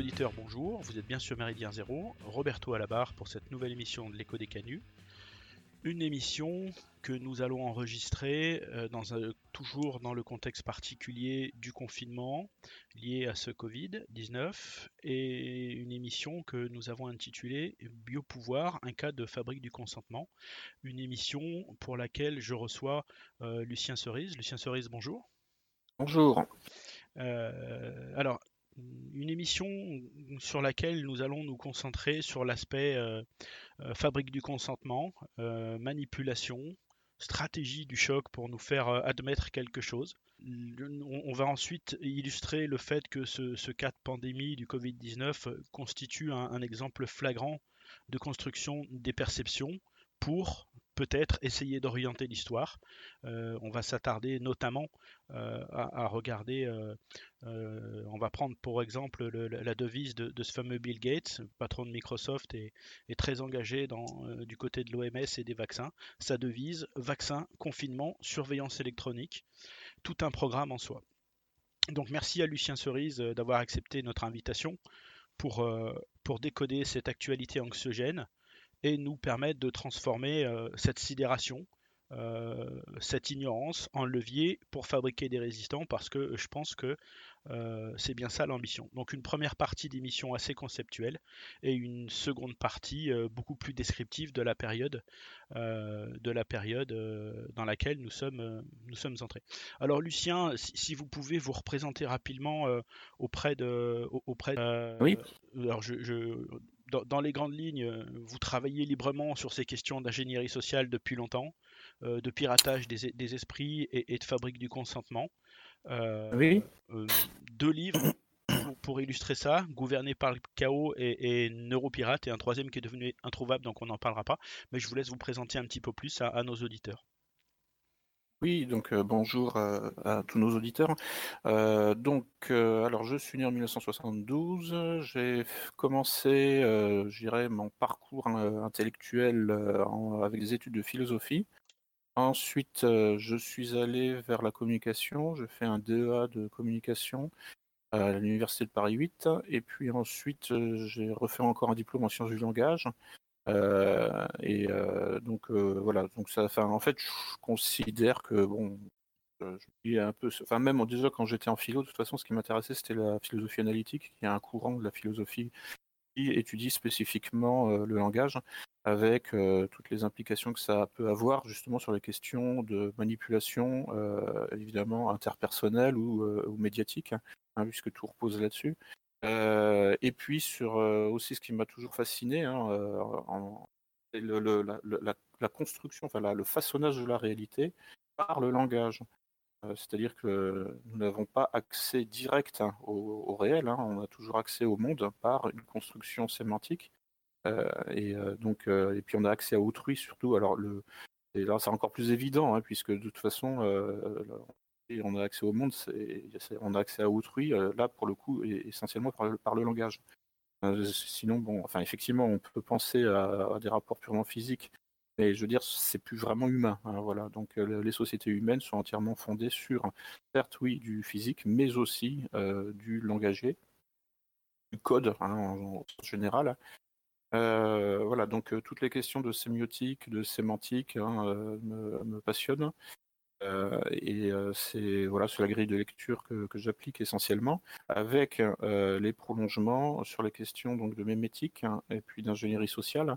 Auditeurs, bonjour, vous êtes bien sur Méridien Zéro, Roberto à la barre pour cette nouvelle émission de l'écho des canuts. Une émission que nous allons enregistrer euh, dans un- toujours dans le contexte particulier du confinement lié à ce Covid-19 et une émission que nous avons intitulée Biopouvoir, un cas de fabrique du consentement. Une émission pour laquelle je reçois euh, Lucien Cerise. Lucien Cerise, bonjour. Bonjour. Euh, alors, une émission sur laquelle nous allons nous concentrer sur l'aspect euh, euh, fabrique du consentement, euh, manipulation, stratégie du choc pour nous faire admettre quelque chose. On, va ensuite illustrer le fait que ce, cas de pandémie du Covid-19 euh, constitue un exemple flagrant de construction des perceptions pour peut-être essayer d'orienter l'histoire. Euh, on va s'attarder notamment euh, à, regarder euh, on va prendre pour exemple le- la devise de, ce fameux Bill Gates, patron de Microsoft et, très engagé dans, du côté de l'OMS et des vaccins. Sa devise, vaccin, confinement, surveillance électronique, tout un programme en soi. Donc merci à Lucien Cerise d'avoir accepté notre invitation pour, pour décoder cette actualité anxiogène et nous permettre de transformer euh, cette sidération, euh, cette ignorance en levier pour fabriquer des résistants parce que je pense que euh, c'est bien ça l'ambition. Donc une première partie d'émission assez conceptuelle et une seconde partie beaucoup plus descriptive de la période, de la période dans laquelle nous sommes, nous sommes entrés. Alors Lucien, si, vous pouvez vous représenter rapidement auprès de, au- auprès. Oui. Alors je, je- dans, dans les grandes lignes, euh, vous travaillez librement sur ces questions d'ingénierie sociale depuis longtemps, euh, de piratage des, des esprits et, et de fabrique du consentement. Euh, Oui. deux livres pour, pour illustrer ça, Gouverné par le chaos et, et Neuropirate, et un troisième qui est devenu introuvable, donc on n'en parlera pas. Mais je vous laisse vous présenter un petit peu plus à, à nos auditeurs. Oui, donc euh, bonjour à, à tous nos auditeurs. Euh, donc, euh, alors je suis né en 1972. J'ai commencé, euh, je dirais, mon parcours euh, intellectuel euh, avec des études de philosophie. Ensuite, euh, je suis allé vers la communication. Je fais un DEA de communication à l'université de Paris 8. Et puis ensuite, euh, j'ai refait encore un diplôme en sciences du langage. Euh, et euh, donc euh, voilà, donc ça, en fait, je considère que bon, je un peu, enfin même déjà quand j'étais en philo, de toute façon, ce qui m'intéressait, c'était la philosophie analytique. Y a un courant de la philosophie qui étudie spécifiquement le langage, avec toutes les implications que ça peut avoir justement sur les questions de manipulation, évidemment interpersonnelle ou, médiatique, hein, puisque tout repose là-dessus. Euh, et puis sur euh, aussi ce qui m'a toujours fasciné, hein, euh, la, construction, enfin le façonnage de la réalité par le langage. C'est-à-dire que nous n'avons pas accès direct hein, au, réel, hein, on a toujours accès au monde par une construction sémantique. Et donc, et puis on a accès à autrui surtout. Alors et là c'est encore plus évident, hein, puisque de toute façon, euh, on a accès au monde, on a accès à autrui, euh, là pour le coup, essentiellement par le, langage. Euh, sinon, bon, enfin effectivement, on peut penser à, des rapports purement physiques, mais je veux dire, c'est plus vraiment humain. hein, voilà. Donc euh, les sociétés humaines sont entièrement fondées sur, certes, oui, du physique, mais aussi du langagier, du code hein, en, général. Voilà, donc toutes les questions de sémiotique, de sémantique hein, me passionnent. Euh, et euh, c'est voilà, la grille de lecture que, que j'applique essentiellement, avec euh, les prolongements sur les questions donc de mémétique hein, et puis d'ingénierie sociale.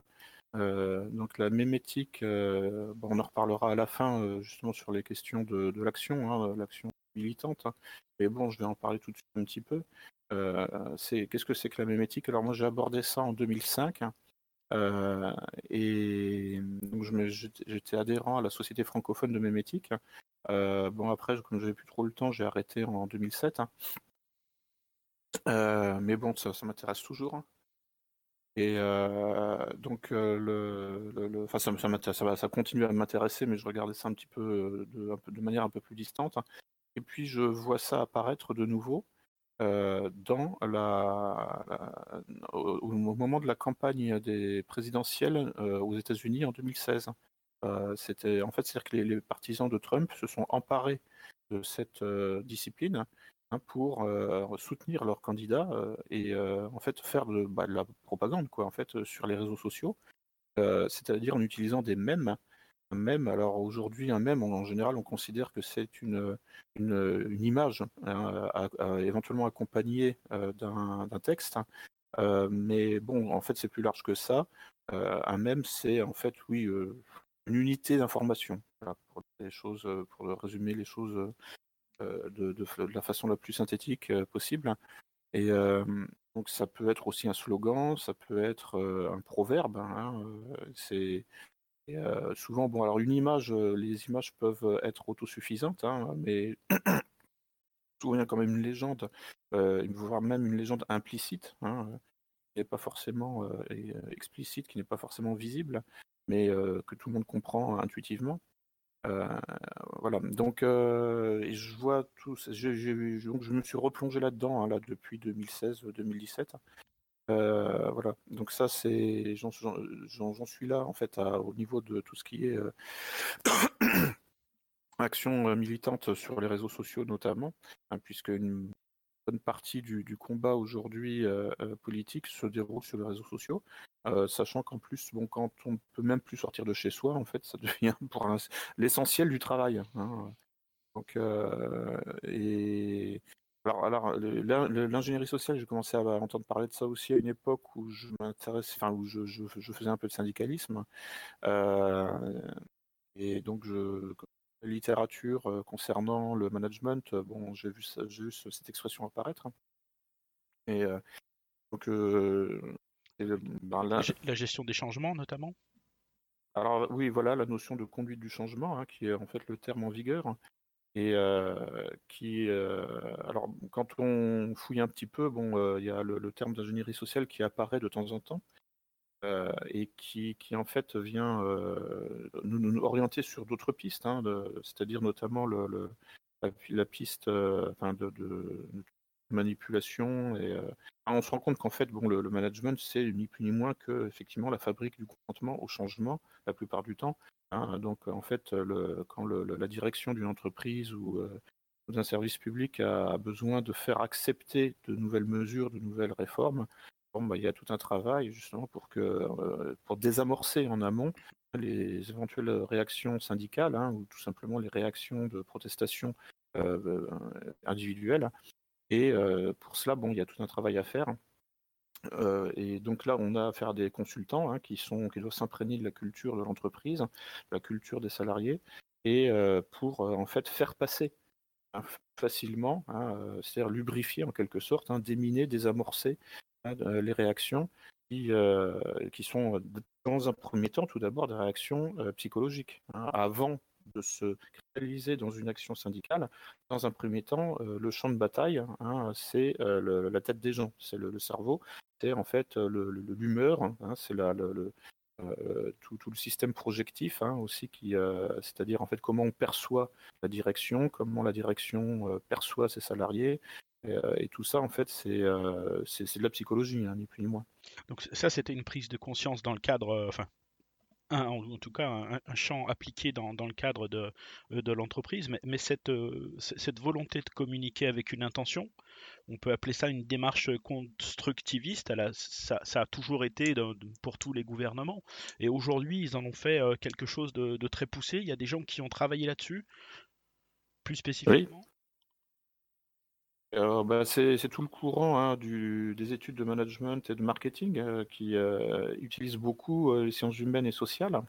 Donc la mémétique, bon, on en reparlera à la fin justement sur les questions de, l'action, hein, l'action militante. hein. Mais bon, je vais en parler tout de suite un petit peu. Qu'est-ce que c'est que la mémétique? Alors moi j'ai abordé ça en 2005. Euh, et donc je j'étais adhérent à la Société francophone de mémétique. Euh, bon après, comme j'avais plus trop le temps, j'ai arrêté en 2007. hein. Euh, mais bon, ça, m'intéresse toujours. Et donc le, ça, continue à m'intéresser, mais je regardais ça un petit peu de, un peu, de manière un peu plus distante. hein. Et puis je vois ça apparaître de nouveau au, moment de la campagne des présidentielles aux États-Unis en 2016. Euh, c'était en fait c'est-à-dire que les, partisans de Trump se sont emparés de cette discipline hein, pour soutenir leurs candidats et en fait faire bah, de, la propagande quoi en fait sur les réseaux sociaux, c'est-à-dire en utilisant des mèmes. Un mème, alors aujourd'hui un mème en, général on considère que c'est une, une, image hein, éventuellement accompagnée d'un texte, hein. mais bon en fait c'est plus large que ça. un mème c'est en fait oui une unité d'information pour pour résumer les choses de, la façon la plus synthétique possible. Et donc ça peut être aussi un slogan, ça peut être un proverbe. Hein, c'est souvent bon alors une image, les images peuvent être autosuffisantes, hein, mais souvent il y quand même une légende, voire même une légende implicite, hein, qui n'est pas forcément explicite, qui n'est pas forcément visible, mais que tout le monde comprend intuitivement. voilà, donc je vois tout, je, me suis replongé là-dedans hein, depuis 2016-2017. Voilà, donc ça c'est, j'en suis là en fait au niveau de tout ce qui est action militante sur les réseaux sociaux notamment, hein, puisque une bonne partie du, combat aujourd'hui politique se déroule sur les réseaux sociaux. Euh, sachant qu'en plus, bon, quand on ne peut même plus sortir de chez soi, en fait, ça devient pour l'essentiel du travail. Hein. Donc, euh, et alors, alors l'ingénierie sociale, j'ai commencé à entendre parler de ça aussi à une époque où je m'intéresse, enfin où je, je, faisais un peu de syndicalisme. Euh, et donc, je, littérature concernant le management, bon, j'ai vu, vu cette expression apparaître. Et donc, ben, la... gestion des changements, notamment? Alors oui, voilà, la notion de conduite du changement, hein, qui est en fait le terme en vigueur. Et qui, alors, quand on fouille un petit peu, bon, il y a le, terme d'ingénierie sociale qui apparaît de temps en temps et qui, qui, en fait vient nous, orienter sur d'autres pistes, hein, c'est-à-dire notamment le, la, piste enfin, de, manipulation. Et, euh, on se rend compte qu'en fait, bon, le, management, c'est ni plus ni moins que effectivement la fabrique du consentement au changement la plupart du temps. Hein. Donc, en fait, quand la direction d'une entreprise ou euh, d'un service public a besoin de faire accepter de nouvelles mesures, de nouvelles réformes, bon, bah, il y a tout un travail justement pour, que, euh, pour désamorcer en amont les éventuelles réactions syndicales hein, ou tout simplement les réactions de protestation individuelles et pour cela, bon, il y a tout un travail à faire. et donc là, on a affaire à des consultants hein, qui, sont, qui doivent s'imprégner de la culture de l'entreprise, de la culture des salariés, et pour en fait faire passer hein, facilement, hein, c'est-à-dire lubrifier en quelque sorte, déminer, désamorcer les réactions qui, qui, sont dans un premier temps tout d'abord des réactions psychologiques. avant de se réaliser dans une action syndicale, dans un premier temps, euh, le champ de bataille, hein, c'est euh, la tête des gens, c'est le, cerveau, c'est en fait euh, l'humeur, hein, c'est le, tout, le système projectif hein, aussi, qui, c'est-à-dire en fait comment on perçoit la direction, comment la direction perçoit ses salariés, et, tout ça, en fait, c'est c'est de la psychologie, ni plus ni moins. Donc ça, c'était une prise de conscience dans le cadre, enfin, en tout cas un, champ appliqué dans, le cadre de, euh, de l'entreprise, mais, mais cette, euh, cette, volonté de communiquer avec une intention, on peut appeler ça une démarche constructiviste, elle ça, ça, a toujours été pour tous les gouvernements, et aujourd'hui ils en ont fait euh, quelque chose de, très poussé, il y a des gens qui ont travaillé là-dessus, plus spécifiquement. Bah, c'est tout le courant hein, des études de management et de marketing euh, qui euh, utilisent beaucoup euh, les sciences humaines et sociales,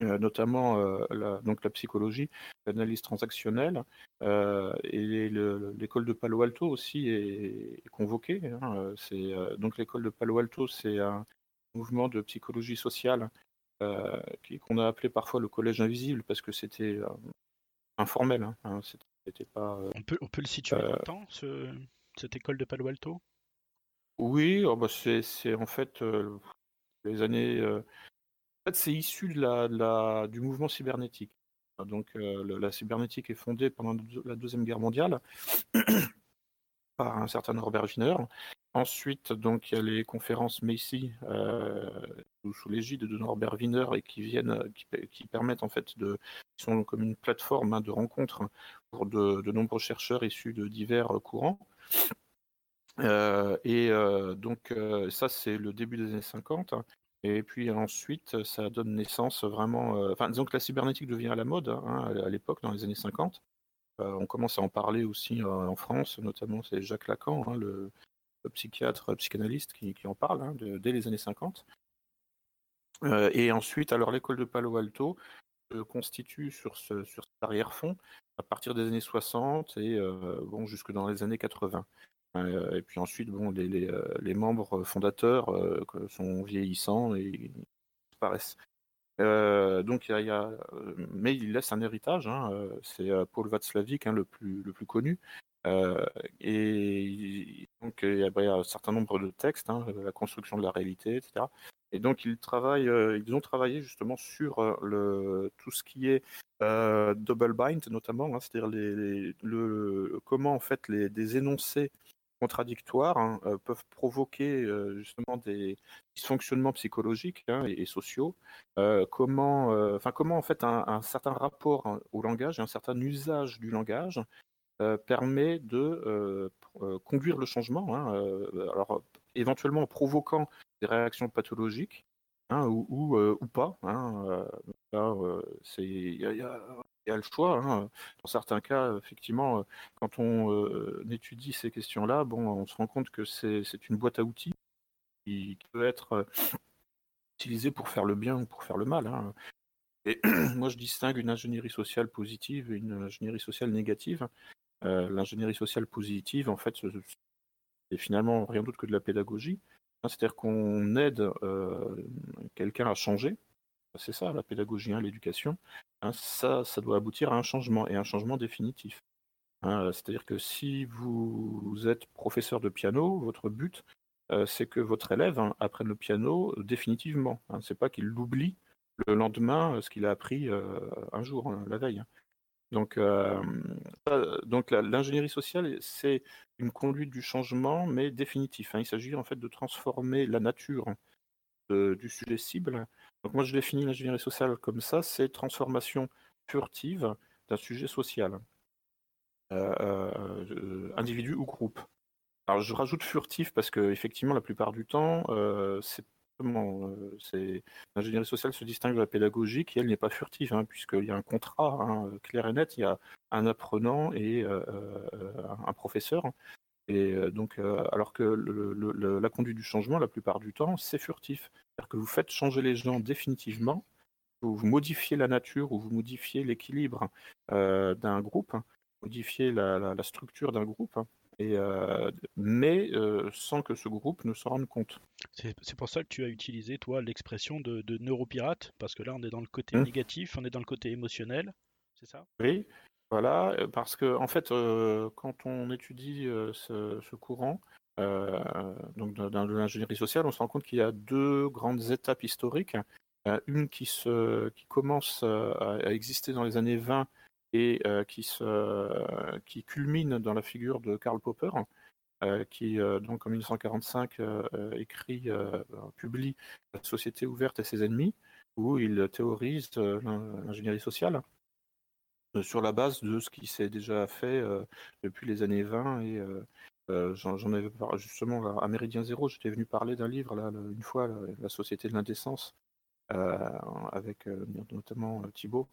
notamment la, donc la psychologie, l'analyse transactionnelle, et l'école de Palo Alto aussi est, convoquée. Hein, donc l'école de Palo Alto, c'est un mouvement de psychologie sociale qu'on a appelé parfois le collège invisible parce que c'était informel. Hein, euh, on, peut, on peut le situer dans le euh, temps, cette école de Palo Alto? Oui, oh, bah, c'est en fait euh, les années. En fait, c'est issu de la, du mouvement cybernétique. Donc, la cybernétique est fondée pendant la Deuxième Guerre mondiale par un certain Norbert Wiener. Ensuite, donc, il y a les conférences Macy sous, l'égide de Norbert Wiener et qui viennent, qui, permettent en fait de, qui sont comme une plateforme hein, de rencontres pour de, nombreux chercheurs issus de divers courants. et donc, ça, c'est le début des années 50. Et puis ensuite, ça donne naissance vraiment. enfin, disons que la cybernétique devient à la mode hein, à l'époque, dans les années 50. on commence à en parler aussi en France, notamment c'est Jacques Lacan, hein, le, psychiatre, psychanalyste qui, en parle hein, dès les années 50. et ensuite, alors l'école de Palo Alto se constitue sur, ce, sur cet arrière-fond à partir des années 60 et bon, jusque dans les années 80. Euh, et puis ensuite, bon, les, euh, membres fondateurs euh, sont vieillissants et disparaissent. donc, y a, mais il laisse un héritage. Hein, c'est Paul Václavic, hein, le, plus, le plus connu. Et donc, il y, a, un certain nombre de textes, hein, la construction de la réalité, etc. Et donc, ils, travaillent, ils ont travaillé justement sur le, tout ce qui est double bind, notamment, c'est-à-dire les, le, comment en fait des énoncés contradictoires hein, euh, peuvent provoquer euh, justement des dysfonctionnements psychologiques hein, et, sociaux. Euh, comment, enfin comment en fait un, certain rapport hein, au langage, un certain usage du langage permet de conduire le changement. alors éventuellement en provoquant des réactions pathologiques. ou, ou, pas. c'est, il y, a le choix. Hein. Dans certains cas, effectivement, euh, quand on euh, étudie ces questions-là, bon, on se rend compte que c'est une boîte à outils qui, peut être euh, utilisée pour faire le bien ou pour faire le mal. Hein. Et moi, je distingue une ingénierie sociale positive et une ingénierie sociale négative. L'ingénierie sociale positive, en fait, c'est finalement rien d'autre que de la pédagogie. Hein. C'est-à-dire qu'on aide quelqu'un à changer. C'est ça, la pédagogie, l'éducation. Hein, ça, ça doit aboutir à un changement, et un changement définitif. Hein, c'est-à-dire que si vous êtes professeur de piano, votre but, euh, c'est que votre élève hein, apprenne le piano définitivement. Hein, c'est pas qu'il l'oublie le lendemain, euh, ce qu'il a appris euh, un jour, la veille. Donc, donc l'ingénierie sociale, c'est une conduite du changement, mais définitif. Il s'agit en fait de transformer la nature du sujet cible donc moi, je définis l'ingénierie sociale comme ça, c'est transformation furtive d'un sujet social, euh, euh, individu ou groupe. Alors je rajoute furtif parce que effectivement, la plupart du temps, euh, c'est l'ingénierie sociale se distingue de la pédagogie qui elle n'est pas furtive hein, puisqu'il y a un contrat hein, clair et net, il y a un apprenant et un professeur. Et donc, alors que la conduite du changement, la plupart du temps, c'est furtif. C'est-à-dire que vous faites changer les gens définitivement, vous, modifiez la nature ou vous modifiez l'équilibre euh, d'un groupe, modifiez la, structure d'un groupe, et, euh, mais euh, sans que ce groupe ne s'en rende compte. C'est pour ça que tu as utilisé, toi, l'expression de, neuropirate, parce que là, on est dans le côté mmh. négatif, on est dans le côté émotionnel, c'est ça? Oui, voilà, parce que en fait, quand on étudie ce, courant, euh, donc dans, l'ingénierie sociale, on se rend compte qu'il y a deux grandes étapes historiques. Euh, une qui, se, qui commence euh, à, exister dans les années 20 et qui, se, qui culmine dans la figure de Karl Popper, qui donc en 1945 écrit, publie La société ouverte et ses ennemis, où il théorise l'ingénierie sociale sur la base de ce qui s'est déjà fait depuis les années 20 et j'en avais justement à Méridien Zéro, j'étais venu parler d'un livre là, une fois, La Société de l'indécence, avec notamment Thibault.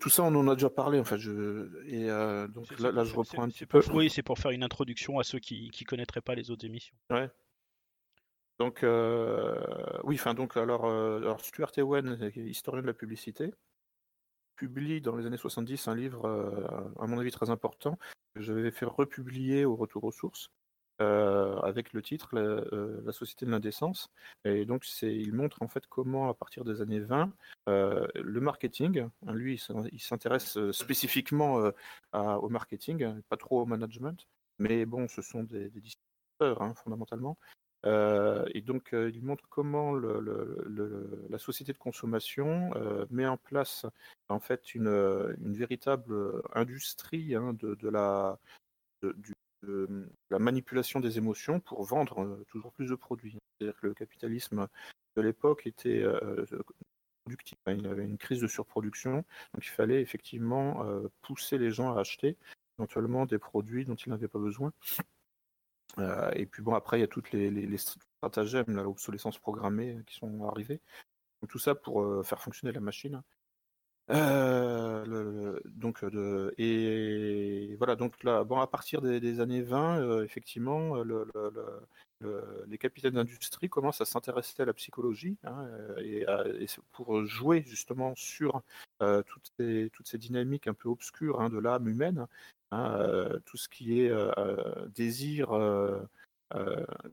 Tout ça, on en a déjà parlé en fait. et donc là, je reprends un petit peu. Oui, c'est pour faire une introduction à ceux qui ne connaîtraient pas les autres émissions. Ouais. Donc, oui, enfin, donc, alors, alors Stuart Ewen, historien de la publicité, publie dans les années 70 un livre, à mon avis, très important, je vais faire republier au retour aux sources. Euh, avec le titre euh, la, société de l'indécence. Et donc, il montre en fait comment, à partir des années 20, euh, le marketing, hein, lui, il s'intéresse spécifiquement au marketing, pas trop au management, mais bon, ce sont des, distributeurs hein, fondamentalement. et donc, il montre comment la société de consommation met en place en fait une, véritable industrie hein, de, la, du la manipulation des émotions pour vendre toujours plus de produits. C'est-à-dire que le capitalisme de l'époque était productif. Il avait une crise de surproduction, donc il fallait effectivement pousser les gens à acheter éventuellement des produits dont ils n'avaient pas besoin. et puis bon, après, il y a toutes les, les, stratagèmes, l'obsolescence programmée qui sont arrivés. tout ça pour faire fonctionner la machine. Euh, donc de, et voilà donc là bon à partir des, années 20 euh, effectivement le, les capitaines d'industrie commencent à s'intéresser à la psychologie hein, et, pour jouer justement sur euh, toutes ces toutes ces dynamiques un peu obscures hein, de l'âme humaine hein, tout ce qui est désir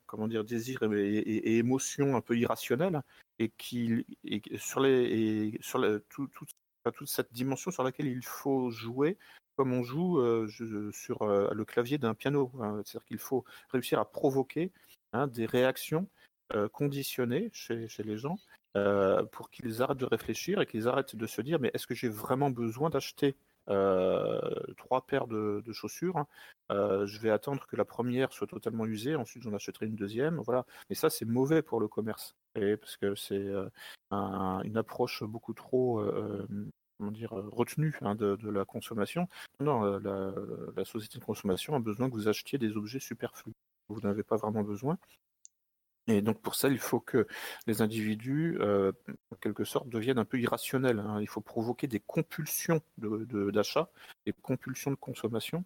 comment dire désir et, et, émotion un peu irrationnelle et qui sur les et sur toute cette dimension sur laquelle il faut jouer comme on joue euh, sur euh, le clavier d'un piano. Hein. C'est-à-dire qu'il faut réussir à provoquer hein, des réactions euh, conditionnées chez, les gens pour qu'ils arrêtent de réfléchir et qu'ils arrêtent de se dire mais est-ce que j'ai vraiment besoin d'acheter trois paires de, chaussures hein. Je vais attendre que la première soit totalement usée, ensuite j'en achèterai une deuxième. Voilà. Mais ça c'est mauvais pour le commerce parce que c'est une approche beaucoup trop comment dire, retenue hein, de, la consommation. Non, la, société de consommation a besoin que vous achetiez des objets superflus. Vous n'avez pas vraiment besoin. Et donc pour ça, il faut que les individus, en quelque sorte, deviennent un peu irrationnels. Hein. Il faut provoquer des compulsions d'achat, de, des compulsions de consommation.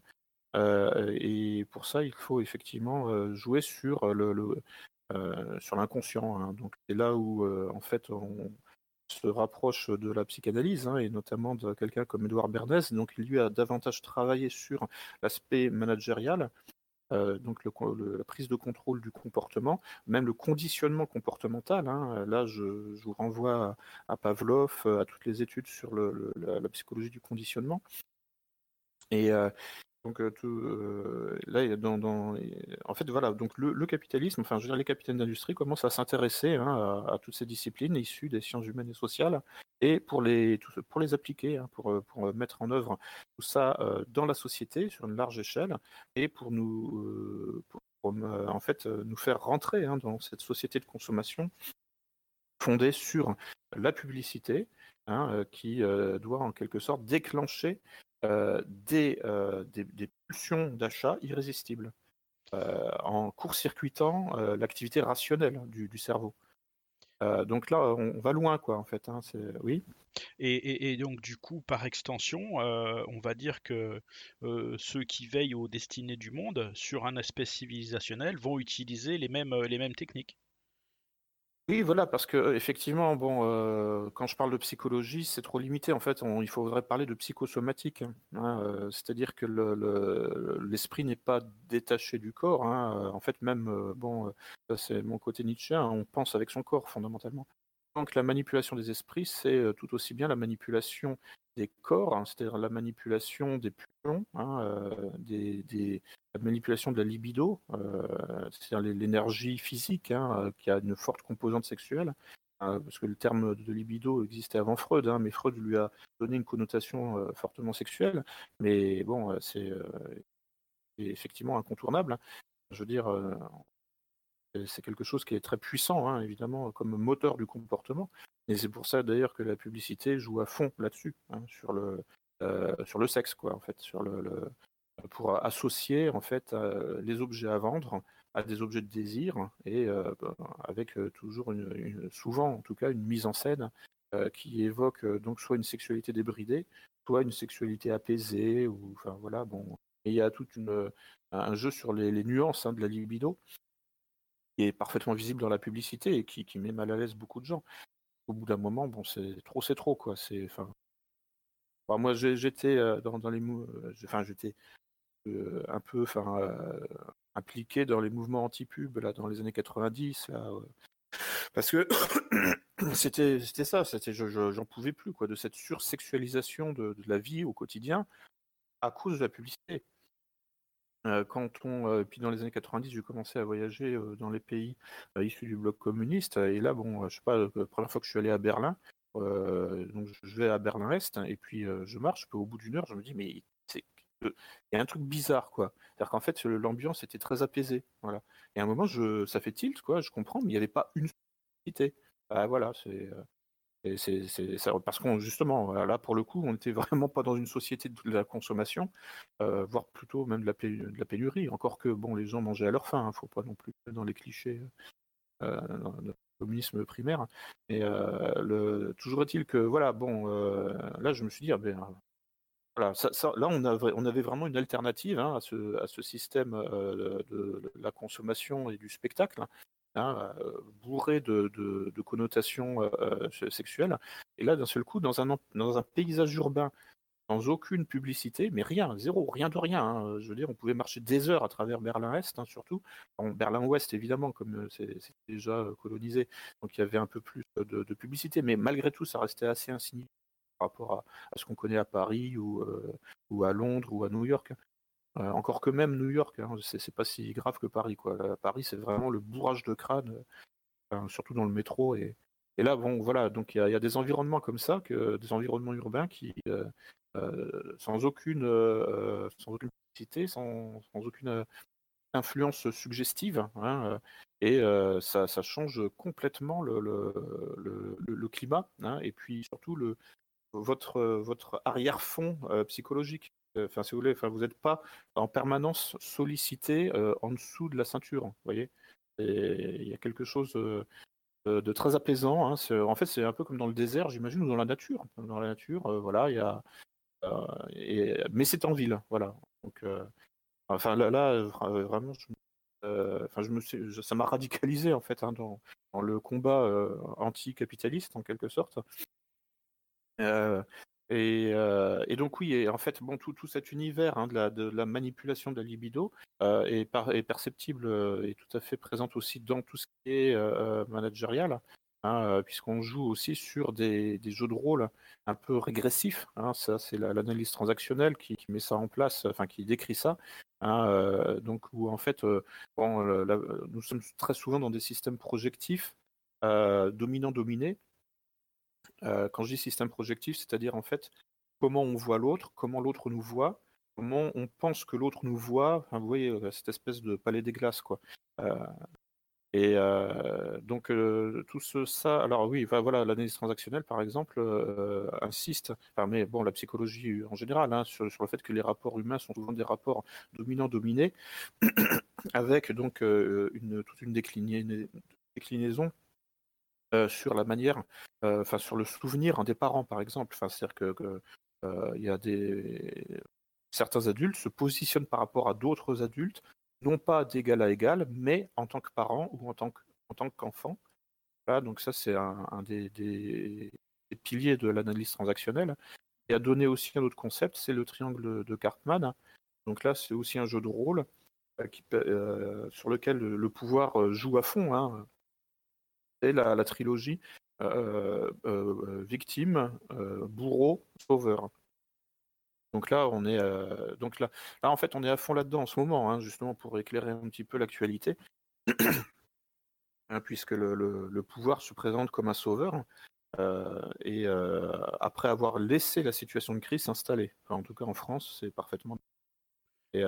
et pour ça, il faut effectivement jouer sur euh, l'inconscient. Hein. Donc c'est là où euh, en fait on se rapproche de la psychanalyse hein, et notamment de quelqu'un comme Edouard Bernays. Donc il lui a davantage travaillé sur l'aspect managérial. Euh, donc la prise de contrôle du comportement, même le conditionnement comportemental. Hein. Là, je, vous renvoie à, Pavlov, à toutes les études sur la, psychologie du conditionnement. Et, donc tout, là, dans, en fait, voilà, donc le, capitalisme, enfin, je veux dire, les capitaines d'industrie commencent à s'intéresser hein, à, toutes ces disciplines issues des sciences humaines et sociales, et pour les, pour les appliquer, hein, pour, pour mettre en œuvre tout ça dans la société sur une large échelle, et pour nous, en fait, nous faire rentrer hein, dans cette société de consommation fondée sur la publicité, qui doit en quelque sorte déclencher euh, euh, des, pulsions d'achat irrésistibles euh, en court-circuitant l'activité rationnelle du, cerveau. donc là, on, va loin, quoi, en fait. Hein, oui. Et, donc, du coup, par extension, on va dire que ceux qui veillent aux destinées du monde sur un aspect civilisationnel vont utiliser les mêmes techniques. Oui, voilà, parce que effectivement, bon, euh, quand je parle de psychologie, c'est trop limité. En fait, il faudrait parler de psychosomatique. Hein, euh, c'est-à-dire que l'esprit n'est pas détaché du corps. Hein, en fait, même, euh, bon, c'est mon côté Nietzsche, on pense avec son corps fondamentalement. Donc la manipulation des esprits, c'est tout aussi bien la manipulation des corps, hein, c'est-à-dire la manipulation des pulsions, des, la manipulation de la libido, c'est-à-dire l'énergie physique, qui a une forte composante sexuelle, parce que le terme de libido existait avant Freud, mais Freud lui a donné une connotation fortement sexuelle, mais bon, c'est effectivement incontournable. Je veux dire, c'est quelque chose qui est très puissant, hein, évidemment, comme moteur du comportement. Et c'est pour ça d'ailleurs que la publicité joue à fond là-dessus, hein, sur le euh, sur le sexe, quoi, en fait, sur le, pour associer en fait euh, les objets à vendre à des objets de désir et euh, bah, avec toujours une, souvent en tout cas une mise en scène qui évoque donc soit une sexualité débridée, soit une sexualité apaisée ou enfin voilà bon. il y a tout un jeu sur les, nuances hein, de la libido est parfaitement visible dans la publicité et qui, met mal à l'aise beaucoup de gens. Au bout d'un moment, bon, c'est trop, c'est trop, quoi. C'est, enfin, moi, j'étais euh, dans, les, euh, enfin, j'étais euh, un peu, enfin, impliqué dans les mouvements anti-pub là, dans les années 90, là, parce que c'était, c'était ça, j'en pouvais plus, quoi, de cette sursexualisation de, de la vie au quotidien à cause de la publicité. Euh, quand on, euh, puis dans les années 90, j'ai commencé à voyager euh, dans les pays issus du bloc communiste. Et là, bon, je sais pas, la première fois que je suis allé à Berlin, donc je vais à Berlin-Est et puis je marche. Puis au bout d'une heure, je me dis, mais il y a un truc bizarre, quoi. C'est-à-dire qu'en fait, l'ambiance était très apaisée. Voilà. Et à un moment, je, ça fait tilt, quoi, je comprends, mais il n'y avait pas une société. Bah, voilà, c'est. c'est parce qu'on justement là pour le coup on n'était vraiment pas dans une société de la consommation, voire plutôt même de la, pénurie. Encore que bon les gens mangeaient à leur faim, ne hein, faut pas non plus dans les clichés euh, le communisme primaire. Et le, toujours est-il que voilà bon là je me suis dit ah ben voilà, là, on avait, vraiment une alternative hein, à, ce, système euh, de, la consommation et du spectacle, hein, euh, bourré de, connotations euh, sexuelles. Et là, d'un seul coup, dans un, paysage urbain, sans aucune publicité, mais rien, zéro, rien de rien. Hein. Je veux dire, on pouvait marcher des heures à travers Berlin-Est, surtout. Berlin-Ouest, évidemment, comme c'est déjà colonisé, donc il y avait un peu plus de publicité, mais malgré tout, ça restait assez insignifiant rapport à, ce qu'on connaît à Paris ou, euh, ou à Londres ou à New York. Euh, encore que même New York, hein, c'est pas si grave que Paris. Quoi. Paris, c'est vraiment le bourrage de crâne, surtout dans le métro. Et, et là, bon, voilà, donc il y, a des environnements comme ça, des environnements urbains qui, euh, sans aucune, sans aucune publicité, sans, sans aucune influence suggestive, hein, et ça, ça, change complètement le, le, le, climat, hein, et puis surtout le, votre, votre arrière-fond psychologique? Enfin, si vous voulez, enfin, vous n'êtes pas en permanence sollicité en dessous de la ceinture. Voyez, il y a quelque chose de très apaisant. Hein. En fait, c'est un peu comme dans le désert, j'imagine, ou dans la nature. Dans la nature, voilà, il y a. Mais c'est en ville, voilà. Donc, enfin là, là vraiment, enfin, je me ça m'a radicalisé en fait hein, dans... dans, le combat anticapitaliste en quelque sorte. Euh, euh, et, donc oui, et en fait, bon, tout, cet univers hein, de, la, manipulation de la libido euh, est, perceptible et tout à fait présente aussi dans tout ce qui est managérial, hein, puisqu'on joue aussi sur des, jeux de rôle un peu régressifs. Hein, ça, c'est l'analyse transactionnelle qui, met ça en place, enfin qui décrit ça. donc où en fait, nous sommes très souvent dans des systèmes projectifs dominant-dominé euh, quand je dis système projectif, c'est-à-dire en fait comment on voit l'autre, comment l'autre nous voit, comment on pense que l'autre nous voit. vous voyez euh, cette espèce de palais des glaces, quoi. Euh, et donc tout ce, ça, alors oui, voilà, l'analyse transactionnelle par exemple insiste, enfin, mais bon, la psychologie en général, hein, sur, le fait que les rapports humains sont souvent des rapports dominants-dominés, avec donc une, toute une déclinaison sur la manière, euh, enfin sur le souvenir des parents par exemple. Enfin, c'est-à-dire que, euh, il y a des certains adultes se positionnent par rapport à d'autres adultes, non pas d'égal à égal, mais en tant que parents ou en tant en tant qu'enfant. donc ça c'est un, des, des, piliers de l'analyse transactionnelle. Et a donné aussi un autre concept, c'est le triangle de Cartman. Donc là c'est aussi un jeu de rôle qui, sur lequel le, pouvoir joue à fond. Hein la, la trilogie euh, euh, victime, euh, bourreau, sauveur. Donc là, on est donc là, là en fait, on est à fond là-dedans en ce moment, hein, justement pour éclairer un petit peu l'actualité, hein, puisque le, pouvoir se présente comme un sauveur. et après avoir laissé la situation de crise s'installer, en tout cas en France, c'est parfaitement. Et,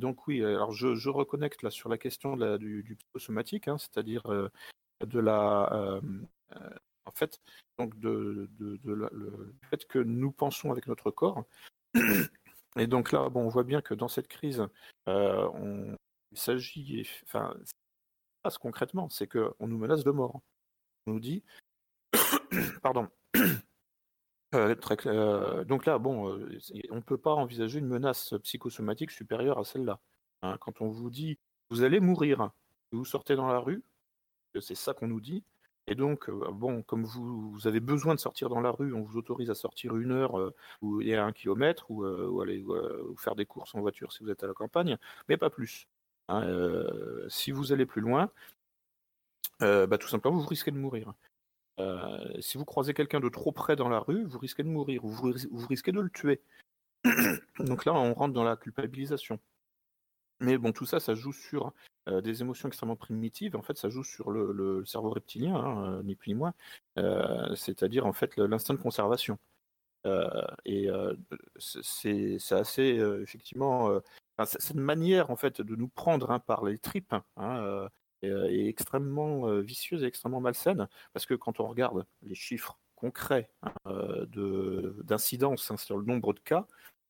donc oui, alors je, reconnecte là sur la question du, du, psychosomatique, hein, c'est-à-dire de la, euh, euh, en fait, donc de, le fait que nous pensons avec notre corps. Et donc là, bon, on voit bien que dans cette crise, euh, il s'agit, enfin, passe concrètement, c'est qu'on nous menace de mort. On nous dit, pardon. donc là, bon, on ne peut pas envisager une menace psychosomatique supérieure à celle-là. Hein. quand on vous dit, vous allez mourir, vous sortez dans la rue, c'est ça qu'on nous dit. Et donc, euh, bon, comme vous, avez besoin de sortir dans la rue, on vous autorise à sortir une heure euh, ou a un kilomètre ou, euh, aller faire des courses en voiture si vous êtes à la campagne, mais pas plus. Hein, si vous allez plus loin, bah, tout simplement, vous risquez de mourir. si vous croisez quelqu'un de trop près dans la rue, vous risquez de mourir, vous, vous risquez de le tuer. Donc là, on rentre dans la culpabilisation. Mais bon, tout ça, ça joue sur euh, des émotions extrêmement primitives. En fait, ça joue sur le, cerveau reptilien, hein, euh, ni plus ni moins. Euh, c'est-à-dire, en fait, l'instinct de conservation. et c'est assez effectivement cette manière en fait de nous prendre hein, par les tripes hein, est, extrêmement vicieuse et extrêmement malsaine parce que quand on regarde les chiffres concrets d'incidence sur le nombre de cas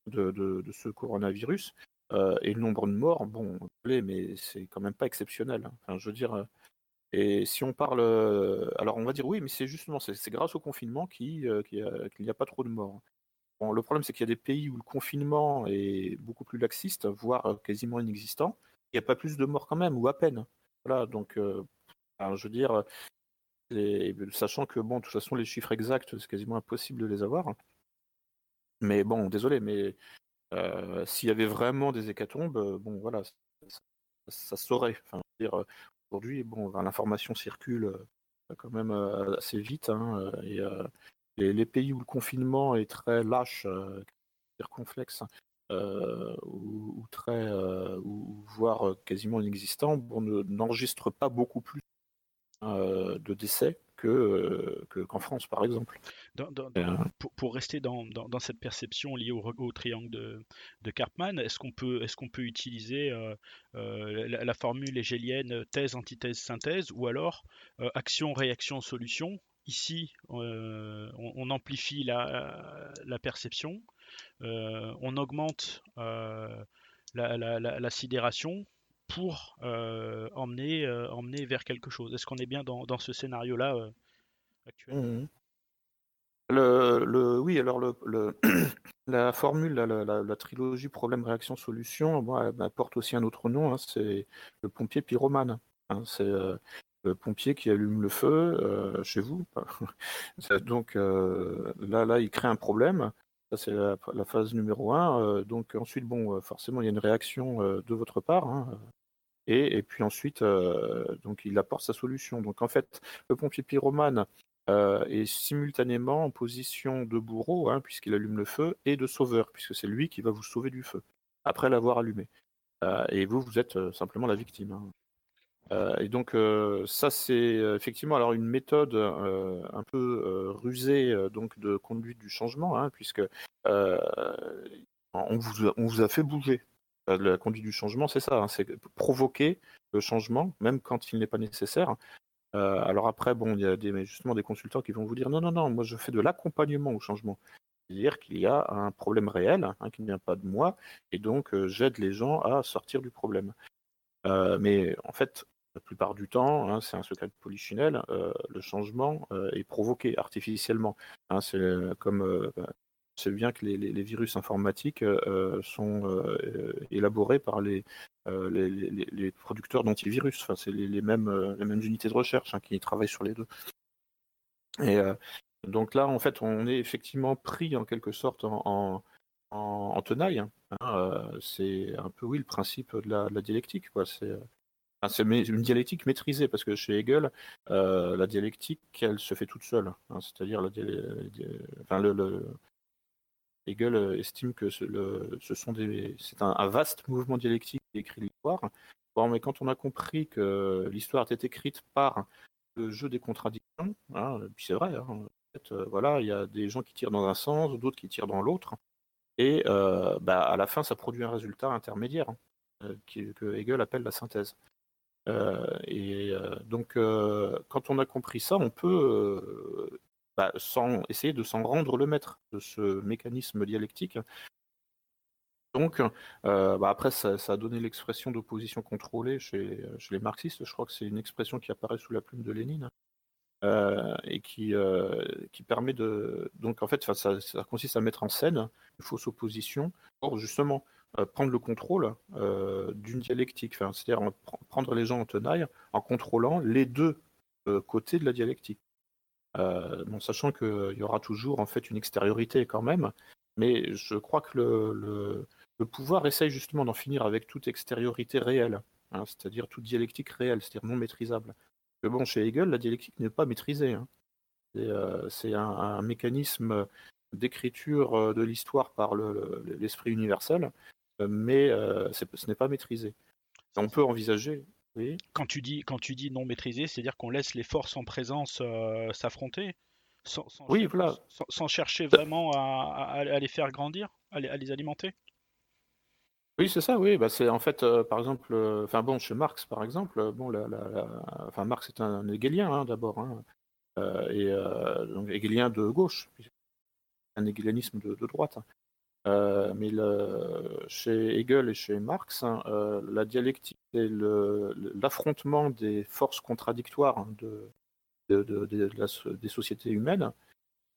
de ce coronavirus, euh, et le nombre de morts, bon, mais c'est quand même pas exceptionnel. Hein. Je veux dire, euh, et si on parle, euh, alors on va dire oui, mais c'est justement, c'est grâce au confinement qu'il n'y a, pas trop de morts. Bon, le problème, c'est qu'il y a des pays où le confinement est beaucoup plus laxiste, voire quasiment inexistant. Il n'y a pas plus de morts quand même, ou à peine. Voilà, donc, je veux dire, sachant que, bon, de toute façon, les chiffres exacts, c'est quasiment impossible de les avoir. Mais bon, désolé, mais euh, s'il y avait vraiment des hécatombes, euh, bon voilà, ça, saurait. Enfin, aujourd'hui, bon, l'information circule euh, quand même assez vite, hein, et les, pays où le confinement est très lâche, circonflexe, ou, très, ou voire quasiment inexistant, bon, n'enregistre pas beaucoup plus de décès que, qu'en France, par exemple. Euh. pour, rester dans, cette perception liée au, triangle de, de Karpman, est-ce qu'on peut, est qu'on peut utiliser euh, euh, la, formule hégélienne thèse, antithèse, synthèse, ou alors action, réaction, solution? Ici, on, amplifie la, la perception, on augmente la, sidération pour emmener, emmener vers quelque chose. Est-ce qu'on est bien dans, ce scénario-là actuellement mmh le, oui, alors le, la formule, la, trilogie problème-réaction-solution, bon, elle, porte aussi un autre nom, hein, c'est le pompier pyromane. Hein, c'est euh, le pompier qui allume le feu euh, chez vous. donc euh, là, là, il crée un problème. Ça, c'est la, phase numéro un. donc ensuite, bon, forcément, il y a une réaction de votre part. Hein, et, puis ensuite, donc il apporte sa solution. Donc en fait, le pompier pyromane, euh, et simultanément en position de bourreau, hein, puisqu'il allume le feu, et de sauveur, puisque c'est lui qui va vous sauver du feu, après l'avoir allumé. Euh, et vous, vous êtes euh, simplement la victime. Hein. et donc ça, c'est effectivement alors une méthode un peu rusée donc de conduite du changement, hein, puisque on, vous a, fait bouger. La conduite du changement, c'est ça, c'est provoquer le changement, même quand il n'est pas nécessaire, euh, alors après, bon, il y a des, justement des consultants qui vont vous dire non, non, non, moi je fais de l'accompagnement au changement. C'est-à-dire qu'il y a un problème réel hein, qui ne vient pas de moi, et donc euh, j'aide les gens à sortir du problème. Euh, mais en fait, la plupart du temps, hein, c'est un secret de le changement est provoqué artificiellement. Hein, c'est comme c'est bien que les, virus informatiques sont élaborés par les, euh, les, producteurs d'antivirus. Enfin, c'est les, mêmes, euh, les mêmes unités de recherche hein, qui travaillent sur les deux. Et euh, donc là, en fait, on est effectivement pris en quelque sorte en, en, tenaille. Hein. c'est un peu, oui, le principe de la, dialectique. Quoi. C'est, une dialectique maîtrisée, parce que chez Hegel, la dialectique, elle se fait toute seule. Hein. c'est-à-dire, le, Hegel euh, estime que ce, sont c'est un, vaste mouvement dialectique qui écrit l'histoire. Bon, mais quand on a compris que l'histoire était écrite par le jeu des contradictions, hein, puis c'est vrai, hein, euh, voilà, il y a des gens qui tirent dans un sens, d'autres qui tirent dans l'autre, et euh, bah, à la fin, ça produit un résultat intermédiaire hein, que Hegel appelle la synthèse. et donc, quand on a compris ça, on peut bah, sans essayer de s'en rendre le maître de ce mécanisme dialectique. Donc, euh, bah, après, ça, a donné l'expression d'opposition contrôlée chez, les marxistes. Je crois que c'est une expression qui apparaît sous la plume de Lénine euh, et qui, euh, qui permet de. Donc, en fait, ça, consiste à mettre en scène une fausse opposition pour justement prendre le contrôle d'une dialectique, c'est-à-dire prendre les gens en tenaille en contrôlant les deux côtés de la dialectique. Euh, bon, sachant qu'il y aura toujours en fait une extériorité quand même, mais je crois que le, pouvoir essaye justement d'en finir avec toute extériorité réelle, hein, c'est-à-dire toute dialectique réelle, c'est-à-dire non maîtrisable. Bon, chez Hegel, la dialectique n'est pas maîtrisée. Hein. C'est euh, un, mécanisme d'écriture euh, de l'histoire par l'esprit universel, mais ce n'est pas maîtrisé. On peut envisager, quand tu dis, quand tu dis non maîtrisé, c'est-à-dire qu'on laisse les forces en présence euh, s'affronter sans, oui, voilà. sans, chercher vraiment à, les faire grandir, à les, alimenter? Oui, c'est ça, oui. Bah, c'est en fait, par exemple, enfin bon, chez Marx, par exemple, bon, la, enfin Marx est un, hegelien hein, d'abord, hein, et donc hegelien de gauche, un hegelianisme de, droite. Hein. Mais chez Hegel et chez Marx, la dialectique et l'affrontement des forces contradictoires de, des sociétés humaines.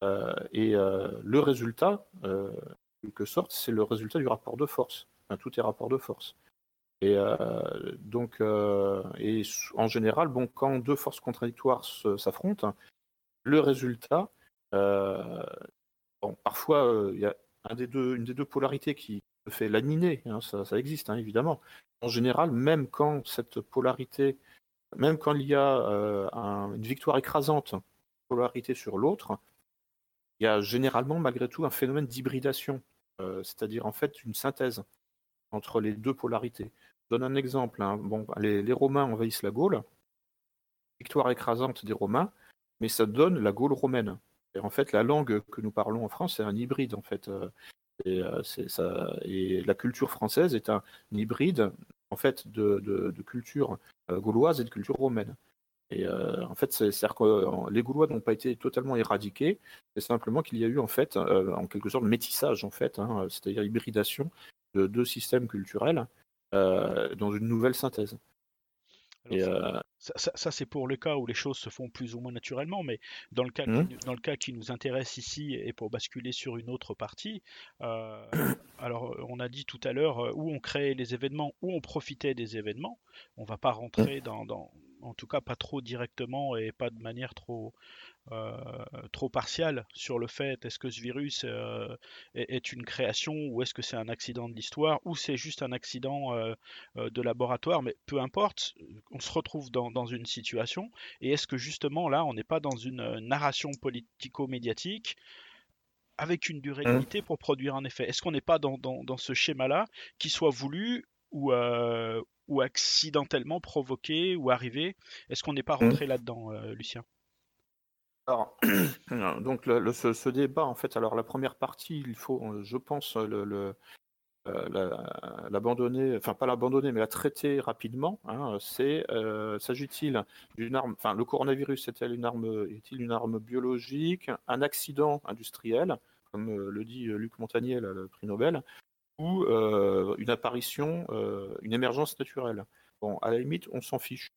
Euh, et euh, le résultat, euh, en quelque sorte, c'est le résultat du rapport de force. tout est rapport de force. Et donc, et en général, bon, quand deux forces contradictoires s'affrontent, le résultat, parfois, il y a une des deux polarités qui fait laminer, hein, ça, existe hein, évidemment. En général, même quand cette polarité même quand il y a euh, une victoire écrasante, polarité sur l'autre, il y a généralement malgré tout un phénomène d'hybridation, euh, c'est-à-dire en fait une synthèse entre les deux polarités. Je donne un exemple. Hein. Les, Romains envahissent la Gaule, victoire écrasante des Romains, mais ça donne la Gaule romaine. En fait, la langue que nous parlons en France, c'est un hybride en fait. Euh, ça, et, la culture française est un hybride en fait de, culture euh, gauloise et de culture romaine. Et euh, en fait, c'est-à-dire que euh, les Gaulois n'ont pas été totalement éradiqués, c'est simplement qu'il y a eu en fait, en quelque sorte, métissage en fait, hein, c'est-à-dire hybridation de deux systèmes culturels dans une nouvelle synthèse. Euh, ça, c'est pour le cas où les choses se font plus ou moins naturellement, mais dans le cas, mmh. qui, dans le cas qui nous intéresse ici et pour basculer sur une autre partie, euh, alors euh, on a dit tout à l'heure où on créait les événements, où on profitait des événements. On va pas rentrer dans, dans, en tout cas pas trop directement et pas de manière trop euh, trop partial sur le fait est-ce que ce virus euh, est, une création ou est-ce que c'est un accident de l'histoire ou c'est juste un accident euh, de laboratoire, mais peu importe, on se retrouve dans, une situation et est-ce que justement là on n'est pas dans une narration politico-médiatique avec une durée mmh. limitée pour produire un effet? Est-ce qu'on n'est pas dans, ce schéma-là qui soit voulu ou, ou accidentellement provoqué ou arrivé Est-ce qu'on n'est pas mmh. rentré là-dedans, Lucien? Alors, donc le, ce, débat, en fait, alors la première partie, il faut, euh, je pense, euh, le, euh, l'abandonner, enfin pas l'abandonner, mais la traiter rapidement. Hein, c'est s'agit-il d'une arme, enfin le coronavirus est-il une arme, est-il une arme biologique, un accident industriel, comme le dit Luc Montagnier, le prix Nobel, ou une apparition, une émergence naturelle. Bon, à la limite, on s'en fiche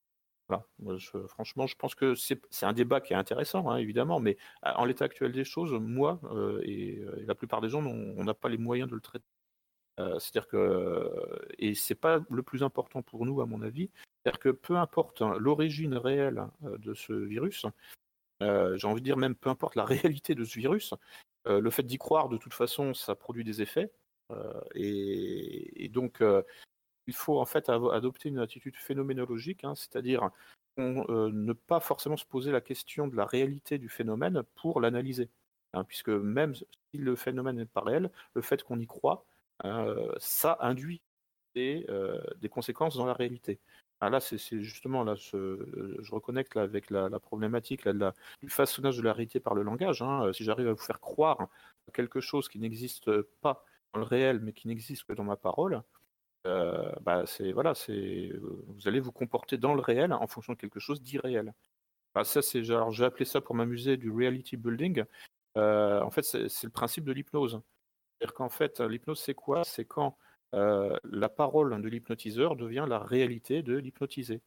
franchement, je pense que c'est un débat qui est intéressant, hein, évidemment, mais en l'état actuel des choses, moi euh, et, la plupart des gens, on n'a pas les moyens de le traiter. Euh, c'est-à-dire que, et c'est pas le plus important pour nous, à mon avis, c'est-à-dire que peu importe hein, l'origine réelle euh, de ce virus, j'ai envie de dire même peu importe la réalité de ce virus, le fait d'y croire, de toute façon, ça produit des effets. Et, donc, il faut en fait adopter une attitude phénoménologique, hein, c'est-à-dire euh, ne pas forcément se poser la question de la réalité du phénomène pour l'analyser. Hein, puisque même si le phénomène n'est pas réel, le fait qu'on y croit, euh, ça induit des, euh, conséquences dans la réalité. Ah, là, c'est justement là, je reconnecte là, avec la, problématique là, du façonnage de la réalité par le langage. Hein. Si j'arrive à vous faire croire quelque chose qui n'existe pas dans le réel, mais qui n'existe que dans ma parole, euh, bah, c'est voilà, c'est vous allez vous comporter dans le réel en fonction de quelque chose d'irréel. Bah, ça, c'est j'ai appelé ça pour m'amuser du reality building. Euh, en fait, c'est le principe de l'hypnose. C'est-à-dire qu'en fait, l'hypnose, c'est quoi? C'est quand euh, la parole de l'hypnotiseur devient la réalité de l'hypnotisé.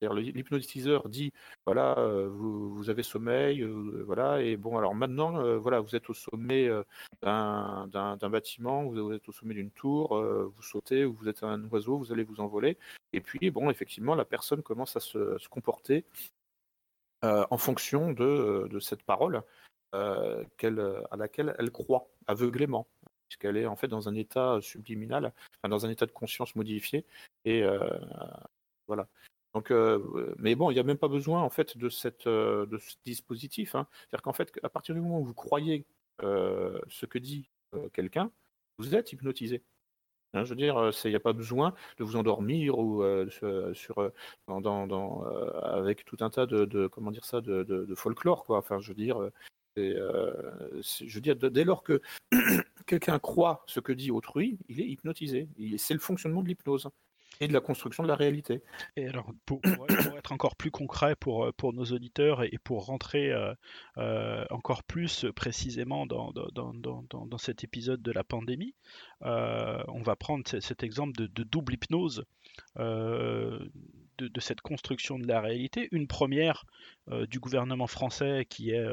L'hypnotiseur dit voilà, euh, vous, avez sommeil, euh, voilà, et bon, alors maintenant, euh, voilà, vous êtes au sommet d'un bâtiment, vous êtes au sommet d'une tour, vous sautez, vous êtes un oiseau, vous allez vous envoler, et puis, bon, effectivement, la personne commence à se, comporter en fonction de, cette parole à laquelle elle croit aveuglément puisqu'elle est en fait dans un état subliminal, dans un état de conscience modifié. Et voilà. Euh, mais bon, il n'y a même pas besoin en fait de, euh, ce dispositif. Hein. C'est-à-dire qu'en fait, à partir du moment où vous croyez euh, ce que dit quelqu'un, vous êtes hypnotisé. Hein, je veux dire, il n'y a pas besoin de vous endormir ou avec tout un tas de, comment dire ça, de, folklore. Enfin, je veux dire, je veux dire, dès lors que quelqu'un croit ce que dit autrui, il est hypnotisé. C'est le fonctionnement de l'hypnose et de la construction de la réalité. Et alors, pour, être encore plus concret pour, euh, pour nos auditeurs et pour rentrer euh, euh, encore plus précisément dans, dans, dans, dans, cet épisode de la pandémie, on va prendre cet exemple de, double hypnose. De, de, cette construction de la réalité. Une première du gouvernement français qui est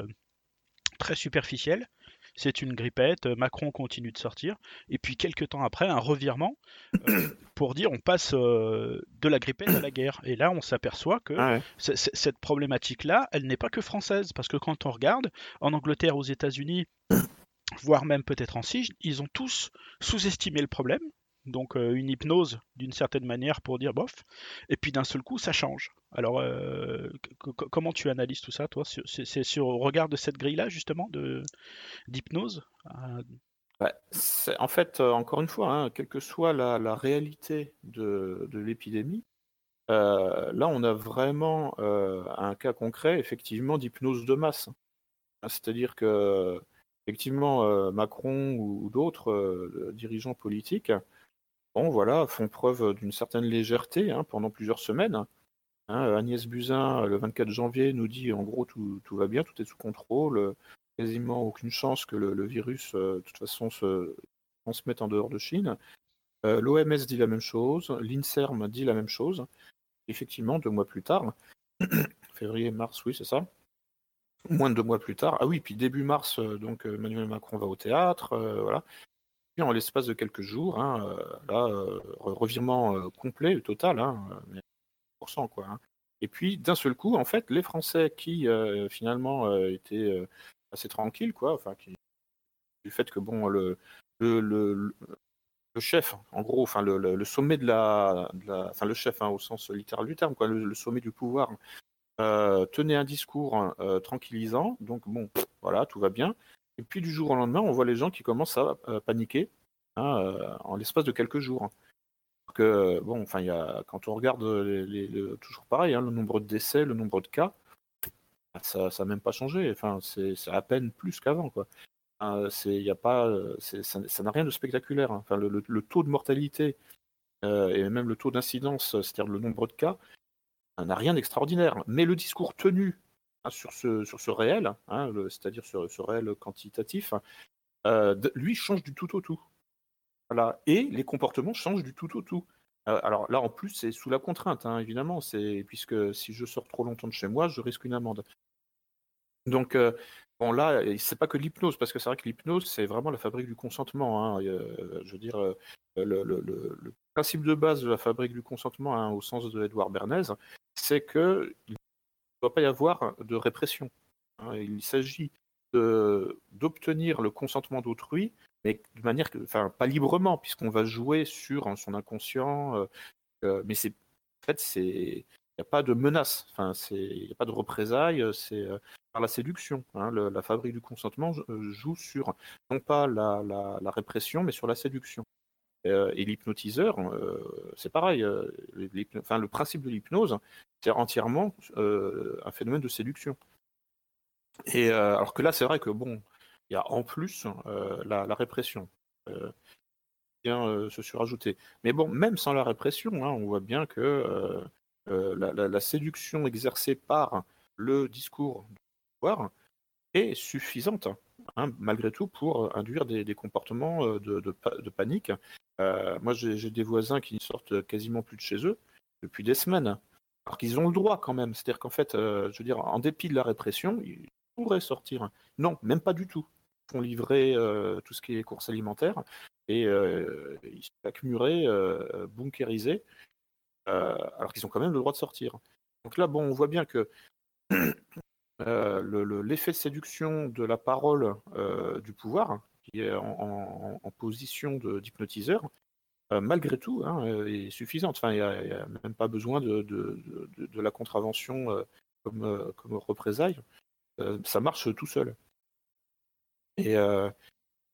très superficielle, c'est une grippette, euh, Macron continue de sortir, et puis quelques temps après, un revirement euh, pour dire on passe euh, de la grippette à la guerre. Et là, on s'aperçoit que ah cette problématique-là, elle n'est pas que française, parce que quand on regarde, en Angleterre, aux États-Unis, voire même peut-être en Sige, ils ont tous sous-estimé le problème, donc euh, une hypnose d'une certaine manière pour dire bof, et puis d'un seul coup ça change. Alors euh, comment tu analyses tout ça, toi C'est sur au regard de cette grille-là justement de d'hypnose euh? En fait, encore une fois, hein, quelle que soit la, réalité de, l'épidémie, là on a vraiment un cas concret effectivement d'hypnose de masse. C'est-à-dire que effectivement Macron ou d'autres dirigeants politiques bon, voilà, font preuve d'une certaine légèreté hein, pendant plusieurs semaines. Hein, Agnès Buzyn, le 24 janvier, nous dit en gros tout, va bien, tout est sous contrôle, quasiment aucune chance que le, virus, euh, de toute façon, se transmette en dehors de Chine. Euh, L'OMS dit la même chose, l'INSERM dit la même chose. Effectivement, deux mois plus tard, février, mars, oui, c'est ça. Moins de deux mois plus tard, ah oui, puis début mars, euh, donc Emmanuel Macron va au théâtre, voilà en l'espace de quelques jours, hein, euh, là, euh, revirement euh, complet, total, hein, quoi. Hein. Et puis d'un seul coup, en fait, les Français qui finalement étaient assez tranquilles, quoi, qui, du fait que bon, le, chef, en gros, enfin le, sommet de la, enfin le chef au sens littéral du terme, quoi, le, sommet du pouvoir, tenait un discours tranquillisant. Donc bon, voilà, tout va bien. Et puis du jour au lendemain, on voit les gens qui commencent à paniquer hein, euh, en l'espace de quelques jours. Que, bon, enfin, y a, quand on regarde les, toujours pareil, hein, le nombre de décès, le nombre de cas, ça n'a même pas changé. Enfin, c'est à peine plus qu'avant, ça n'a rien de spectaculaire. Hein. Enfin, le, taux de mortalité euh, et même le taux d'incidence, c'est-à-dire le nombre de cas, n'a rien d'extraordinaire. Mais le discours tenu sur, ce, sur ce réel, hein, c'est-à-dire sur ce réel quantitatif, euh, lui change du tout au tout. Et les comportements changent du tout au tout. Euh, alors là, en plus, c'est sous la contrainte, hein, évidemment, puisque si je sors trop longtemps de chez moi, je risque une amende. Donc, euh, bon, là, c'est pas que l'hypnose, parce que c'est vrai que l'hypnose, c'est vraiment la fabrique du consentement. je veux dire, le, principe de base de la fabrique du consentement, au sens de Edouard Bernays, c'est que doit pas y avoir de répression. Hein. Il s'agit d'obtenir le consentement d'autrui, mais de manière, enfin, pas librement, puisqu'on va jouer sur son inconscient. Euh, euh, mais c'est, en fait, c'est, il n'y a pas de menace, enfin, il n'y a pas de représailles, c'est euh, par la séduction. Hein. la fabrique du consentement joue sur non pas la, répression, mais sur la séduction. Et l'hypnotiseur, c'est pareil. enfin, le principe de l'hypnose, c'est entièrement euh, un phénomène de séduction. Et euh, alors que là, c'est vrai que bon, il y a en plus euh, la, répression vient se surajouter. Mais bon, même sans la répression, hein, on voit bien que la, séduction exercée par le discours du pouvoir est suffisante, hein, malgré tout, pour induire des, comportements de, de panique. moi, j'ai des voisins qui ne sortent quasiment plus de chez eux depuis des semaines. Alors qu'ils ont le droit quand même. C'est-à-dire qu'en fait, euh, je veux dire, en dépit de la répression, ils pourraient sortir. Non, même pas du tout. Ils font livrer euh, tout ce qui est courses alimentaires et euh, ils sont accumulés, bunkérisés, alors qu'ils ont quand même le droit de sortir. Donc là, bon, on voit bien que l'effet de séduction de la parole du pouvoir, qui est en, position d'hypnotiseur, euh, malgré tout, hein, euh, est suffisante. Enfin, il n'y a, même pas besoin de, la contravention euh, comme, comme représailles. ça marche tout seul. Et je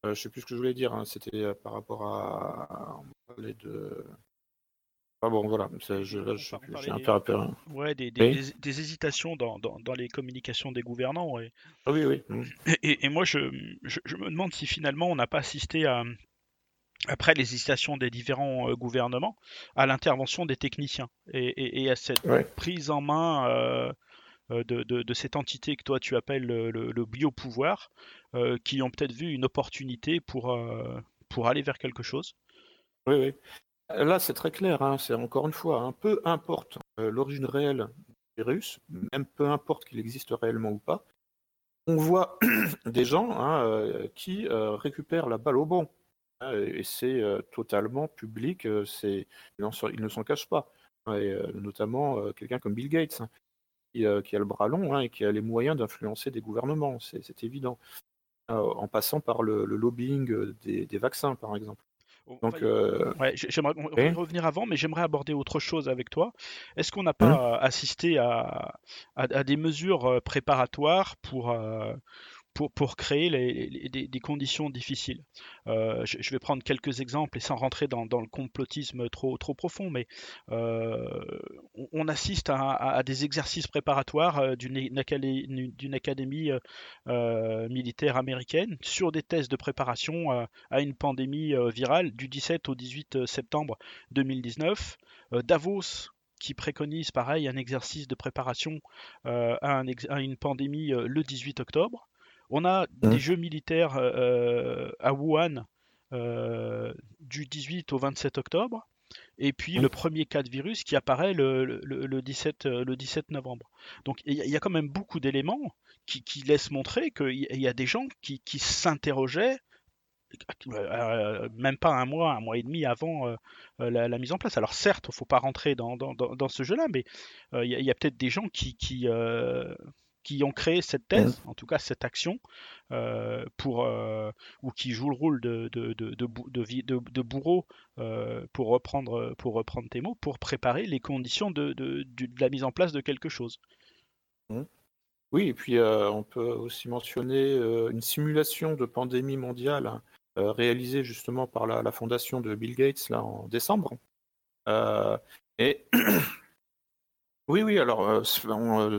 ne sais plus ce que je voulais dire. Hein, c'était par rapport à, on parlait de Ah bon, voilà, j'ai un peu. Ouais, des, des, des, hésitations dans, dans, dans, les communications des gouvernants. Et... Ah oui, oui. Mmh. Et, et, moi, je, je, je, me demande si finalement on n'a pas assisté à, après les hésitations des différents euh, gouvernements, à l'intervention des techniciens et, et, à cette prise en main euh, euh, de, de, de, cette entité que toi tu appelles le, le, biopouvoir, euh, qui ont peut-être vu une opportunité pour, pour aller vers quelque chose. Oui, oui. Là, c'est très clair, hein, c'est encore une fois, hein, peu importe euh, l'origine réelle du virus, même peu importe qu'il existe réellement ou pas, on voit des gens hein, euh, qui euh, récupèrent la balle au bon. et c'est totalement public, c'est, ils, ne s'en cachent pas. Et, notamment quelqu'un comme Bill Gates, qui, a le bras long et qui a les moyens d'influencer des gouvernements, c'est, évident. en passant par le, lobbying des vaccins, par exemple. Donc, euh, j'aimerais revenir avant, mais j'aimerais aborder autre chose avec toi. Est-ce qu'on n'a pas mmh. assisté à, à, des mesures euh, préparatoires pour, euh, pour, pour créer des, conditions difficiles. Euh, je, vais prendre quelques exemples et sans rentrer dans, le complotisme trop, trop profond, mais euh, on, assiste à, des exercices préparatoires euh, d'une académie, militaire américaine sur des tests de préparation à une pandémie virale du 17 au 18 septembre 2019. Davos qui préconise pareil un exercice de préparation à, une pandémie le 18 octobre. On a des hein jeux militaires euh, euh, à Wuhan euh, du 18 au 27 octobre. Et puis le premier cas de virus qui apparaît le, 17, le 17 novembre. Donc il y, a quand même beaucoup d'éléments qui, laissent montrer qu'il y a des gens qui, s'interrogeaient même pas un mois, un mois et demi avant la, mise en place. Alors certes, il ne faut pas rentrer dans, ce jeu-là, mais il y a, peut-être des gens qui, qui ont créé cette thèse, en tout cas cette action, euh, pour, euh, ou qui jouent le rôle de, de, de, de bourreau, euh, pour, reprendre, pour reprendre tes mots, pour préparer les conditions de, la mise en place de quelque chose. Mmh. Oui, et puis on peut aussi mentionner une simulation de pandémie mondiale réalisée justement par la, la, fondation de Bill Gates là, en décembre. et Oui, oui, alors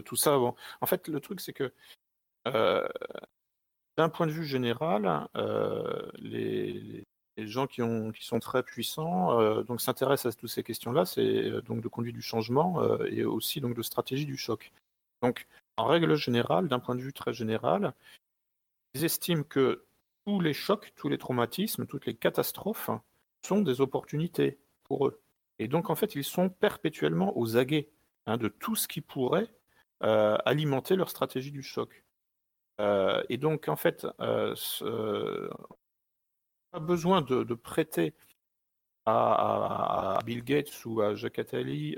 tout ça, en fait, le truc, c'est que d'un point de vue général, les, gens qui sont très puissants donc s'intéressent à toutes ces questions-là, c'est donc de conduite du changement et aussi donc de stratégie du choc. Donc, en règle générale, d'un point de vue très général, ils estiment que tous les chocs, tous les traumatismes, toutes les catastrophes sont des opportunités pour eux. Et donc, en fait, ils sont perpétuellement aux aguets Hein, de tout ce qui pourrait euh, alimenter leur stratégie du choc. Euh, et donc, en fait, euh, pas besoin de, prêter à, Bill Gates ou à Jacques Attali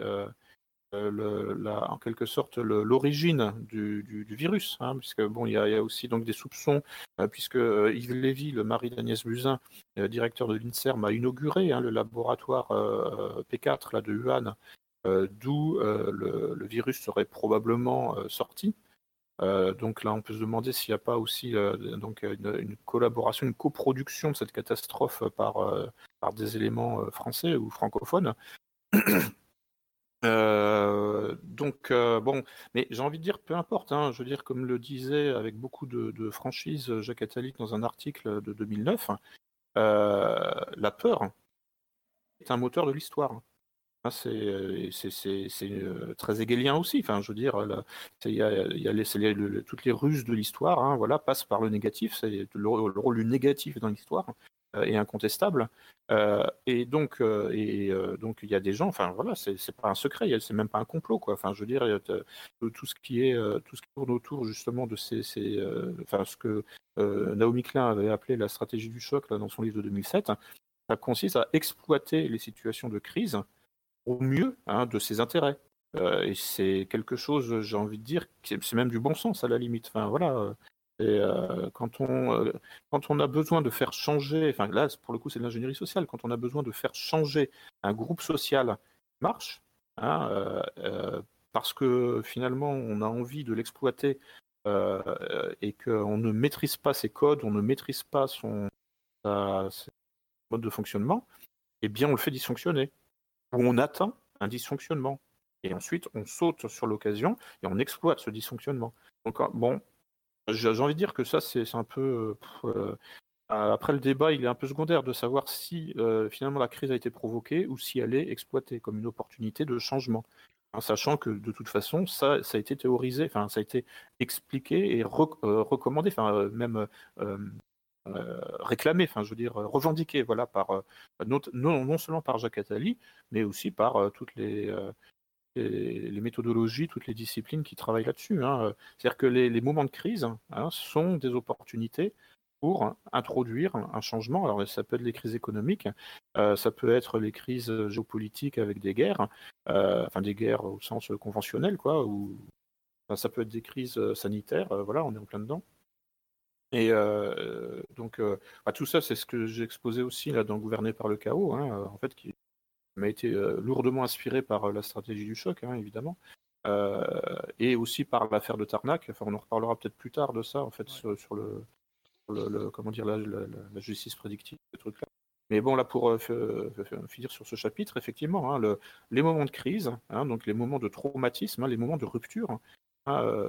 en quelque sorte l'origine du, virus, hein, bon, il y, a aussi donc des soupçons, puisque Yves Lévy, le mari d'Agnès Buzyn, directeur de l'INSERM, a inauguré hein, le laboratoire P4 là, de Wuhan d'où euh, le, virus serait probablement euh, sorti. donc là, on peut se demander s'il n'y a pas aussi donc une, collaboration, une coproduction de cette catastrophe par, par des éléments français ou francophones. donc bon, mais j'ai envie de dire, peu importe. Hein, je veux dire, comme le disait avec beaucoup de, franchise Jacques Attali dans un article de 2009, la peur est un moteur de l'histoire. Ah, c'est euh, très hegelien aussi. Enfin, je veux dire, il y a, toutes les ruses de l'histoire, hein, voilà, passent par le négatif. Le, rôle du négatif dans l'histoire euh, est incontestable. Euh, et donc, il y a des gens. Enfin, voilà, c'est pas un secret. C'est même pas un complot. Enfin, je veux dire, tout ce qui tourne autour justement de ce que Naomi Klein avait appelé la stratégie du choc là, dans son livre de 2007. Ça consiste à exploiter les situations de crise au mieux hein, de ses intérêts. Euh, et c'est quelque chose, j'ai envie de dire, c'est même du bon sens à la limite. Enfin voilà. Et, euh, quand, on, euh, quand on a besoin de faire changer, enfin là pour le coup c'est de l'ingénierie sociale, quand on a besoin de faire changer un groupe social marche, hein, parce que finalement on a envie de l'exploiter et qu'on ne maîtrise pas ses codes, on ne maîtrise pas son, mode de fonctionnement, eh bien on le fait dysfonctionner. Où on atteint un dysfonctionnement. Et ensuite, on saute sur l'occasion et on exploite ce dysfonctionnement. Donc, bon, j'ai envie de dire que ça, c'est un peu. Euh, après le débat, il est un peu secondaire de savoir si euh, finalement la crise a été provoquée ou si elle est exploitée comme une opportunité de changement. En sachant que de toute façon, ça, ça a été théorisé, ça a été expliqué et euh, recommandé, même réclamé, enfin, je veux dire, revendiqué, voilà, par, non, non, seulement par Jacques Attali, mais aussi par toutes les, méthodologies, toutes les disciplines qui travaillent là-dessus. Hein. C'est-à-dire que les, moments de crise hein, sont des opportunités pour introduire un changement. Alors ça peut être les crises économiques, euh, ça peut être les crises géopolitiques avec des guerres, euh, enfin des guerres au sens conventionnel, quoi, ça peut être des crises sanitaires, euh, voilà, on est en plein dedans. Et donc bah, tout ça, c'est ce que j'ai exposé aussi là dans Gouverner par le chaos, hein, en fait, qui, m'a été euh, lourdement inspiré par euh, la stratégie du choc, hein, évidemment, euh, et aussi par l'affaire de Tarnac. Enfin, on en reparlera peut-être plus tard de ça, en fait, sur, le, le, comment dire, la, la, justice prédictive, ce truc-là. Mais bon, là, pour finir sur ce chapitre, effectivement, hein, le, les moments de crise, hein, donc les moments de traumatisme, les moments de rupture, euh,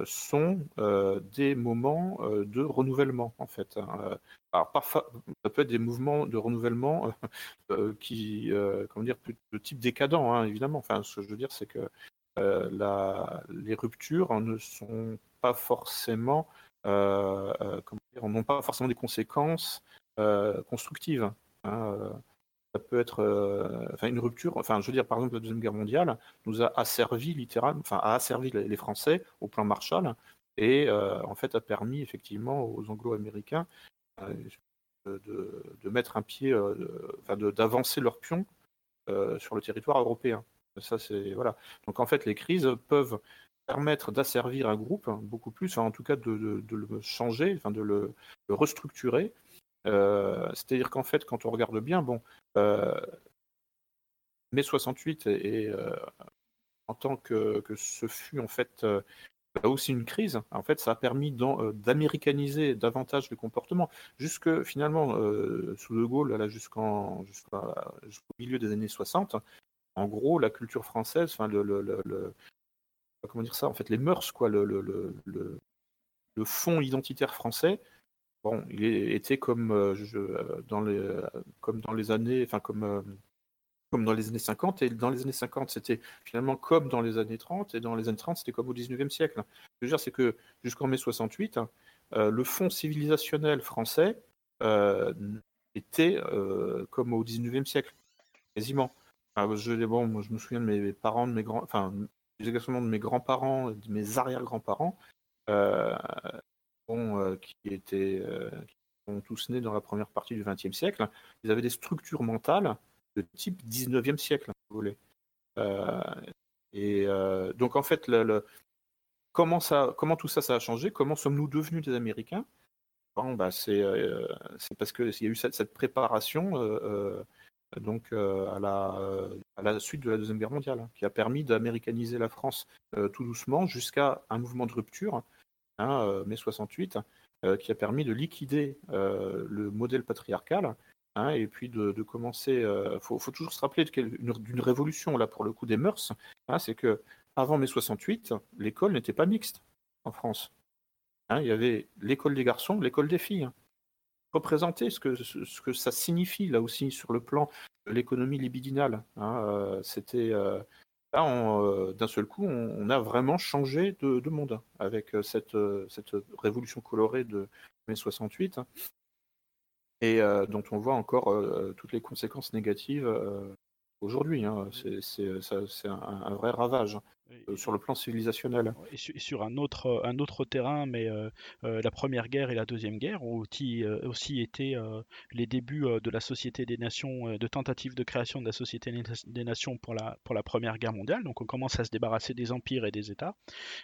sont euh, des moments euh, de renouvellement en fait. Hein. Alors parfois, ça peut être des mouvements de renouvellement qui, comment dire, de type décadent hein, évidemment. Enfin, ce que je veux dire, c'est que la, les ruptures ne sont pas forcément, comment dire, n'ont pas forcément des conséquences constructives. Hein, ça peut être euh, enfin une rupture. Enfin, je veux dire, par exemple, la deuxième guerre mondiale nous a asservi littéralement, enfin a asservi les Français au plan Marshall et euh, en fait a permis effectivement aux Anglo-Américains euh, de, mettre un pied, enfin d'avancer leur pion sur le territoire européen. Ça c'est voilà. Donc en fait, les crises peuvent permettre d'asservir un groupe beaucoup plus, en tout cas de, le changer, enfin de le restructurer c'est-à-dire qu'en fait, quand on regarde bien, bon, euh, mai 68 et, euh, en tant que, ce fut en fait aussi une crise, en fait, ça a permis d'américaniser davantage le comportement, jusque finalement sous De Gaulle, jusqu'au milieu des années 60. En gros, la culture française, enfin le, comment dire ça, en fait, les mœurs, quoi, le, le fond identitaire français bon, il était comme, euh, euh, dans les, euh, comme dans les années, enfin comme, dans les années 50, et dans les années 50, c'était finalement comme dans les années 30, et dans les années 30, c'était comme au 19e siècle. Je veux dire, c'est que jusqu'en mai 68, le fond civilisationnel français était comme au 19e siècle, quasiment. je, bon, je me souviens de mes parents, de mes grands, enfin, exactement de mes grands-parents, de mes arrière-grands-parents, euh, qui étaient euh, qui sont tous nés dans la première partie du XXe siècle, ils avaient des structures mentales de type 19e siècle, si vous voulez. Euh, et donc en fait, comment, ça, comment tout ça, ça a changé Comment sommes-nous devenus des Américains? Bon, bah, c'est, parce qu'il y a eu cette, préparation donc, à, la, à la suite de la Deuxième Guerre mondiale, hein, qui a permis d'américaniser la France tout doucement jusqu'à un mouvement de rupture hein, euh, mai 68, euh, qui a permis de liquider euh, le modèle patriarcal hein, et puis de, commencer. Il faut, toujours se rappeler d'une révolution là pour le coup des mœurs. Hein, c'est que avant mai 68, l'école n'était pas mixte en France. il y avait l'école des garçons, l'école des filles. Représenter ce que, ce que ça signifie là aussi sur le plan de l'économie libidinale. C'était d'un seul coup, on, a vraiment changé de, monde avec euh, cette, euh, cette, révolution colorée de mai 68 et dont on voit encore toutes les conséquences négatives aujourd'hui. Hein. C'est un, vrai ravage. Euh, sur le plan civilisationnel. Et sur, un, autre, un autre terrain, mais euh, euh, la Première Guerre et la Deuxième Guerre ont aussi, aussi été les débuts de la Société des Nations, de tentatives de création de la Société des Nations pour la, pour la Première Guerre mondiale. Donc on commence à se débarrasser des empires et des États.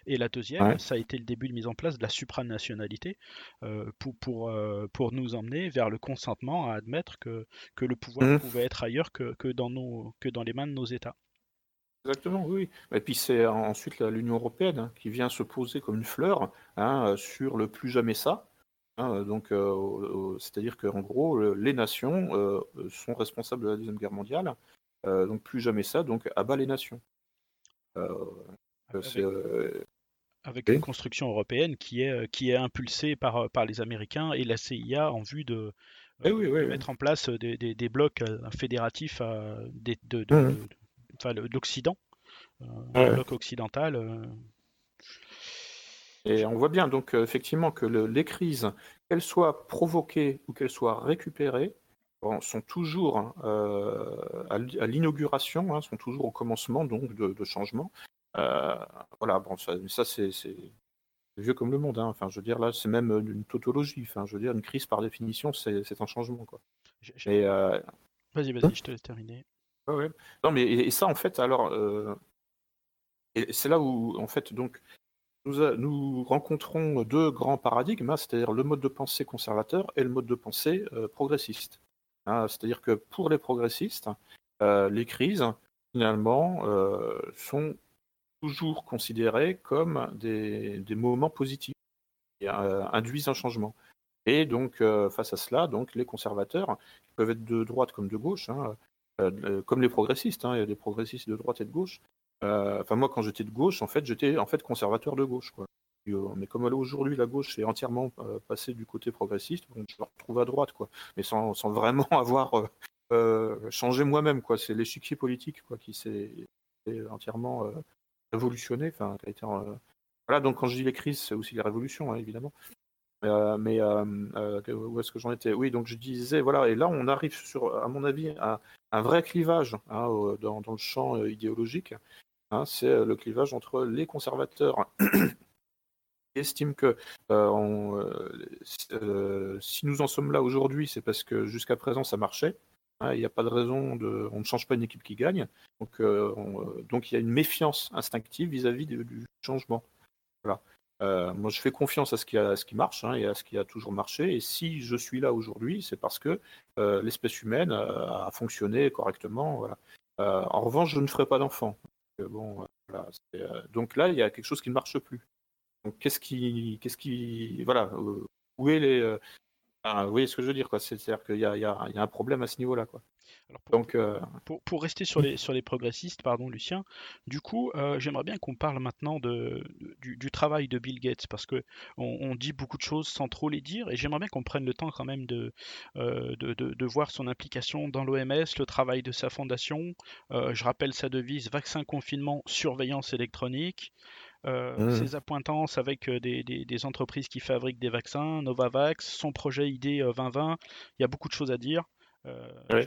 Et la Deuxième, ça a été le début de mise en place de la supranationalité pour, pour, pour nous emmener vers le consentement à admettre que, que le pouvoir mmh. pouvait être ailleurs que, que, dans nos, que dans les mains de nos États. Exactement, oui. Et puis c'est ensuite l'Union européenne hein, qui vient se poser comme une fleur hein, sur le plus jamais ça. Hein, donc, euh, c'est-à-dire qu'en gros, les nations euh, sont responsables de la Deuxième Guerre mondiale donc plus jamais ça, donc à bas les nations. avec, une construction européenne qui est, qui est impulsée par, par les Américains et la CIA en vue de, eh oui, mettre en place des, des, blocs fédératifs de, de, mmh. l'Occident, un bloc occidental. Et on voit bien donc effectivement que les crises, qu'elles soient provoquées ou qu'elles soient récupérées, sont toujours hein, euh, à l'inauguration, hein, sont toujours au commencement donc de, changement. Euh, voilà, bon, ça, ça c'est vieux comme le monde. Hein. Enfin, je veux dire là, c'est même une tautologie. Enfin, je veux dire, une crise par définition, c'est un changement, quoi. Euh, vas-y, vas-y, je te laisse terminer. Non, mais et, ça, en fait, alors, c'est là où, en fait, donc, nous, rencontrons deux grands paradigmes, hein, c'est-à-dire le mode de pensée conservateur et le mode de pensée euh, progressiste. Hein. c'est-à-dire que pour les progressistes, euh, les crises, finalement, euh, sont toujours considérées comme des, moments positifs induisent un changement. Et donc, face à cela, donc, les conservateurs, qui peuvent être de droite comme de gauche, hein, comme les progressistes, il y a des progressistes de droite et de gauche, euh, enfin, moi, quand j'étais de gauche, en fait, j'étais en fait conservateur de gauche. Euh, mais comme aujourd'hui la gauche est entièrement euh, passée du côté progressiste, je me retrouve à droite, quoi. Mais sans, vraiment avoir changé moi-même, quoi. C'est l'échiquier politique, quoi, qui s'est entièrement révolutionné. Enfin, voilà. Donc quand je dis les crises, c'est aussi les révolutions, hein, évidemment. mais où est-ce que j'en étais? Oui, donc je disais, voilà, et là on arrive à mon avis, à un vrai clivage hein, dans, le champ idéologique Hein, c'est euh, le clivage entre les conservateurs qui estiment que euh, euh, si nous en sommes là aujourd'hui, c'est parce que jusqu'à présent ça marchait. Hein, il n'y a pas de raison de. On ne change pas une équipe qui gagne. Donc, donc il y a une méfiance instinctive vis-à-vis du, changement. Voilà. Moi, je fais confiance à ce qui, a, ce qui marche hein, et à ce qui a toujours marché. Et si je suis là aujourd'hui, c'est parce que l'espèce humaine a fonctionné correctement. En revanche, je ne ferai pas d'enfant euh, donc là, il y a quelque chose qui ne marche plus. Donc qu'est-ce qui, qu'est-ce qui, voilà, euh, où est les, euh, vous voyez ce que je veux dire. C'est-à-dire qu'il y, y, y a, un problème à ce niveau-là, quoi. Pour, Donc, pour, pour, rester sur les, sur les progressistes, pardon, Lucien, du coup, j'aimerais bien qu'on parle maintenant de, du, du, travail de Bill Gates, parce que on, dit beaucoup de choses sans trop les dire, et j'aimerais bien qu'on prenne le temps quand même de, de, de, de, voir son implication dans l'OMS, le travail de sa fondation. je rappelle sa devise vaccin, confinement, surveillance électronique. Euh, mmh. ses appointances avec euh, des, des, entreprises qui fabriquent des vaccins, Novavax, son projet ID 2020. Il y a beaucoup de choses à dire. Euh, oui,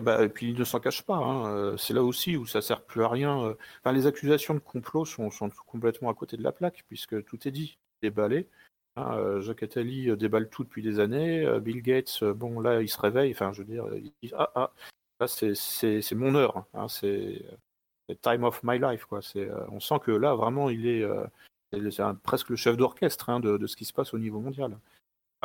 bah, et puis il ne s'en cache pas. Hein. C'est là aussi où ça sert plus à rien. Enfin, les accusations de complot sont, sont, complètement à côté de la plaque, puisque tout est dit, déballé. Hein, Jacques Attali déballe tout depuis des années. Bill Gates, bon, là, il se réveille. Enfin, je veux dire, il dit Ah, ah, là, c'est mon heure. Hein. c'est time of my life. Quoi. Euh, on sent que là, vraiment, il est, euh, presque le chef d'orchestre hein, de, ce qui se passe au niveau mondial.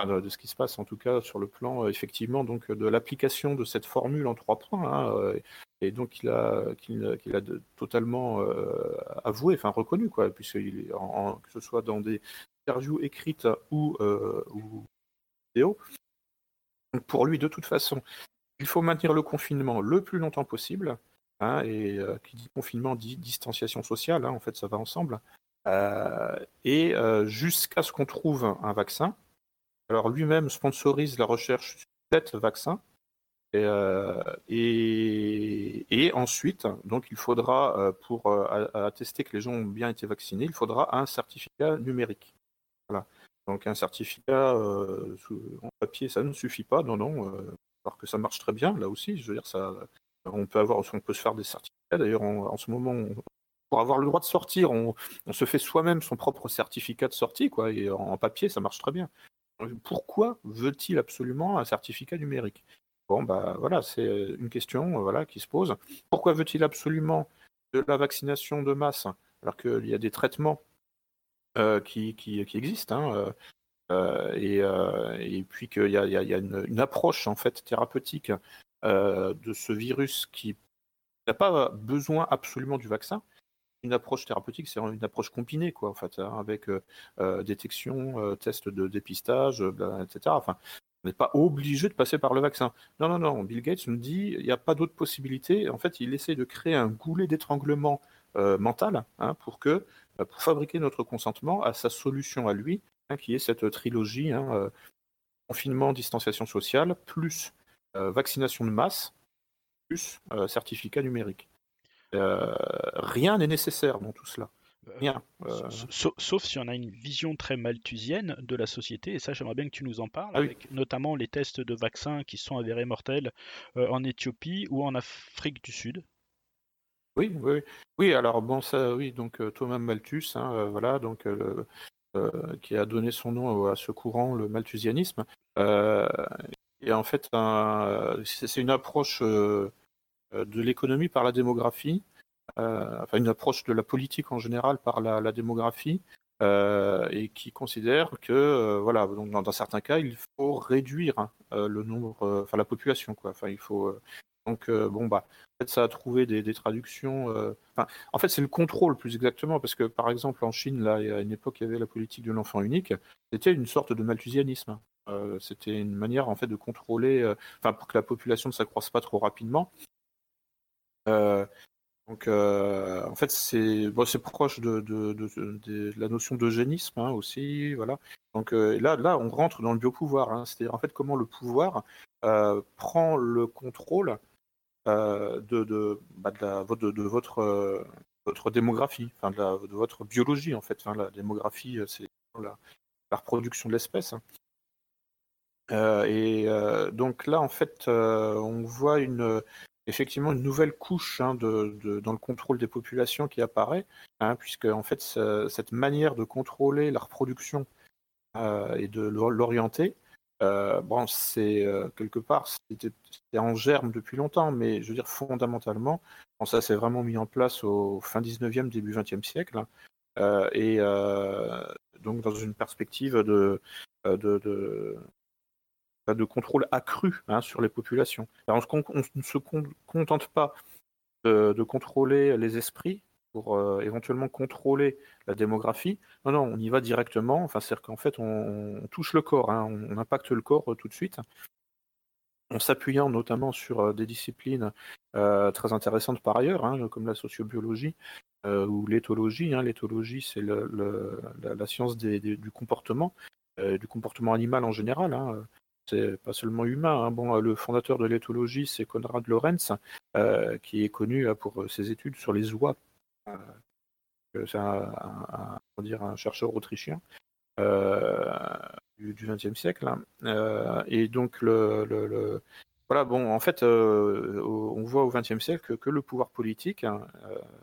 De, ce qui se passe, en tout cas, sur le plan, euh, effectivement, donc, de l'application de cette formule en trois points. Hein, et donc, il a, qu'il, a totalement avoué, enfin reconnu, quoi, en, que ce soit dans des interviews écrites ou, vidéo. Pour lui, de toute façon, il faut maintenir le confinement le plus longtemps possible. Hein, et euh, qui dit confinement dit distanciation sociale, hein, en fait ça va ensemble, euh, et euh, jusqu'à ce qu'on trouve un vaccin. Alors lui-même sponsorise la recherche sur sept vaccins, et, et, ensuite, donc il faudra, pour attester que les gens ont bien été vaccinés, il faudra un certificat numérique. Voilà. Donc un certificat en papier, ça ne suffit pas, non, non, alors que ça marche très bien, là aussi, je veux dire, ça, on peut avoir, on peut se faire des certificats. D'ailleurs, en, ce moment, pour avoir le droit de sortir, on, se fait soi-même son propre certificat de sortie, quoi. Et en, papier, ça marche très bien. Pourquoi veut-il absolument un certificat numérique? Bon, bah voilà, c'est une question, voilà, qui se pose. Pourquoi veut-il absolument de la vaccination de masse alors qu'il y a des traitements euh, qui, qui, existent hein, euh, euh, et, puis qu'il y a, une, une, approche en fait thérapeutique euh, de ce virus qui n'a pas besoin absolument du vaccin. Une approche thérapeutique, c'est une approche combinée, quoi, en fait, hein, avec euh, euh, détection, test de dépistage, etc. Enfin, On n'est pas obligé de passer par le vaccin. Non, non, non. Bill Gates nous dit il n'y a pas d'autre possibilité. En fait, il essaie de créer un goulet d'étranglement euh, mental hein, pour que euh, pour fabriquer notre consentement à sa solution à lui, hein, qui est cette trilogie euh, confinement, distanciation sociale, plus vaccination de masse, plus certificat numérique. Rien n'est nécessaire dans tout cela. Euh, sauf, si on a une vision très malthusienne de la société, et ça j'aimerais bien que tu nous en parles, ah avec notamment les tests de vaccins qui sont avérés mortels euh, en Éthiopie ou en Afrique du Sud. Oui, oui, oui. Alors bon, ça, oui. Donc euh, Thomas Malthus, hein, voilà, donc qui a donné son nom à ce courant, le malthusianisme. et en fait, c'est une approche de l'économie par la démographie euh, enfin une approche de la politique en général par la, démographie, euh, et qui considère que euh, voilà donc dans, certains cas il faut réduire hein, le nombre enfin la population quoi. Enfin il faut donc bon bah en fait ça a trouvé des, traductions en fait c'est le contrôle plus exactement parce que par exemple en Chine là à une époque il y avait la politique de l'enfant unique c'était une sorte de malthusianisme c'était une manière en fait de contrôler enfin pour que la population ne s'accroisse pas trop rapidement donc, euh, en fait, c'est bon, proche de, la notion d'eugénisme hein, aussi, voilà. Donc euh, là, là, on rentre dans le biopouvoir, hein, c'est-à-dire en fait comment le pouvoir euh, prend le contrôle de, bah, votre, votre démographie, de, votre biologie en fait. La démographie, c'est la, la, reproduction de l'espèce. Hein. et donc là, en fait, on voit une effectivement une nouvelle couche hein, de, dans le contrôle des populations qui apparaît, hein, puisque en fait cette manière de contrôler la reproduction euh, et de l'orienter, euh, bon, c'est euh, quelque part c'était en germe depuis longtemps, mais je veux dire fondamentalement, ça s'est vraiment mis en place au fin 19e, début 20e siècle, hein, et donc dans une perspective de, contrôle accru hein, sur les populations. on, ne se contente pas de, contrôler les esprits pour euh, éventuellement contrôler la démographie. Non, non, on y va directement. Enfin, c'est-à-dire qu'en fait, on, touche le corps, hein, on, impacte le corps euh, tout de suite, en s'appuyant notamment sur euh, des disciplines très intéressantes par ailleurs, hein, comme la sociobiologie ou l'éthologie. L'éthologie, c'est la, science du comportement, du comportement animal en général c'est pas seulement humain. Hein. Bon, le fondateur de l'éthologie, c'est Konrad Lorenz, euh, qui est connu euh, pour ses études sur les oies. Euh, c'est un, dire, un chercheur autrichien du XXe siècle. Hein. et donc, le, voilà, bon, en fait, on voit au XXe siècle que, le pouvoir politique, hein,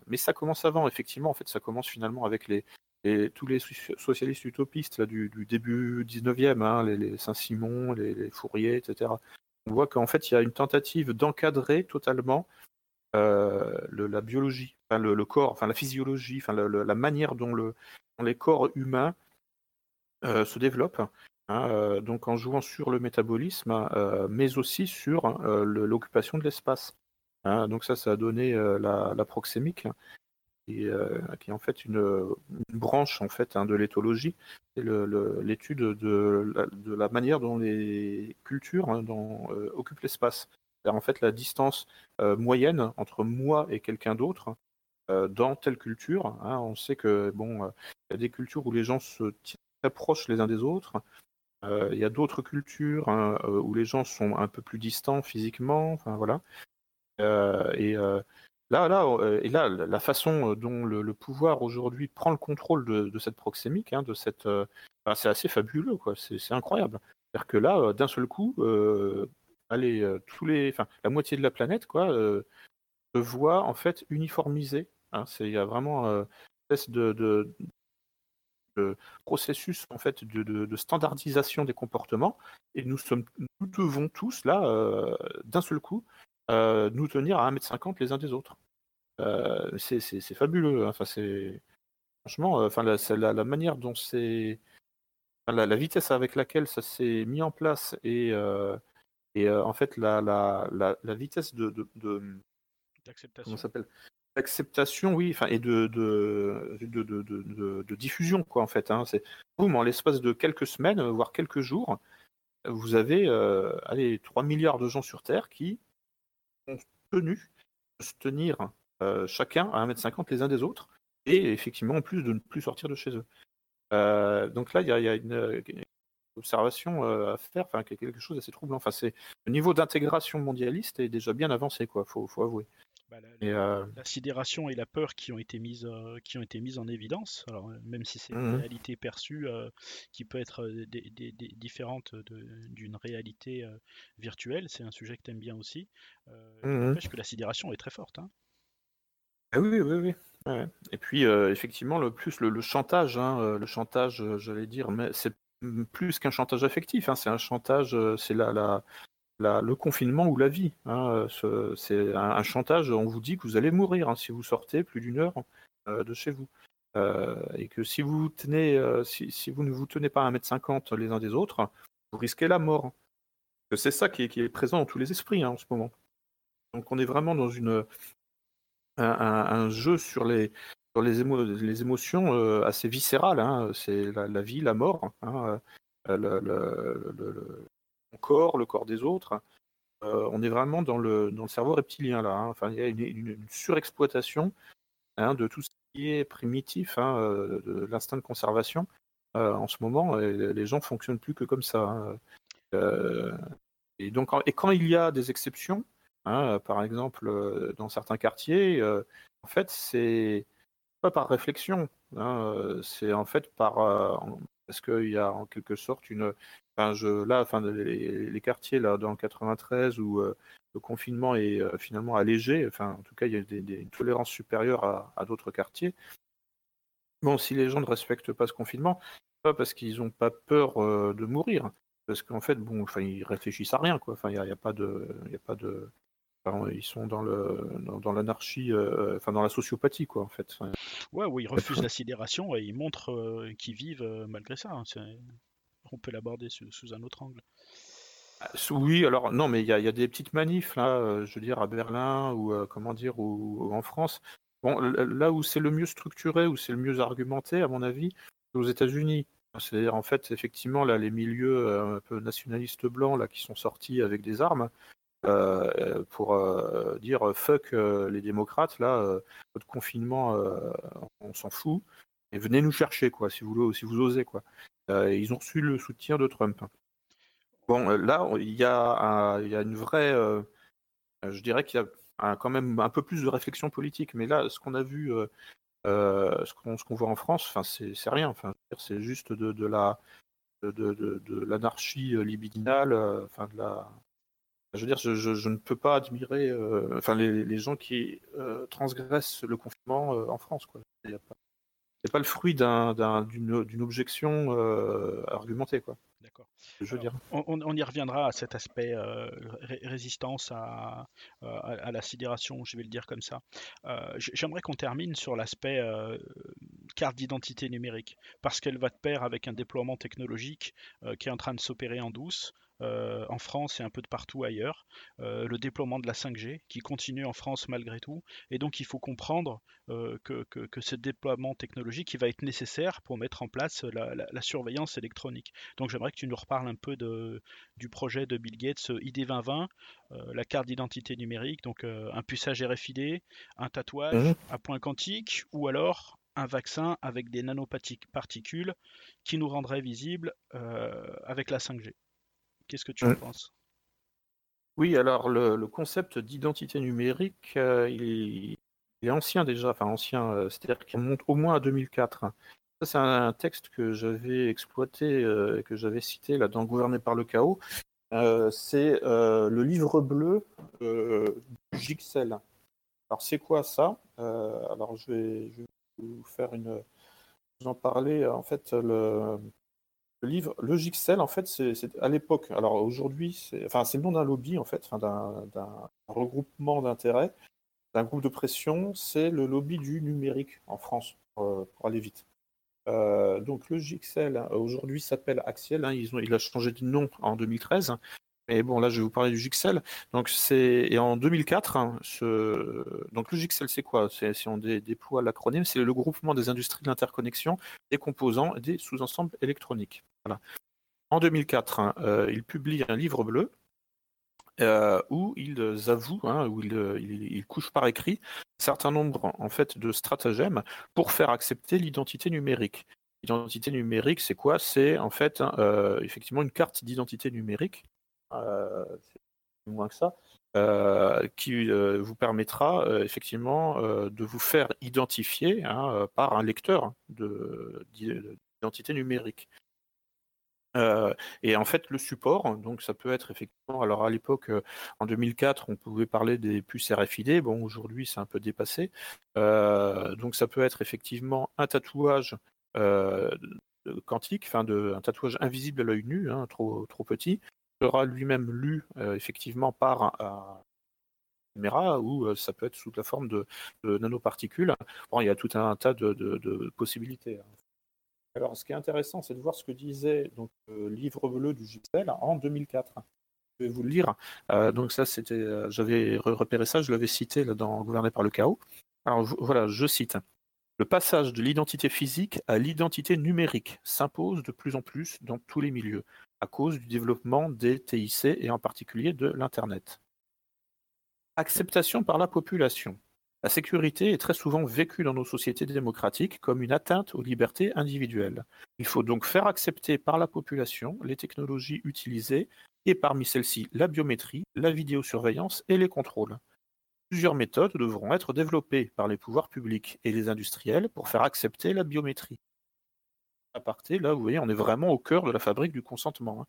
mais ça commence avant, effectivement, en fait, ça commence finalement avec les, et tous les socialistes utopistes du, début 19e, hein, les, Saint-Simon, les, Fourier, etc., on voit qu'en fait, il y a une tentative d'encadrer totalement euh, la biologie, le, corps, enfin, la physiologie, enfin, la manière dont, le, les corps humains euh, se développent. Hein, euh, donc en jouant sur le métabolisme, mais aussi sur l'occupation de l'espace. Hein. donc ça, ça a donné la proxémique, euh, qui, est en fait une, branche en fait hein, de l'éthologie, c'est l'étude de, la manière dont les cultures hein, euh, occupent l'espace. En fait, la distance euh, moyenne entre moi et quelqu'un d'autre dans telle culture. Hein, on sait que bon, il y a des cultures où les gens se proches les uns des autres. il y a d'autres cultures où les gens sont un peu plus distants physiquement. Enfin voilà. Là, là, euh, et là, la façon euh, dont le, pouvoir aujourd'hui prend le contrôle de, cette proxémique, hein, de cette, euh, c'est assez fabuleux, quoi. C'est incroyable. C'est-à-dire que là, d'un seul coup, allez, tous les, enfin, la moitié de la planète, quoi, se voit en fait uniformisée. Hein. il y a vraiment une espèce de, processus en fait de, standardisation des comportements, et nous sommes, nous devons tous là, d'un seul coup, euh, nous tenir à 1m50 les uns des autres. Euh, c'est fabuleux. Hein. Enfin, c'est franchement, euh, enfin, la, la, manière dont c'est, la, vitesse avec laquelle ça s'est mis en place et, et en fait la, la, vitesse de, de, comment s'appelle? D'acceptation, oui, enfin, et de de, de, de, diffusion, quoi, en fait. Hein. C'est boum, en l'espace de quelques semaines, voire quelques jours, vous avez allez, 3 milliards de gens sur Terre qui ont tenu de se tenir chacun à 1m50 les uns des autres, et effectivement, en plus de ne plus sortir de chez eux. donc là, il y a, une, observation à faire, enfin quelque chose d'assez troublant. Enfin, c'est le niveau d'intégration mondialiste est déjà bien avancé, quoi. Faut, faut avouer. Bah, la, sidération et la peur qui ont été mises, qui ont été mises en évidence. Alors même si c'est une mmh réalité perçue qui peut être différente d'une réalité virtuelle, c'est un sujet que tu aimes bien aussi. Euh, mmh que la sidération est très forte. Hein. Ah oui, oui, oui. Et puis effectivement, le plus le, chantage, hein, le chantage, j'allais dire, mais c'est plus qu'un chantage affectif, hein, c'est un chantage, c'est la, la, le confinement ou la vie. Hein, c'est un, chantage, on vous dit que vous allez mourir hein, si vous sortez plus d'une heure euh, de chez vous. Euh, et que si vous, tenez, euh, si, vous ne vous tenez pas à 1m50 les uns des autres, vous risquez la mort. C'est ça qui est, présent dans tous les esprits en ce moment. Donc on est vraiment dans une, un, jeu sur les, émotions assez viscérales. C'est la, vie, la mort. Corps, le corps des autres. Euh, on est vraiment dans le, dans le cerveau reptilien là. Hein. Enfin, il y a une, surexploitation hein, de tout ce qui est primitif, hein, euh, de l'instinct de conservation. Euh, en ce moment, les gens fonctionnent plus que comme ça. et donc, et quand il y a des exceptions, par exemple dans certains quartiers, en fait, c'est pas par réflexion, c'est en fait par parce qu'il y a en quelque sorte une, Enfin, je, là, enfin, les, quartiers là, dans le 93 où euh, le confinement est euh, finalement allégé, enfin, en tout cas, il y a des, une tolérance supérieure à, d'autres quartiers. Bon, si les gens ne respectent pas ce confinement, pas parce qu'ils n'ont pas peur euh, de mourir, parce qu'en fait, bon, enfin, ils réfléchissent à rien, quoi. Enfin, il n'y a, pas de, il a pas de, ils sont dans le, dans, l'anarchie, enfin, dans la sociopathie, quoi, en fait. Ouais, oui, ils refusent la sidération et ils montrent qu'ils vivent malgré ça. Hein, on peut l'aborder sous, un autre angle. Ah, oui, alors non, mais il y, a des petites manifs là, euh, je veux dire à Berlin ou euh, comment dire ou, en France. Bon, là où c'est le mieux structuré, où c'est le mieux argumenté, à mon avis, c'est aux États-Unis. C'est-à-dire en fait, effectivement, là, les milieux euh, un peu nationalistes blancs là qui sont sortis avec des armes pour dire fuck les démocrates là, votre confinement, on s'en fout et venez nous chercher quoi, si vous si vous osez quoi. Euh, ils ont reçu le soutien de Trump. Bon, euh, là, il y a, une vraie. Euh, je dirais qu'il y a quand même un peu plus de réflexion politique. Mais là, ce qu'on a vu, ce qu'on voit en France, c'est rien. C'est juste de, la de, l'anarchie libidinale, enfin. Je veux dire, je, ne peux pas admirer, enfin les, les, gens qui transgressent le confinement en France. Quoi. Il y a pas pas le fruit d'une objection euh, argumentée, quoi. D'accord. Je dire. On, y reviendra à cet aspect euh, résistance à, à, la sidération, je vais le dire comme ça. Euh, j'aimerais qu'on termine sur l'aspect carte d'identité numérique, parce qu'elle va de pair avec un déploiement technologique qui est en train de s'opérer en douce. Euh, en France et un peu de partout ailleurs, euh, le déploiement de la 5G qui continue en France malgré tout. Et donc il faut comprendre euh, que, ce déploiement technologique va être nécessaire pour mettre en place la, surveillance électronique. Donc j'aimerais que tu nous reparles un peu de, du projet de Bill Gates ID 2020, la carte d'identité numérique, donc un puçage RFID, un tatouage mmh. à point quantique ou alors un vaccin avec des nanoparticules qui nous rendraient visibles avec la 5G. Qu'est-ce que tu en penses? Oui, alors le, concept d'identité numérique, euh, il, est, ancien déjà, enfin ancien, euh, c'est-à-dire qu'il monte au moins à 2004. Ça, c'est un, texte que j'avais exploité, euh, que j'avais cité là dans Gouverner par le chaos. c'est le livre bleu du Gixel. Alors c'est quoi ça? Alors je vais, je vais, vous faire une, vous en parler. En fait, le, le livre Logixel, en fait, c'est à l'époque. Alors aujourd'hui, c'est enfin, le nom d'un lobby, en fait, d'un regroupement d'intérêts, d'un groupe de pression. C'est le lobby du numérique en France, pour, aller vite. Euh, donc Logixel, aujourd'hui, s'appelle Axiel. Hein, ils ont, il a changé de nom en 2013. Et bon, là, je vais vous parler du Gixel. Donc, c'est et en 2004, hein, donc le Gixel, c'est quoi? C'est si on déploie l'acronyme, c'est le groupement des industries de l'interconnexion des composants et des sous-ensembles électroniques. En 2004, hein, il publie un livre bleu euh, où ils avouent, hein, où ils, couchent par écrit un certain nombre en fait de stratagèmes pour faire accepter l'identité numérique. L'identité numérique, c'est quoi? C'est en fait hein, euh, effectivement une carte d'identité numérique, euh, moins que ça, euh, qui vous permettra effectivement de vous faire identifier hein, par un lecteur d'identité numérique. Euh, et en fait, le support, donc ça peut être effectivement, alors à l'époque, euh, en 2004, on pouvait parler des puces RFID, bon aujourd'hui c'est un peu dépassé, euh, donc ça peut être effectivement un tatouage quantique, un tatouage invisible à l'œil nu, hein, trop, trop petit, sera lui-même lu effectivement par un, caméra ou ça peut être sous la forme de, nanoparticules. Bon, il y a tout un tas de, possibilités. Hein. Alors, ce qui est intéressant, c'est de voir ce que disait donc, le livre bleu du GIPSEL en 2004. Je vais vous le lire. Euh, donc ça, c'était, euh, j'avais repéré ça, je l'avais cité là, dans Gouverné par le chaos. Alors voilà, je cite. Le passage de l'identité physique à l'identité numérique s'impose de plus en plus dans tous les milieux, à cause du développement des TIC et en particulier de l'Internet. Acceptation par la population. La sécurité est très souvent vécue dans nos sociétés démocratiques comme une atteinte aux libertés individuelles. Il faut donc faire accepter par la population les technologies utilisées et parmi celles-ci la biométrie, la vidéosurveillance et les contrôles. Plusieurs méthodes devront être développées par les pouvoirs publics et les industriels pour faire accepter la biométrie. Là, vous voyez, on est vraiment au cœur de la fabrique du consentement, hein,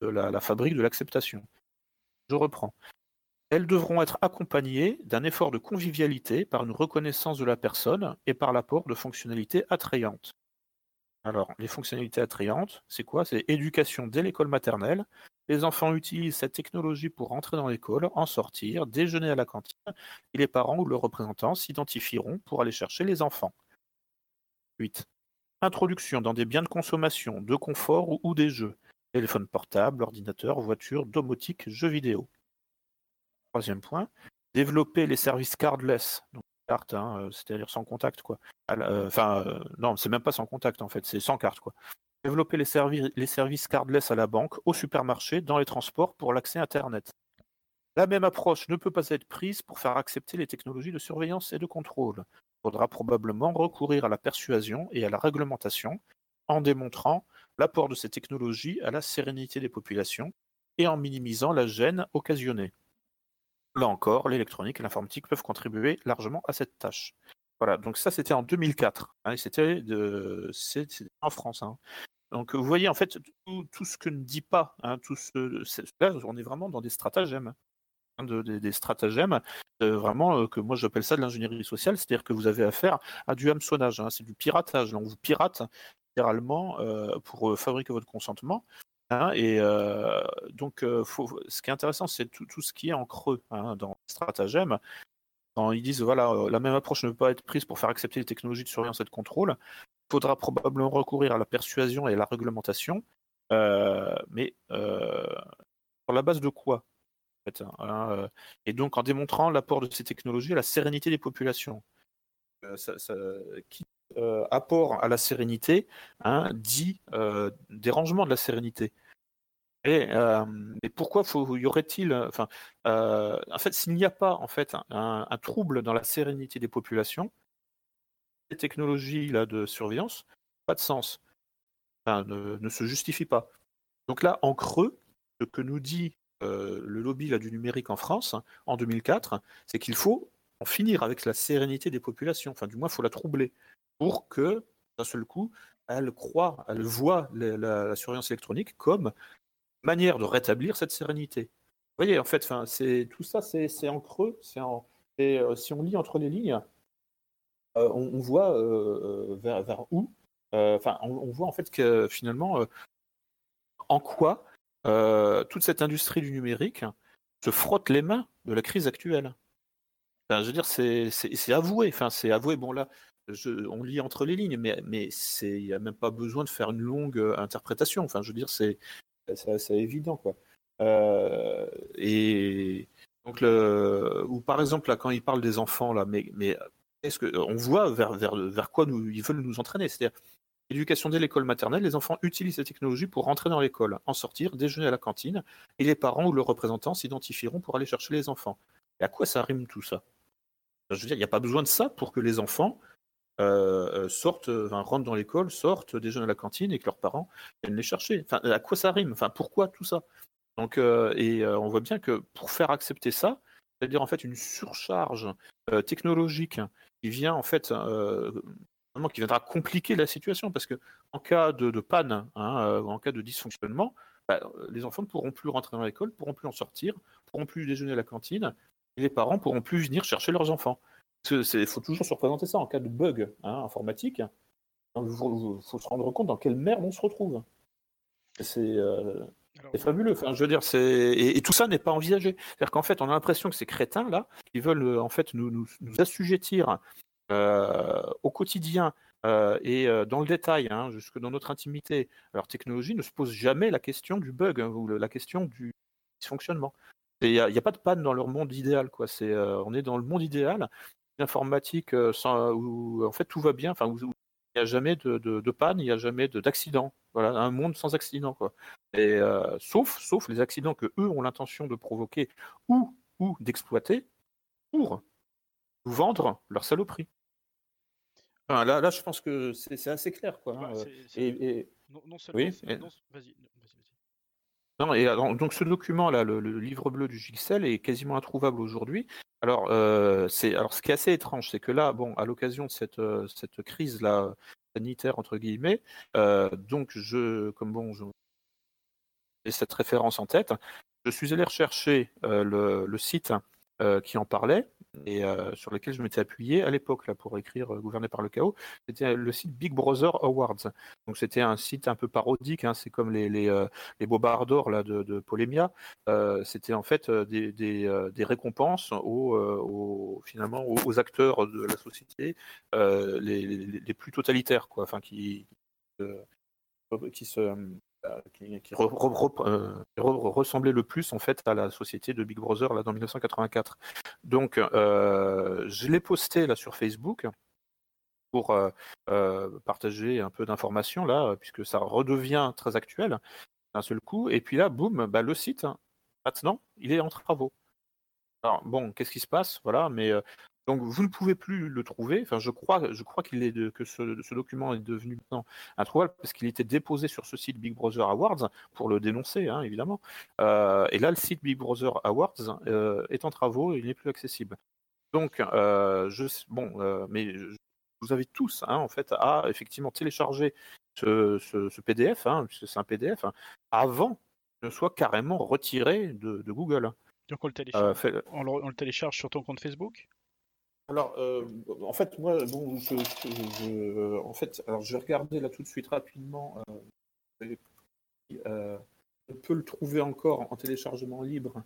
de la fabrique de l'acceptation. Je reprends. Elles devront être accompagnées d'un effort de convivialité par une reconnaissance de la personne et par l'apport de fonctionnalités attrayantes. Alors, les fonctionnalités attrayantes, c'est quoi? C'est éducation dès l'école maternelle. Les enfants utilisent cette technologie pour entrer dans l'école, en sortir, déjeuner à la cantine, et les parents ou leurs représentants s'identifieront pour aller chercher les enfants. 8. Introduction dans des biens de consommation, de confort ou des jeux. Téléphone portable, ordinateur, voiture, domotique, jeux vidéo. Troisième point, développer les services cardless, donc carte, hein, euh, c'est-à-dire sans contact, quoi. Euh, enfin, euh, non, c'est même pas sans contact en fait, c'est sans carte. Développer les, les services cardless à la banque, au supermarché, dans les transports pour l'accès Internet. La même approche ne peut pas être prise pour faire accepter les technologies de surveillance et de contrôle. Il faudra probablement recourir à la persuasion et à la réglementation en démontrant l'apport de ces technologies à la sérénité des populations et en minimisant la gêne occasionnée. Là encore, l'électronique et l'informatique peuvent contribuer largement à cette tâche. Voilà, donc ça c'était en 2004, hein, c'était en France. Hein. Donc vous voyez en fait tout, ce que ne dit pas, hein, tout ce, là on est vraiment dans des stratagèmes, hein, des, stratagèmes euh, vraiment euh, que moi j'appelle ça de l'ingénierie sociale, c'est-à-dire que vous avez affaire à du hameçonnage, c'est du piratage, on vous pirate littéralement euh, pour fabriquer votre consentement Hein, et donc, ce qui est intéressant, c'est tout, ce qui est en creux hein, dans stratagème. Quand ils disent, voilà, la même approche ne peut pas être prise pour faire accepter les technologies de surveillance et de contrôle, il faudra probablement recourir à la persuasion et à la réglementation, mais sur la base de quoi hein, Et donc, en démontrant l'apport de ces technologies à la sérénité des populations. qui euh, apport à la sérénité hein, dit euh, dérangement de la sérénité. Et, euh, pourquoi y aurait-il, enfin, en fait, s'il n'y a pas en fait un, trouble dans la sérénité des populations, les technologies là de surveillance, pas de sens, ne, se justifient pas. Donc là, en creux, ce que nous dit le lobby là, du numérique en France en 2004, c'est qu'il faut en finir avec la sérénité des populations. Enfin, du moins, il faut la troubler pour que, d'un seul coup, elle croit, elle voit la, surveillance électronique comme manière de rétablir cette sérénité. Vous voyez, en fait, c'est tout ça, c'est en creux. et euh, si on lit entre les lignes, euh, on, voit euh, vers, où. Enfin, on, voit en fait que finalement, en quoi toute cette industrie du numérique se frotte les mains de la crise actuelle. je veux dire, c'est avoué. Enfin, c'est avoué. Bon là, on lit entre les lignes, mais mais il n'y a même pas besoin de faire une longue euh, interprétation. Enfin, je veux dire, c'est évident quoi. Euh, et donc le, ou par exemple là, quand il parle des enfants là, mais mais est-ce que on voit vers vers vers quoi nous, ils veulent nous entraîner? C'est-à-dire Éducation dès l'école maternelle, les enfants utilisent ces technologies pour rentrer dans l'école, en sortir, déjeuner à la cantine, et les parents ou leurs représentants s'identifieront pour aller chercher les enfants. Et à quoi ça rime tout ça? Je veux dire, il n'y a pas besoin de ça pour que les enfants euh, sortent, enfin, rentrent dans l'école, sortent, déjeunent à la cantine et que leurs parents viennent les chercher. À quoi ça rime? Enfin, pourquoi tout ça? Donc, et on voit bien que pour faire accepter ça, c'est-à-dire en fait une surcharge technologique qui vient en fait qui viendra compliquer la situation parce que en cas de, panne, hein, euh, en cas de dysfonctionnement, bah, les enfants ne pourront plus rentrer dans l'école, pourront plus en sortir, pourront plus déjeuner à la cantine, et les parents pourront plus venir chercher leurs enfants. Il faut toujours se représenter ça en cas de bug hein, informatique. Il faut, se rendre compte dans quelle merde on se retrouve. C'est euh, fabuleux. Enfin, je veux dire, et, tout ça n'est pas envisagé. C'est-à-dire qu'en fait, on a l'impression que ces crétins là, qui veulent euh, en fait nous, nous, nous assujettir au quotidien euh, et euh, dans le détail, hein, jusque dans notre intimité, leur technologie ne se pose jamais la question du bug hein, ou la question du dysfonctionnement. Il n'y a, pas de panne dans leur monde idéal. Quoi. C'est, on est dans le monde idéal, l'informatique où en fait tout va bien, enfin, où, il n'y a jamais de, panne, il n'y a jamais d'accident. Voilà, un monde sans accident. Quoi. Et, sauf, sauf les accidents que eux ont l'intention de provoquer ou, ou d'exploiter pour vendre leur saloperie là, là, je pense que c'est assez clair. Quoi, hein, et, non, seulement. Oui, vas-y, Non, et donc ce document-là, le, livre bleu du Gixel, est quasiment introuvable aujourd'hui. Alors, euh, c'est alors ce qui est assez étrange, c'est que là, bon, à l'occasion de cette, euh, cette crise là sanitaire entre guillemets, euh, donc je, comme bon, j'ai cette référence en tête, je suis allé rechercher le, le, site qui en parlait et euh, sur lequel je m'étais appuyé à l'époque là pour écrire euh, Gouverné par le chaos, c'était le site Big Brother Awards. Donc c'était un site un peu parodique, hein, c'est comme les les, euh, les Bobards d'or là de, Polémia. c'était en fait des, des, des récompenses aux, aux, finalement aux, acteurs de la société les, les, les, plus totalitaires quoi, enfin qui qui se euh, qui, euh, ressemblait le plus en fait à la société de Big Brother là dans 1984. Donc euh, je l'ai posté là sur Facebook pour partager un peu d'informations là puisque ça redevient très actuel d'un seul coup et puis là boum bah, le site maintenant il est en travaux. Alors bon, qu'est-ce qui se passe? Voilà, mais donc vous ne pouvez plus le trouver. Enfin, je crois, je crois qu'il est de, que ce, document est devenu maintenant introuvable parce qu'il était déposé sur ce site Big Brother Awards pour le dénoncer, hein, évidemment. Euh, et là, le site Big Brother Awards euh, est en travaux et il n'est plus accessible. Donc, euh, je, bon, mais vous avez tous, hein, en fait, à effectivement télécharger ce, PDF, hein, puisque c'est un PDF, avant qu'il ne soit carrément retiré de, Google. Donc on le, on le télécharge sur ton compte Facebook? Alors, euh, en fait, moi, bon, je, je, en fait, alors je vais regarder là tout de suite rapidement. Euh, euh, on peut le trouver encore en téléchargement libre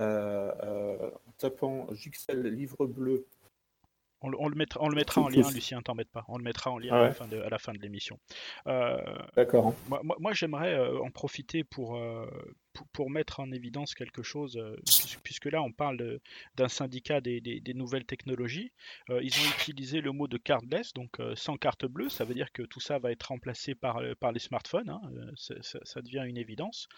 en tapant Gixel livre bleu on, le mettra, on le mettra en lien, Lucien, t'embête pas. On le mettra en lien à, la fin de, l'émission. Euh, D'accord. Moi, j'aimerais euh, en profiter pour, euh, pour, mettre en évidence quelque chose, puisque, là, on parle d'un syndicat des, nouvelles technologies. ils ont utilisé le mot de cardless, donc sans carte bleue. Ça veut dire que tout ça va être remplacé par, par les smartphones. Hein, ça, devient une évidence.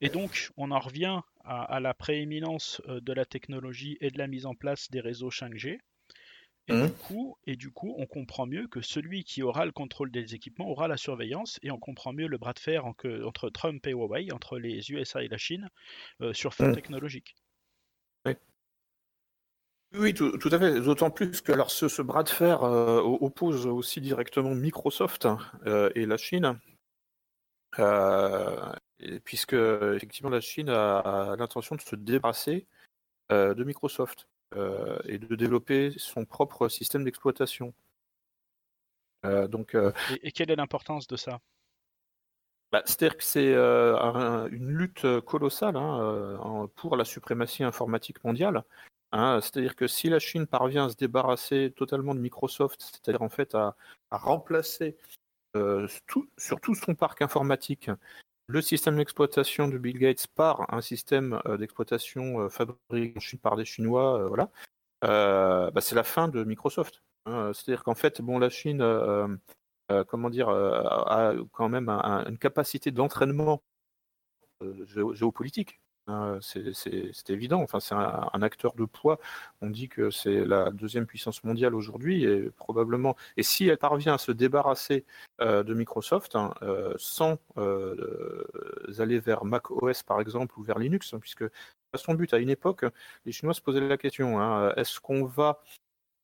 Et donc, on en revient à la prééminence de la technologie et de la mise en place des réseaux 5G. Et, du mmh. coup, et du coup, on comprend mieux que celui qui aura le contrôle des équipements aura la surveillance, et on comprend mieux le bras de fer entre Trump et Huawei, entre les USA et la Chine, euh, sur fond mmh. technologique. Oui. Oui, tout, à fait. D'autant plus que alors, ce, bras de fer euh, oppose aussi directement Microsoft euh, et la Chine, puisque effectivement la Chine a l'intention de se débarrasser de Microsoft. Euh, et de développer son propre système d'exploitation. Euh, donc, euh, et, quelle est l'importance de ça? bah, C'est-à-dire que c'est une lutte colossale hein, pour la suprématie informatique mondiale. Hein. c'est-à-dire que si la Chine parvient à se débarrasser totalement de Microsoft, c'est-à-dire en fait à, remplacer tout, sur tout son parc informatique le système d'exploitation de Bill Gates par un système euh, d'exploitation euh, fabriqué par des Chinois, euh, voilà, bah, c'est la fin de Microsoft. Hein. C'est-à-dire qu'en fait, bon, la Chine comment a quand même une capacité d'entraînement géopolitique. Hein, c'est évident. Enfin, c'est un, acteur de poids. On dit que c'est la deuxième puissance mondiale aujourd'hui et probablement. Et si elle parvient à se débarrasser euh, de Microsoft hein, euh, sans euh, aller vers Mac OS par exemple ou vers Linux, hein, puisque son but à une époque, les Chinois se posaient la question est-ce qu'on va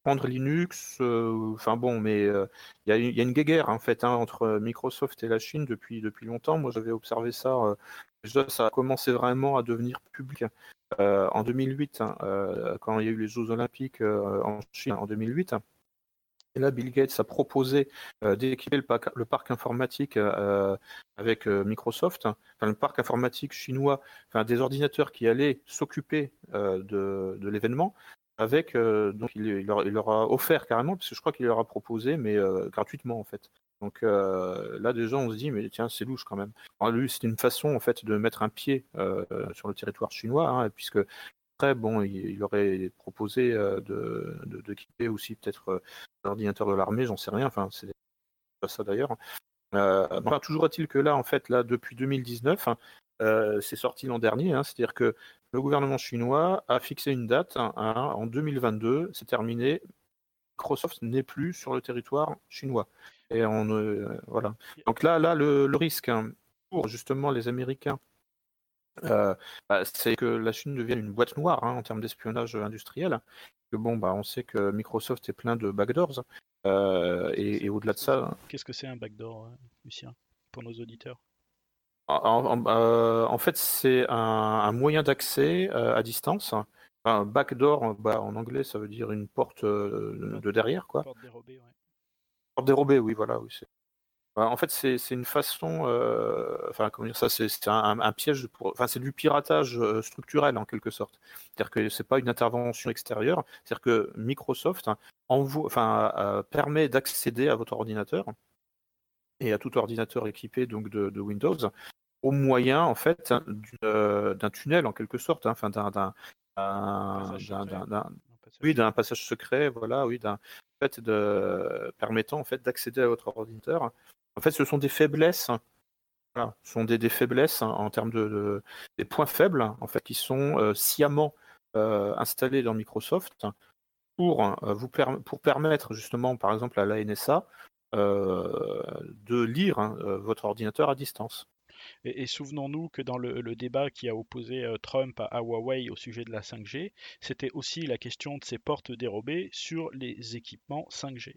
prendre Linux, enfin bon, mais il y, a une guerre en fait entre Microsoft et la Chine depuis, depuis longtemps. Moi, j'avais observé ça ça a commencé vraiment à devenir public euh, en 2008, hein, euh, quand il y a eu les Jeux Olympiques euh, en Chine en 2008. Et là, Bill Gates a proposé d'équiper le, parc informatique avec Microsoft, enfin, le parc informatique chinois, des ordinateurs qui allaient s'occuper de, l'événement. Avec, donc il, il, leur, a offert carrément, parce que je crois qu'il leur a proposé, mais gratuitement en fait. Donc euh, là, déjà, on se dit, mais tiens, c'est louche quand même. c'est une façon, en fait, de mettre un pied euh, sur le territoire chinois, hein, puisque après, bon, il, aurait proposé euh, de, de, quitter aussi peut-être l'ordinateur de l'armée, j'en sais rien. Enfin, c'est pas ça d'ailleurs. toujours est-il que là, en fait, là, depuis 2019, hein, c'est sorti l'an dernier, hein, c'est-à-dire que le gouvernement chinois a fixé une date en 2022, c'est terminé. Microsoft n'est plus sur le territoire chinois. Et on, euh, voilà. Donc là, là le, risque hein, pour justement les Américains, euh, bah, c'est que la Chine devienne une boîte noire hein, en termes d'espionnage industriel. Que bon, bah, on sait que Microsoft est plein de backdoors. Euh, et, au-delà de ça. Qu'est-ce que c'est un backdoor, Lucien, pour nos auditeurs? En, fait, c'est un, moyen d'accès à distance. Un backdoor, bah, en anglais, ça veut dire une porte de, derrière, quoi. Porte dérobée, ouais. Dérobé, oui, voilà. Oui, bah, en fait, c'est une façon, euh, enfin, comment dire ça, c'est un, piège pour, enfin, c'est du piratage euh, structurel en quelque sorte. C'est-à-dire que c'est pas une intervention extérieure. C'est-à-dire que Microsoft hein, enfin, euh, permet d'accéder à votre ordinateur et à tout ordinateur équipé donc de, Windows au moyen en fait d'un tunnel en quelque sorte, hein, enfin d'un oui, d'un passage secret, voilà, oui, d'un fait de permettant en fait d'accéder à votre ordinateur. En fait, ce sont des faiblesses. Voilà, ce sont des, des faiblesses hein, en termes de, des points faibles en fait qui sont euh, sciemment euh, installés dans Microsoft pour euh, pour permettre justement par exemple à la NSA de lire hein, votre ordinateur à distance. Et, souvenons-nous que dans le, débat qui a opposé euh, Trump à, Huawei au sujet de la 5G, c'était aussi la question de ces portes dérobées sur les équipements 5G.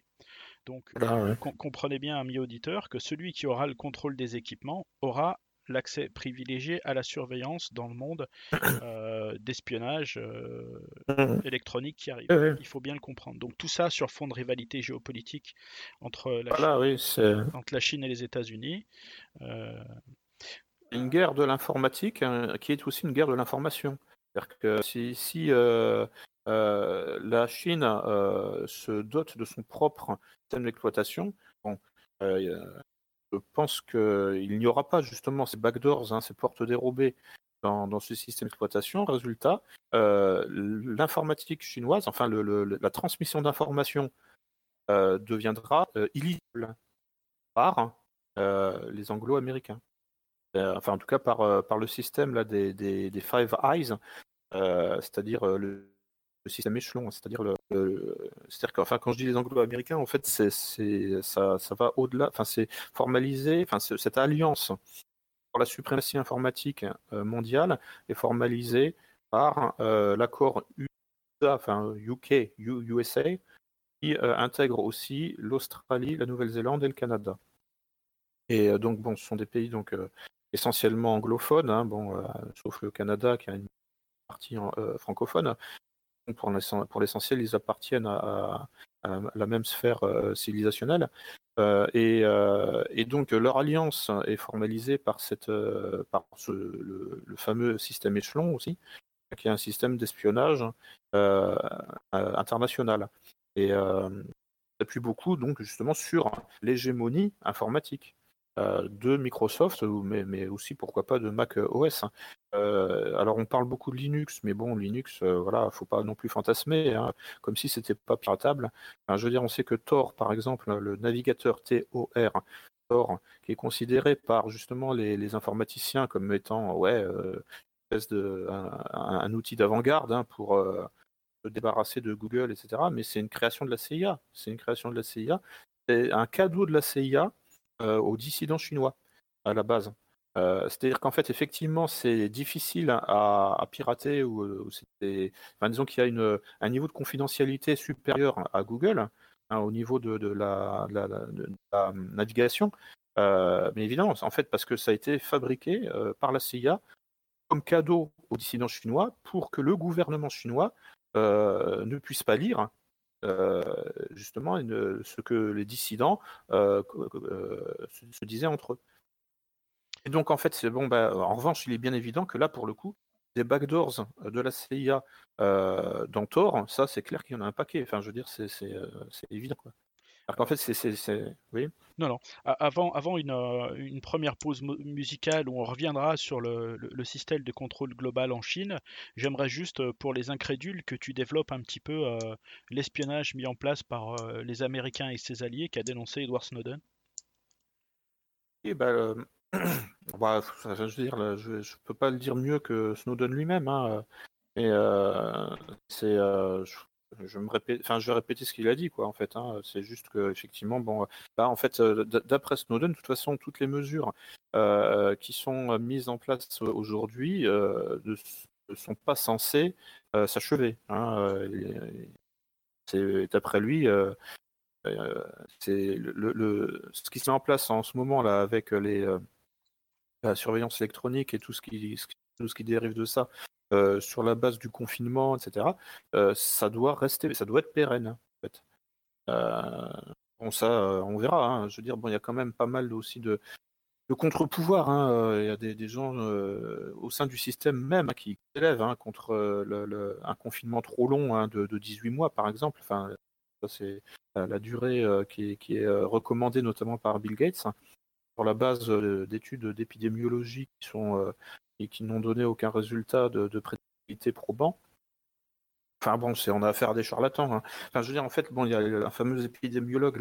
Donc, ah comprenez bien, ami auditeur, que celui qui aura le contrôle des équipements aura l'accès privilégié à la surveillance dans le monde euh, d'espionnage euh, mmh. électronique qui arrive. Il faut bien le comprendre. Donc tout ça sur fond de rivalité géopolitique entre la, Chine, entre la Chine, et les États-Unis. Une guerre de l'informatique hein, qui est aussi une guerre de l'information. C'est-à-dire que si, euh, euh, la Chine euh, se dote de son propre système d'exploitation, je pense qu'il n'y aura pas justement ces backdoors, hein, ces portes dérobées dans, ce système d'exploitation. Résultat, l'informatique chinoise, enfin la transmission d'informations deviendra illisible par les anglo-américains. Euh, enfin en tout cas par, euh, par le système là, des, des, des Five Eyes, euh, c'est-à-dire le, système échelon, c'est-à-dire le, c'est-à-dire enfin quand je dis les anglo-américains, en fait c'est, ça, ça va au-delà, enfin c'est formalisé, enfin cette alliance pour la suprématie informatique mondiale est formalisée par l'accord USA, enfin UK, USA, qui intègre aussi l'Australie, la Nouvelle-Zélande et le Canada. Et donc bon, ce sont des pays donc essentiellement anglophones, hein, bon, euh, sauf le Canada qui a une partie euh, francophone. Pour l'essentiel, ils appartiennent à, la même sphère euh, civilisationnelle. Et, donc leur alliance est formalisée par, par le, fameux système échelon aussi, qui est un système d'espionnage international. Et s'appuie beaucoup donc justement sur l'hégémonie informatique. De Microsoft, mais, mais, aussi pourquoi pas de Mac OS. Hein. alors on parle beaucoup de Linux, mais bon, Linux, voilà, faut pas non plus fantasmer, hein, comme si c'était pas piratable. je veux dire, on sait que Tor, par exemple, le navigateur TOR, Tor, qui est considéré par justement les, informaticiens comme étant ouais, de, un, outil d'avant-garde hein, pour se débarrasser de Google, etc. Mais c'est une création de la CIA. C'est une création de la CIA. C'est un cadeau de la CIA euh, aux dissidents chinois à la base. Euh, c'est-à-dire qu'en fait, effectivement, c'est difficile à, pirater ou, disons qu'il y a une, un niveau de confidentialité supérieur à Google hein, au niveau de, la, navigation. Euh, mais évidemment, en fait, parce que ça a été fabriqué par la CIA comme cadeau aux dissidents chinois pour que le gouvernement chinois ne puisse pas lire euh, justement ce que les dissidents euh, euh, se, disaient entre eux. Et donc en fait, c'est bon. Bah, en revanche, il est bien évident que là, pour le coup, des backdoors de la CIA dans Tor, ça c'est clair qu'il y en a un paquet. Enfin, je veux dire, c'est évident. Alors qu'en fait, c'est. Oui Non, non. Avant, avant une, une première pause musicale où on reviendra sur le, le, système de contrôle global en Chine, j'aimerais juste, pour les incrédules, que tu développes un petit peu l'espionnage mis en place par les Américains et ses alliés qu'a dénoncé Edward Snowden. Et ben, bah, je veux dire, je, ne peux pas le dire mieux que Snowden lui-même. Hein. Et c'est, je je vais répéter ce qu'il a dit, quoi, en fait. Hein. C'est juste que, effectivement, bon, bah, en fait, euh, d'après Snowden, de toute façon, toutes les mesures euh, qui sont mises en place aujourd'hui euh, ne sont pas censées s'achever. Hein. D'après lui, c'est ce qui se met en place en ce moment là avec la surveillance électronique et tout ce qui dérive de ça, euh, sur la base du confinement, etc., euh, ça doit rester, ça doit être pérenne. En fait. Euh, bon, ça, on verra. Hein. Je veux dire, bon, il y a quand même pas mal aussi de, de contre-pouvoir. Hein. Il y a des, gens au sein du système même qui s'élèvent hein, contre un confinement trop long de, de, 18 mois, par exemple. Enfin, c'est la durée qui est, qui, est, recommandée notamment par Bill Gates sur la base d'études d'épidémiologie qui sont et qui n'ont donné aucun résultat de, de probant. Enfin bon, c'est on a affaire à des charlatans. Hein. Enfin, je veux dire, en fait, bon, il y a un fameux épidémiologue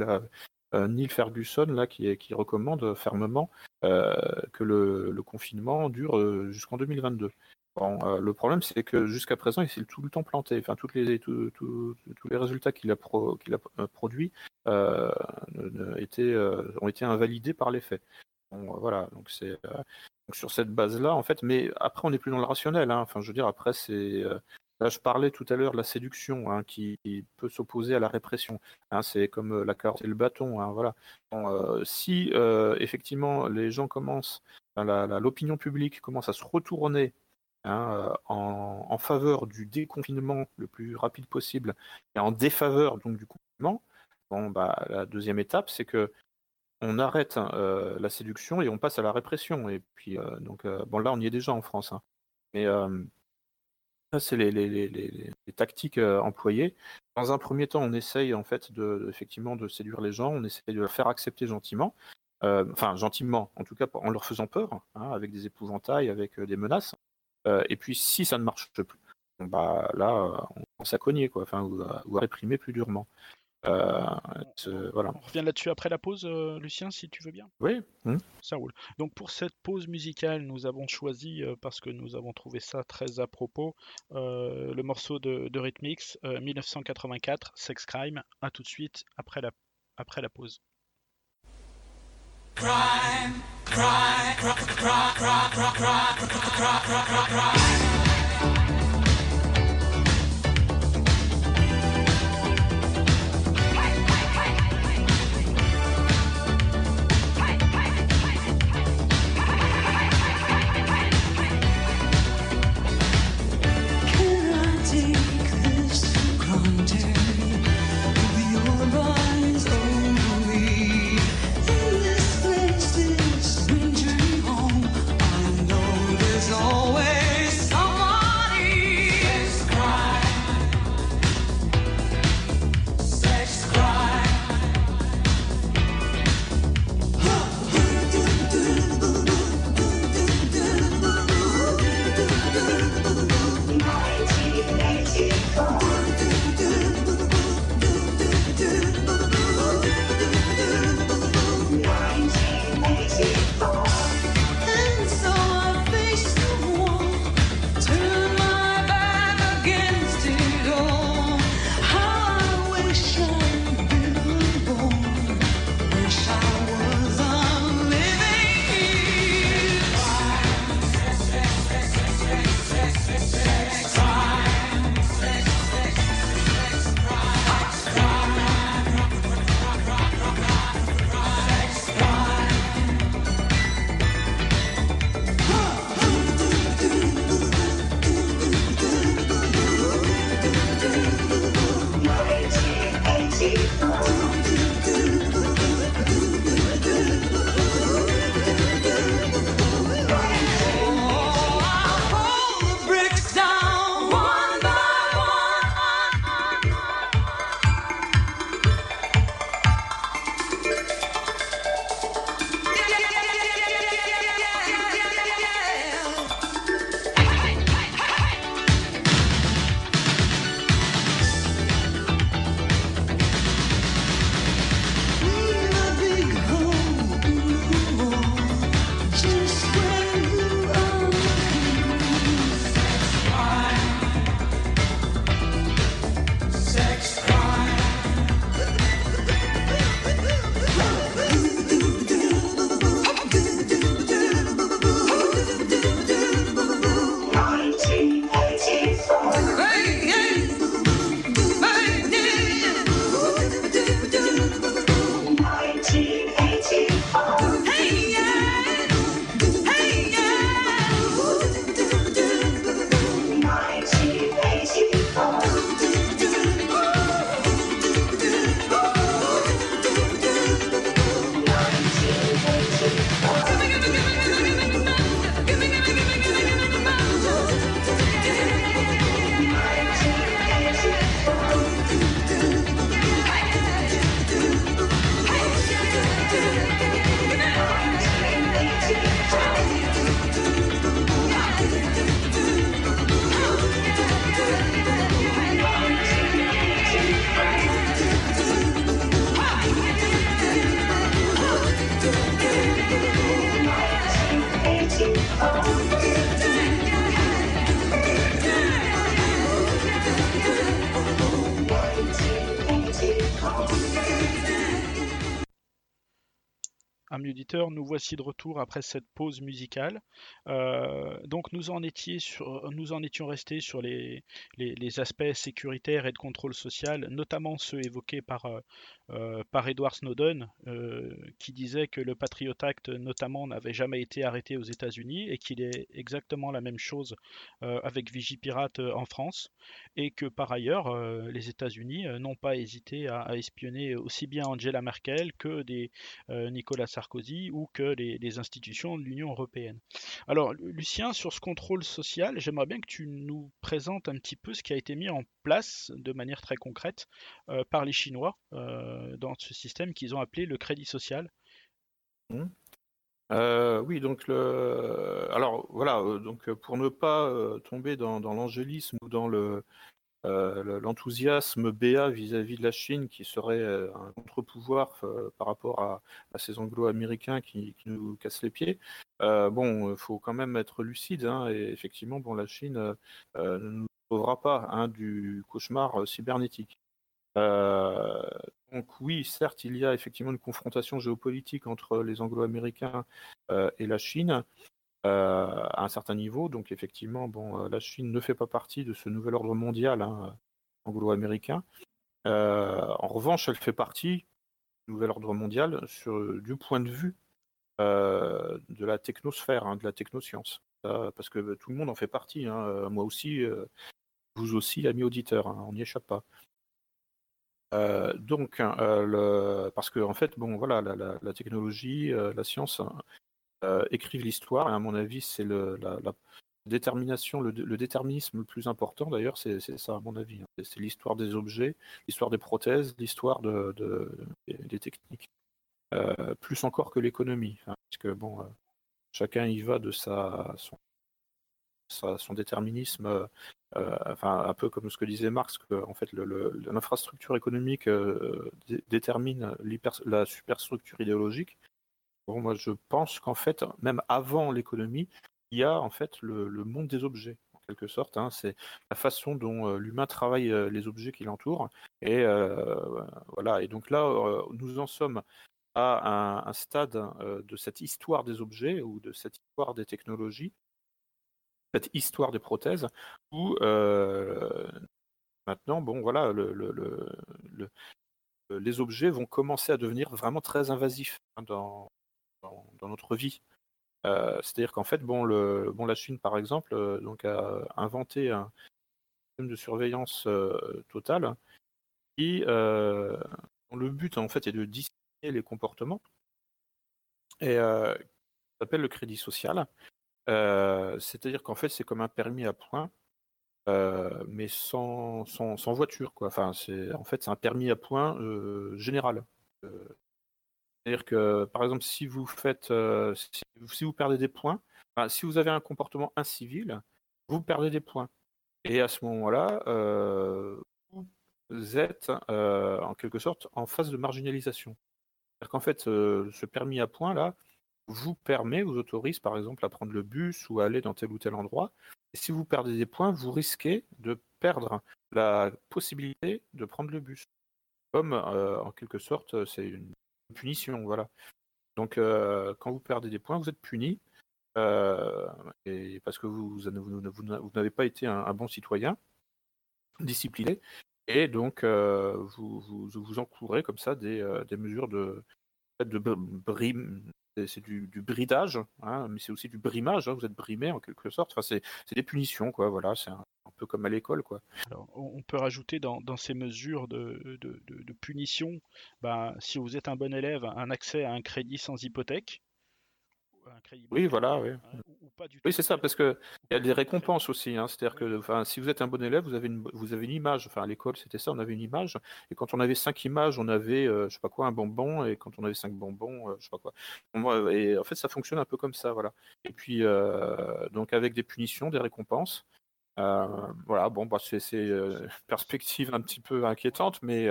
euh, Neil Ferguson là, qui, recommande fermement euh, que le, confinement dure euh, jusqu'en 2022. Bon, le problème, c'est que jusqu'à présent, il s'est tout le temps planté. Enfin, toutes les, tous les résultats qu'il a, pro, produits ont été invalidés par les faits. Voilà, donc c'est sur cette base-là, en fait, mais après, on n'est plus dans le rationnel. Hein. Enfin, je veux dire, après, c'est. Euh, là, je parlais tout à l'heure de la séduction hein, qui, peut s'opposer à la répression. Hein. c'est comme euh, la carotte et le bâton. voilà. Euh, si effectivement les gens commencent, l'opinion publique commence à se retourner en, faveur du déconfinement le plus rapide possible et en défaveur donc du confinement, bon, bah, la deuxième étape, c'est que on arrête euh, la séduction et on passe à la répression. Et puis, donc, bon, là, on y est déjà en France. Hein. Mais ça, c'est les, tactiques employées. Dans un premier temps, on essaye, en fait, de, effectivement, de séduire les gens. On essaye de les faire accepter gentiment. Enfin, gentiment, en tout cas, en leur faisant peur, hein, avec des épouvantails, avec des menaces. et puis, si ça ne marche plus, bah, là, on commence à cogner, quoi, enfin, ou à réprimer plus durement. Euh, voilà. On revient là-dessus après la pause, euh, Lucien, si tu veux bien. Oui. Hmm. Ça roule. Donc pour cette pause musicale, nous avons choisi, euh, parce que nous avons trouvé ça très à propos, le morceau de, de Rhythmix, 1984, Sex Crime. À tout de suite après la, après la pause. Crime, crime, always nous voici de retour après cette pause musicale. Euh, donc nous en, étions restés sur les, aspects sécuritaires et de contrôle social, notamment ceux évoqués par, euh, euh, par Edward Snowden, qui disait que le Patriot Act notamment n'avait jamais été arrêté aux États-Unis et qu'il est exactement la même chose avec Vigipirate en France, et que par ailleurs les États-Unis n'ont pas hésité à, espionner aussi bien Angela Merkel que des Nicolas Sarkozy ou que les, institutions de l'Union européenne. Alors, Lucien, sur ce contrôle social, j'aimerais bien que tu nous présentes un petit peu ce qui a été mis en place de manière très concrète euh, par les Chinois euh, dans ce système qu'ils ont appelé le crédit social. Mmh. Euh, oui, donc alors voilà, donc pour ne pas tomber dans l'angélisme ou dans le euh, l'enthousiasme BA vis-à-vis de la Chine, qui serait euh, un contre-pouvoir euh, par rapport à, ces anglo-américains qui, nous cassent les pieds. bon, il faut quand même être lucide, hein, et effectivement, bon, la Chine ne nous sauvera pas hein, du cauchemar cybernétique. Donc oui, certes, il y a effectivement une confrontation géopolitique entre les anglo-américains et la Chine, euh, à un certain niveau. Donc effectivement, euh, la Chine ne fait pas partie de ce nouvel ordre mondial hein, anglo-américain. Euh, en revanche, elle fait partie du nouvel ordre mondial du point de vue de la technosphère, hein, de la technoscience. parce que tout le monde en fait partie. Hein. moi aussi, vous aussi, amis auditeurs, on n'y échappe pas. Donc, le, parce que en fait, bon, voilà, la technologie, la science euh, écrivent l'histoire. Et à mon avis, c'est le, la, détermination, le, déterminisme le plus important d'ailleurs, c'est ça à mon avis. Hein. C'est l'histoire des objets, l'histoire des prothèses, l'histoire de, des techniques. Euh, plus encore que l'économie. Hein, parce que bon, euh, chacun y va de sa, son, son déterminisme, enfin un peu comme ce que disait Marx, que en fait l'infrastructure économique détermine la superstructure idéologique. Bon, moi, je pense qu'en fait, même avant l'économie, il y a en fait le, monde des objets, en quelque sorte. Hein. c'est la façon dont euh, l'humain travaille euh, les objets qui l'entourent. Et euh, voilà. Et donc là, nous en sommes à un, stade de cette histoire des objets ou de cette histoire des technologies, cette histoire des prothèses, où maintenant, bon, voilà, les objets vont commencer à devenir vraiment très invasifs hein, dans, dans, notre vie. Euh, c'est-à-dire qu'en fait, bon, le, bon, la Chine, par exemple, euh, donc a inventé un système de surveillance euh, totale qui, le but, en fait, est de distinguer les comportements et s'appelle le crédit social. C'est-à-dire qu'en fait, c'est comme un permis à points, mais sans, sans, voiture. Quoi. Enfin, en fait, c'est un permis à points général. C'est-à-dire que, par exemple, si vous faites, si, vous perdez des points, si vous avez un comportement incivil, vous perdez des points. Et à ce moment-là, vous êtes en quelque sorte en phase de marginalisation. C'est-à-dire qu'en fait, ce permis à points là vous permet, vous autorise par exemple à prendre le bus ou à aller dans tel ou tel endroit. Et si vous perdez des points, vous risquez de perdre la possibilité de prendre le bus. Comme en quelque sorte, c'est une punition, voilà. Donc, euh, quand vous perdez des points, vous êtes puni, euh, parce que vous, n'avez pas été un, bon citoyen, discipliné, et donc euh, vous, vous, encourez comme ça des, mesures de, de c'est du, bridage, hein, mais c'est aussi du brimage. Hein, vous êtes brimé en quelque sorte. Enfin, c'est des punitions, quoi. Voilà, c'est un, peu comme à l'école, quoi. on peut rajouter dans, ces mesures de, punition, ben, si vous êtes un bon élève, un accès à un crédit sans hypothèque. Oui, voilà, oui. Hein, oui, c'est ça, parce qu'il y a des récompenses aussi. Hein. C'est-à-dire que enfin, si vous êtes un bon élève, vous avez une, vous avez une image. Enfin, à l'école, c'était ça, on avait une image. Et quand on avait cinq images, on avait, euh, je sais pas quoi, un bonbon. Et quand on avait cinq bonbons, euh, je sais pas quoi. Et en fait, ça fonctionne un peu comme ça, voilà. Et puis, euh, donc, avec des punitions, des récompenses. voilà, bon, bah, c'est une perspective un petit peu inquiétante, mais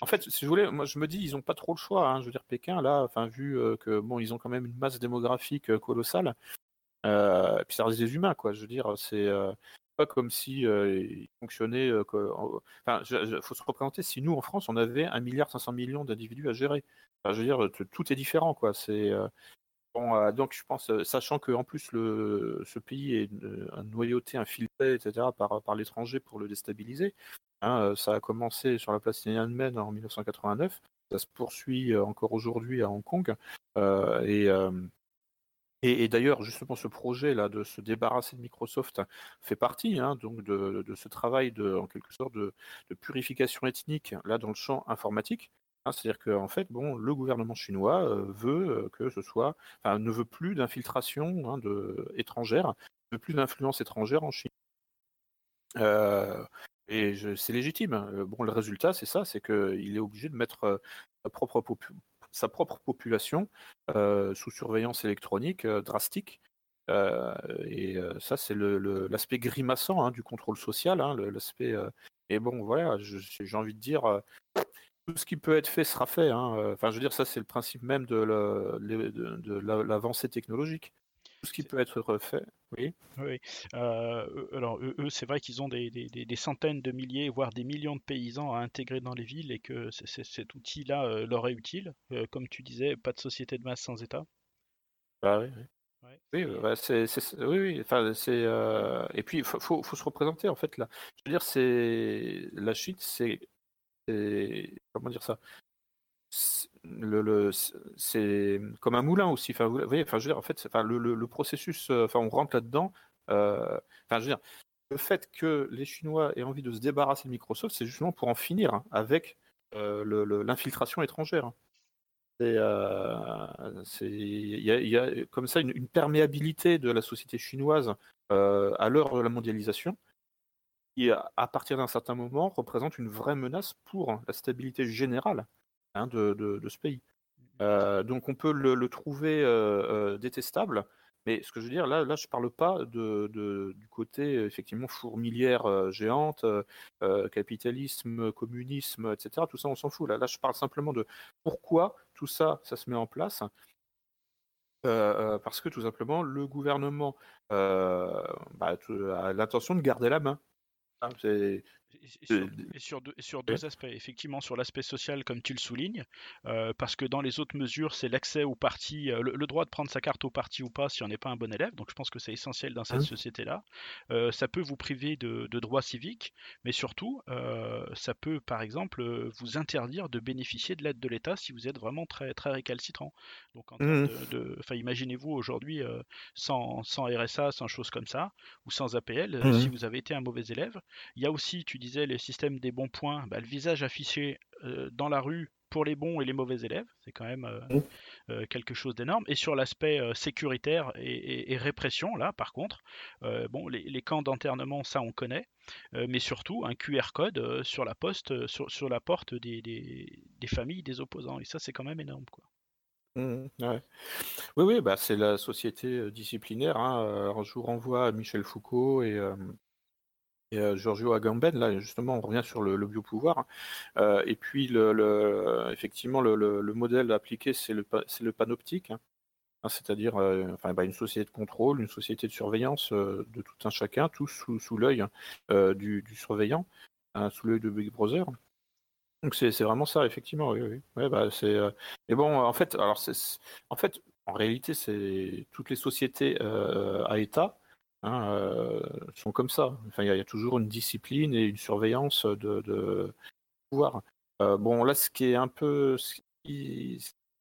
en fait, si je voulais, moi je me dis, ils n'ont pas trop le choix. Hein. Je veux dire, Pékin, là, enfin, vu que bon, ils ont quand même une masse démographique colossale, euh, et puis ça reste des humains, quoi. Je veux dire, c'est euh, pas comme si il fonctionnait. Enfin, il faut se représenter si nous en France on avait 1 milliard 500 millions d'individus à gérer. je veux dire, tout est différent, quoi. C'est donc je pense, sachant qu'en plus le, ce pays est un noyauté, infiltré, etc., par, par l'étranger pour le déstabiliser, hein, ça a commencé sur la place Tiananmen en 1989, ça se poursuit encore aujourd'hui à Hong Kong, et, et, d'ailleurs, justement, ce projet-là de se débarrasser de Microsoft fait partie hein, donc de, ce travail de, en quelque sorte, de, purification ethnique là dans le champ informatique. Hein, c'est-à-dire qu'en fait, bon, le gouvernement chinois veut que ce soit, enfin, ne veut plus d'infiltration étrangère, ne veut plus d'influence étrangère en Chine. Et c'est légitime. Bon, le résultat, c'est ça, c'est qu'il est obligé de mettre sa propre, sa propre population sous surveillance électronique drastique. et ça, c'est l'aspect grimaçant hein, du contrôle social, l'aspect. et bon, voilà, j'ai envie de dire tout ce qui peut être fait sera fait. Hein. Enfin, je veux dire, ça, c'est le principe même de l'avancée technologique. Tout ce qui peut être fait. Oui. oui. Euh, alors, eux, c'est vrai qu'ils ont des, centaines de milliers, voire des millions de paysans à intégrer dans les villes et que cet outil-là euh, leur est utile. Euh, comme tu disais, pas de société de masse sans État. Bah oui, oui. Oui, bah, c'est, oui, oui, enfin, c'est, et puis il faut, faut, se représenter en fait là. Je veux dire, c'est la chute, c'est comment dire ça? C'est comme un moulin aussi. Vous voyez, en fait, le, processus, euh, enfin, on rentre là-dedans. Euh, enfin, le fait que les Chinois aient envie de se débarrasser de Microsoft, c'est justement pour en finir hein, avec euh, l'infiltration étrangère. Il y, a comme ça une, perméabilité de la société chinoise à l'heure de la mondialisation qui, à partir d'un certain moment, représente une vraie menace pour la stabilité générale hein, de, ce pays. Euh, donc on peut le, trouver euh, euh, détestable, mais ce que je veux dire, là, là je ne parle pas de, du côté effectivement fourmilière géante, capitalisme, communisme, etc. Tout ça, on s'en fout. Là, là, je parle simplement de pourquoi tout ça, ça se met en place. parce que tout simplement, le gouvernement bah, a l'intention de garder la main et sur, sur, deux, aspects. Effectivement, sur l'aspect social, comme tu le soulignes, euh, parce que dans les autres mesures, c'est l'accès au parti, euh, le, droit de prendre sa carte au parti ou pas si on n'est pas un bon élève. Donc je pense que c'est essentiel dans cette hein? société-là. Euh, ça peut vous priver de, droits civiques, mais surtout, ça peut, par exemple, vous interdire de bénéficier de l'aide de l'État si vous êtes vraiment très, très récalcitrant. Donc en mmh. de, imaginez-vous aujourd'hui sans, sans, RSA, sans choses comme ça, ou sans APL, mmh. si vous avez été un mauvais élève. Il y a aussi, tu disais, les systèmes des bons points, bah, le visage affiché euh, dans la rue pour les bons et les mauvais élèves, c'est quand même euh, mmh. euh, quelque chose d'énorme. Et sur l'aspect sécuritaire et, répression, là, par contre, bon, les, camps d'internement, ça on connaît, mais surtout un QR code sur la poste, sur, la porte des, des, familles des opposants. Et ça, c'est quand même énorme, quoi. Mmh, oui, oui, bah, c'est la société disciplinaire. Hein. je vous renvoie à Michel Foucault et, et Giorgio Agamben, là justement on revient sur le, biopouvoir. Euh, et puis effectivement le, modèle appliqué c'est le, panoptique, hein. Hein, c'est-à-dire bah, une société de contrôle, une société de surveillance de tout un chacun, tout sous, l'œil du, surveillant, hein, sous l'œil de Big Brother. Donc c'est vraiment ça, effectivement. Oui, bah. Mais bon, en fait, alors en fait, en réalité, c'est toutes les sociétés à État Hein, euh, sont comme ça. Enfin, il y, a toujours une discipline et une surveillance de, pouvoir. Euh, bon, là, ce qui est un peu ce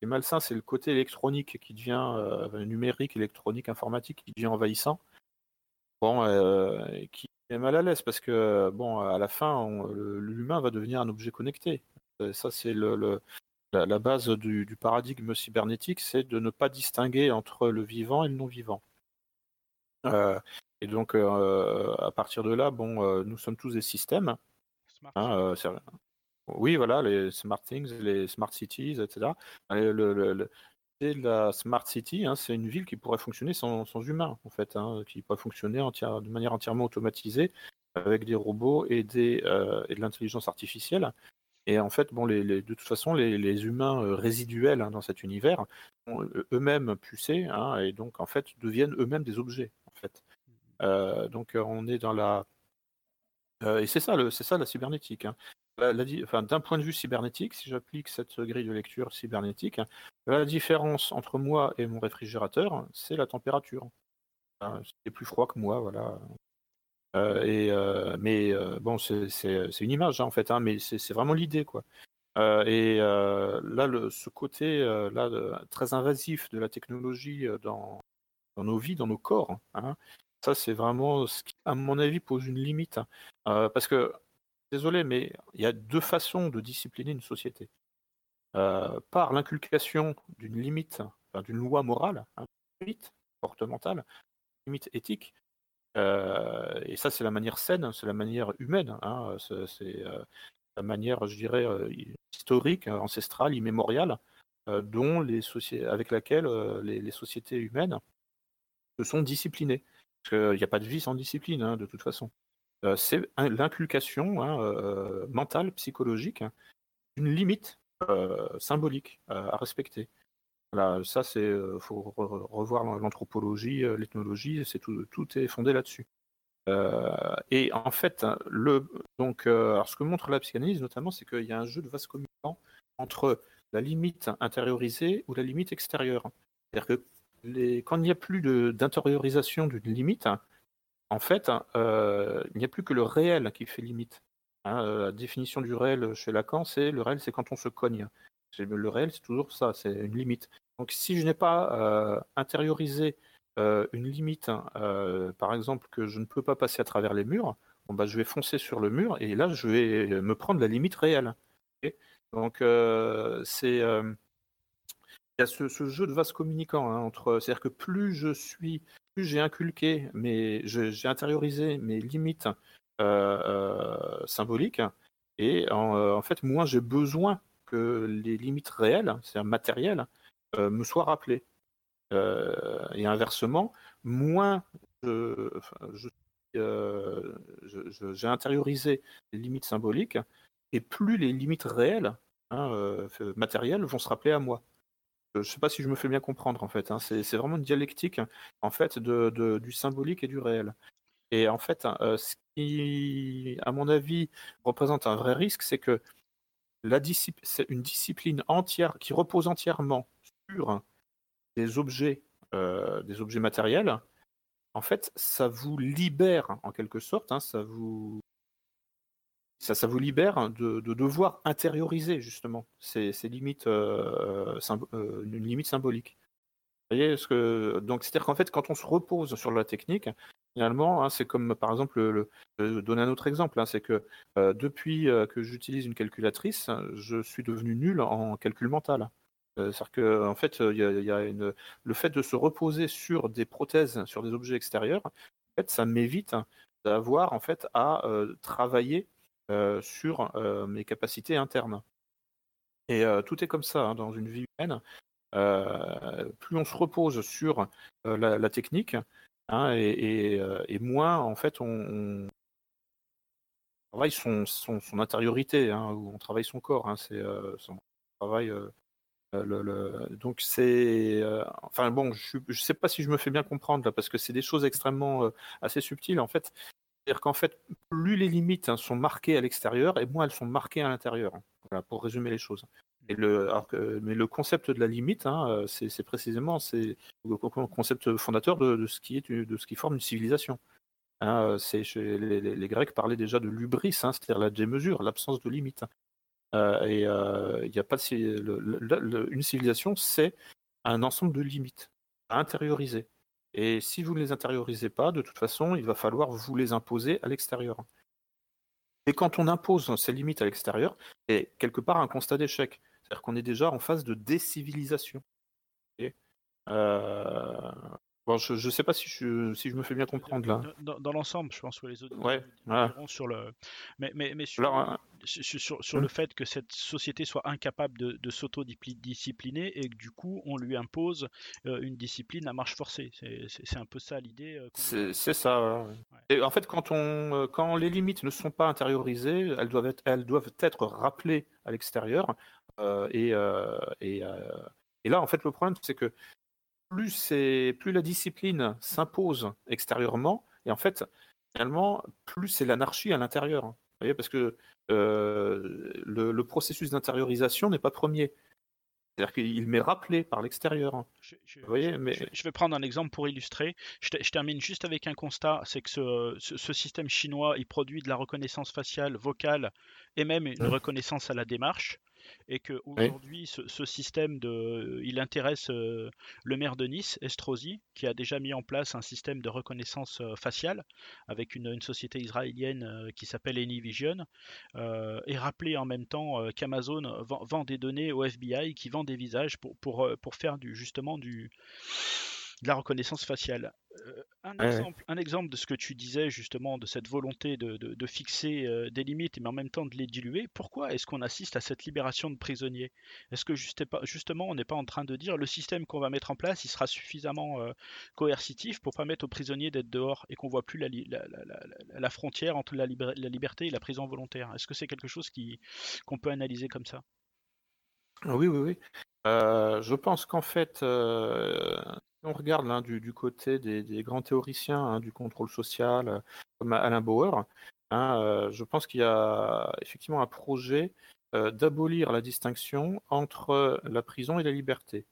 malsain, c'est le côté électronique qui devient euh, numérique, électronique, informatique, qui devient envahissant. Bon, qui est mal à l'aise parce que bon, à la fin, l'humain va devenir un objet connecté. Ça, c'est la, base du, paradigme cybernétique, c'est de ne pas distinguer entre le vivant et le non vivant. Euh, et donc, euh, à partir de là, bon, euh, nous sommes tous des systèmes. Hein, oui, voilà, les smart things, les smart cities, etc. Le, la smart city, hein, c'est une ville qui pourrait fonctionner sans, sans humains, en fait, hein, qui pourrait fonctionner de manière entièrement automatisée avec des robots et, des, et de l'intelligence artificielle. Et en fait, bon, les, de toute façon, les, humains résiduels dans cet univers sont eux-mêmes pucés, et donc en fait deviennent eux-mêmes des objets. Donc on est dans la et c'est ça, c'est ça la cybernétique. Hein. d'un point de vue cybernétique, si j'applique cette grille de lecture cybernétique, la différence entre moi et mon réfrigérateur, c'est la température. c'est plus froid que moi, voilà. et mais bon, c'est une image hein, en fait, hein, mais c'est vraiment l'idée quoi. et là, le, ce côté là très invasif de la technologie dans, dans nos vies, dans nos corps, ça c'est vraiment ce qui, à mon avis, pose une limite. parce que désolé, mais il y a deux façons de discipliner une société. par l'inculcation d'une limite, d'une loi morale, hein, limite comportementale, limite éthique, euh, et ça, c'est la manière saine, c'est la manière humaine, hein, c'est euh, la manière, je dirais, euh, historique, ancestrale, immémoriale, avec laquelle les, sociétés humaines se sont disciplinées. Parce qu'il n'y a pas de vie sans discipline, hein, de toute façon. c'est l'inculcation hein, mentale, psychologique, d'une limite symbolique à respecter ça, c'est euh, faut revoir l'anthropologie, euh, l'ethnologie, c'est tout, tout est fondé là-dessus. Euh, et en fait, le, donc, ce que montre la psychanalyse notamment, c'est qu'il y a un jeu de vase communicant entre la limite intériorisée ou la limite extérieure. C'est-à-dire que quand il n'y a plus d'intériorisation d'une limite, en fait, il n'y a plus que le réel qui fait limite. Hein, la définition du réel chez Lacan, c'est le réel, c'est quand on se cogne. Le réel, c'est toujours ça, c'est une limite. Donc si je n'ai pas euh, intériorisé euh, une limite, euh, par exemple que je ne peux pas passer à travers les murs, bon, bah, je vais foncer sur le mur et là je vais me prendre la limite réelle. Donc c'est il y a ce, jeu de vase communicant hein, entre, c'est-à-dire que plus je suis, plus j'ai inculqué, mais j'ai intériorisé mes limites symboliques, et en, fait moins j'ai besoin que les limites réelles, c'est-à-dire matérielles, euh, me soit rappelé. Euh, et inversement, moins euh, j'ai intériorisé les limites symboliques, et plus les limites réelles, hein, matérielles, vont se rappeler à moi. Je ne sais pas si je me fais bien comprendre en fait. Hein. C'est vraiment une dialectique en fait de, du symbolique et du réel. Et en fait, ce qui, à mon avis, représente un vrai risque, c'est que c'est une discipline entière qui repose entièrement des objets, euh, des objets matériels, en fait, ça vous libère en quelque sorte, hein, ça vous ça, ça vous libère de, devoir intérioriser justement ces, limites, euh, euh, une limite symbolique. Vous voyez ce que donc c'est-à-dire qu'en fait, quand on se repose sur la technique, finalement, hein, c'est comme par exemple, le, donner un autre exemple, hein, c'est que depuis que j'utilise une calculatrice, je suis devenu nul en calcul mental. Euh, c'est-à-dire que en fait, y a, une... le fait de se reposer sur des prothèses, sur des objets extérieurs, en fait, ça m'évite d'avoir en fait à euh, travailler euh, sur mes capacités internes. Et tout est comme ça hein, dans une vie humaine. plus on se repose sur la, technique, hein, et, moins en fait on, travaille son, son, intériorité, hein, ou on travaille son corps. c'est son travail euh, donc c'est, euh, enfin bon, je ne sais pas si je me fais bien comprendre là, parce que c'est des choses extrêmement euh, assez subtiles en fait. C'est-à-dire qu'en fait, plus les limites hein, sont marquées à l'extérieur, et moins elles sont marquées à l'intérieur. Voilà, pour résumer les choses. Mais le concept de la limite, hein, c'est précisément c'est le concept fondateur de, ce qui est de ce qui forme une civilisation. Hein, les, Grecs parlaient déjà de l'ubris, c'est-à-dire la démesure, l'absence de limite. Euh, et euh, il a pas une civilisation, c'est un ensemble de limites à intérioriser. Et si vous ne les intériorisez pas, de toute façon, il va falloir vous les imposer à l'extérieur. Et quand on impose ces limites à l'extérieur, c'est quelque part un constat d'échec. C'est-à-dire qu'on est déjà en phase de décivilisation. euh, Bon, je ne sais pas si je, si je me fais bien comprendre là. Dans, l'ensemble, je pense que les autres ouais, sur le. Mais, mais, mais sur, hein, sur, sur, le fait que cette société soit incapable de, de s'auto-discipliner et que du coup, on lui impose euh, une discipline à marche forcée. C'est un peu ça l'idée. Euh, c'est ça. Et en fait, quand, on, euh, quand les limites ne sont pas intériorisées, elles doivent être, elles doivent être rappelées à l'extérieur. et, et, et là, en fait, le problème, c'est que plus, plus la discipline s'impose extérieurement, Et en fait, finalement, plus c'est l'anarchie à l'intérieur. Vous voyez, parce que le, processus d'intériorisation n'est pas premier. C'est-à-dire qu'il m'est rappelé par l'extérieur. Je, voyez, mais... je, vais prendre un exemple pour illustrer. Je, termine juste avec un constat, c'est que ce, système chinois, il produit de la reconnaissance faciale, vocale et même une reconnaissance à la démarche et que aujourd'hui ce, système de, il intéresse euh, le maire de Nice, Estrosi, qui a déjà mis en place un système de reconnaissance euh, faciale avec une, société israélienne euh, qui s'appelle Anyvision, et rappeler en même temps qu'Amazon vend, des données au FBI, qui vend des visages pour, pour, pour faire du, justement du de la reconnaissance faciale. Euh, un, exemple, un, exemple, de ce que tu disais justement, de cette volonté de, fixer euh, des limites, mais en même temps de les diluer, pourquoi est-ce qu'on assiste à cette libération de prisonniers? Est-ce que justement on n'est pas en train de dire le système qu'on va mettre en place, il sera suffisamment euh, coercitif pour permettre aux prisonniers d'être dehors et qu'on voit plus la, la, frontière entre la, liberté et la prison volontaire? Est-ce que c'est quelque chose qu'on peut analyser comme ça? Oui, oui, oui. je pense qu'en fait, on regarde hein, du, côté des, grands théoriciens hein, du contrôle social, euh, comme Alain Bauer, hein, euh, je pense qu'il y a effectivement un projet euh, d'abolir la distinction entre la prison et la liberté.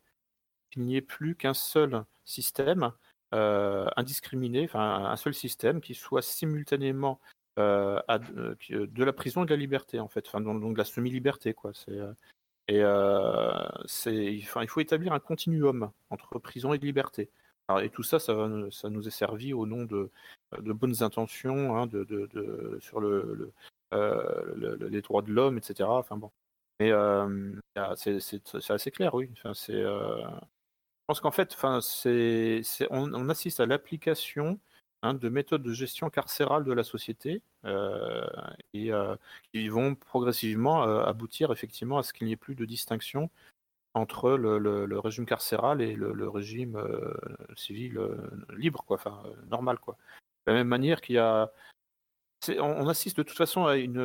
Qu'il n'y ait plus qu'un seul système indiscriminé, un seul système qui soit simultanément de la prison et de la liberté, en fait, donc de la semi-liberté, quoi. C'est et euh, il faut établir un continuum entre prison et liberté. et tout ça, ça, nous est servi au nom de, bonnes intentions hein, sur euh, les droits de l'homme, etc. Enfin bon. Mais euh, c'est assez clair, oui. Je pense qu'en fait, on, assiste à l'application Hein, de méthodes de gestion carcérale de la société euh, et euh, qui vont progressivement euh, aboutir effectivement à ce qu'il n'y ait plus de distinction entre le, régime carcéral et le, régime civil libre, quoi, enfin normal, quoi. De la même manière qu'il y a on, assiste de toute façon à une,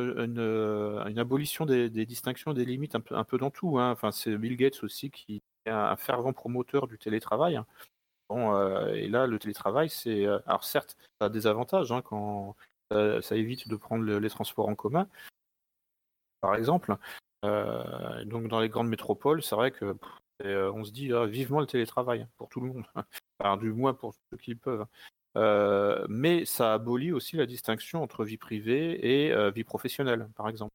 abolition des, distinctions, des limites un peu, dans tout. Hein. Enfin, c'est Bill Gates aussi qui est un fervent promoteur du télétravail. Hein. Euh, et là, le télétravail, c'est. Euh, alors, certes, ça a des avantages hein, quand ça, évite de prendre les transports en commun, par exemple. Euh, donc, dans les grandes métropoles, c'est vrai que on se dit ah, vivement le télétravail pour tout le monde, du moins pour ceux qui peuvent. mais ça abolit aussi la distinction entre vie privée et vie professionnelle, par exemple.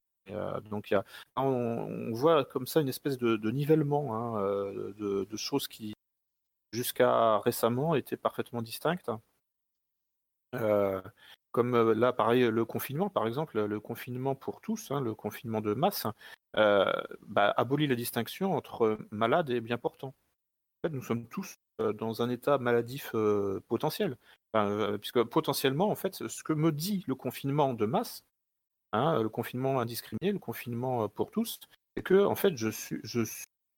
donc, on, voit comme ça une espèce de, nivellement hein, de, choses qui, jusqu'à récemment étaient parfaitement distinctes. Euh, comme euh, là, pareil, le confinement, par exemple, le confinement pour tous, hein, le confinement de masse, euh, bah, abolit la distinction entre malade et bien portant. En fait, nous sommes tous dans un état maladif potentiel. puisque potentiellement, en fait, ce que me dit le confinement de masse, hein, le confinement indiscriminé, le confinement pour tous, c'est que en fait, je suis, je,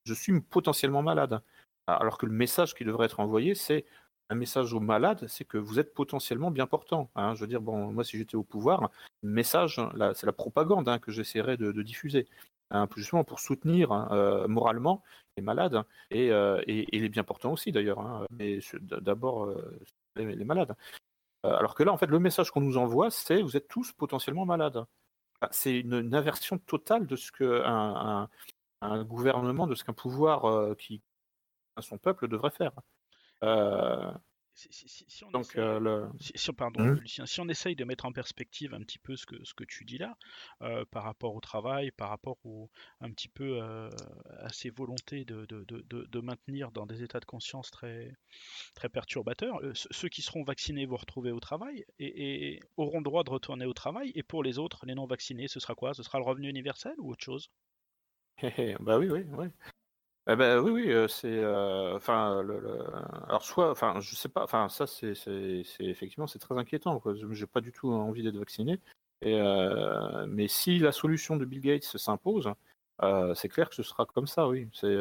je suis potentiellement malade. Alors que le message qui devrait être envoyé, c'est un message aux malades, c'est que vous êtes potentiellement bien portant. Hein. Je veux dire, bon, moi, si j'étais au pouvoir, le message, c'est la propagande hein, que j'essaierais de, diffuser, hein, justement pour soutenir euh, moralement les malades euh, et, les bien portants aussi, d'ailleurs, mais d'abord euh, les, malades. alors que là, en fait, le message qu'on nous envoie, c'est vous êtes tous potentiellement malades. Bah, c'est une, inversion totale de ce qu'un un, gouvernement, de ce qu'un pouvoir qui son peuple devrait faire. Euh, si, on donc, essaye, euh, si, pardon, mmh. Lucien, si on essaye de mettre en perspective un petit peu ce que, ce que tu dis là, euh, par rapport au travail, par rapport au, un petit peu à ces volontés de, de, de, de, maintenir dans des états de conscience très, très perturbateurs, ceux qui seront vaccinés vont retrouver au travail et, et, auront le droit de retourner au travail, et pour les autres, les non vaccinés, ce sera quoi? Ce sera le revenu universel ou autre chose? Bah oui, oui, oui. Eh ben, oui, oui, c'est, enfin, le alors soit enfin, je sais pas, enfin, ça, c'est c'est effectivement, c'est très inquiétant, j'ai pas du tout envie d'être vacciné et mais si la solution de Bill Gates s'impose, c'est clair que ce sera comme ça, oui. C'est,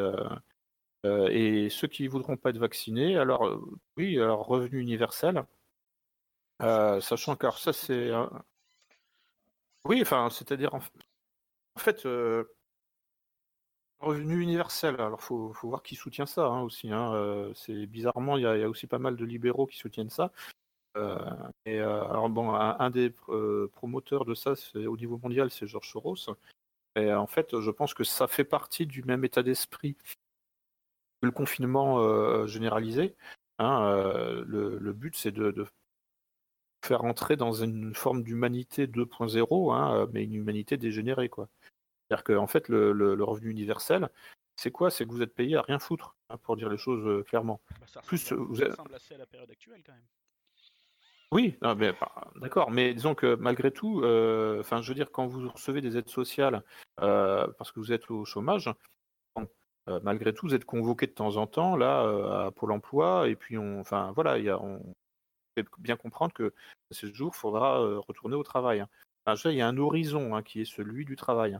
et ceux qui voudront pas être vaccinés, alors, oui, alors revenu universel, sachant que ça, c'est oui, enfin, c'est-à-dire en fait, Revenu universel, alors faut, faut voir qui soutient ça hein, aussi. Hein, euh, c'est bizarrement, il y, a aussi pas mal de libéraux qui soutiennent ça. et alors bon, un, des promoteurs de ça, au niveau mondial, c'est Georges Soros. Et en fait, je pense que ça fait partie du même état d'esprit que le confinement généralisé. Hein, le, but, c'est de, faire entrer dans une forme d'humanité 2.0, hein, mais une humanité dégénérée, quoi. C'est-à-dire qu'en fait, le, revenu universel, c'est quoi? C'est que vous êtes payé à rien foutre, hein, pour dire les choses euh, clairement. Bah, ça Plus, vous êtes... assez à la période actuelle, quand même. Oui, bah, d'accord, mais disons que malgré tout, euh, enfin, je veux dire, quand vous recevez des aides sociales euh, parce que vous êtes au chômage, malgré tout, vous êtes convoqué de temps en temps là à Pôle Emploi, et puis on, enfin, voilà, il y a, on fait bien comprendre que ce jour, il faudra retourner au travail. Hein. Enfin, il y a un horizon hein, qui est celui du travail.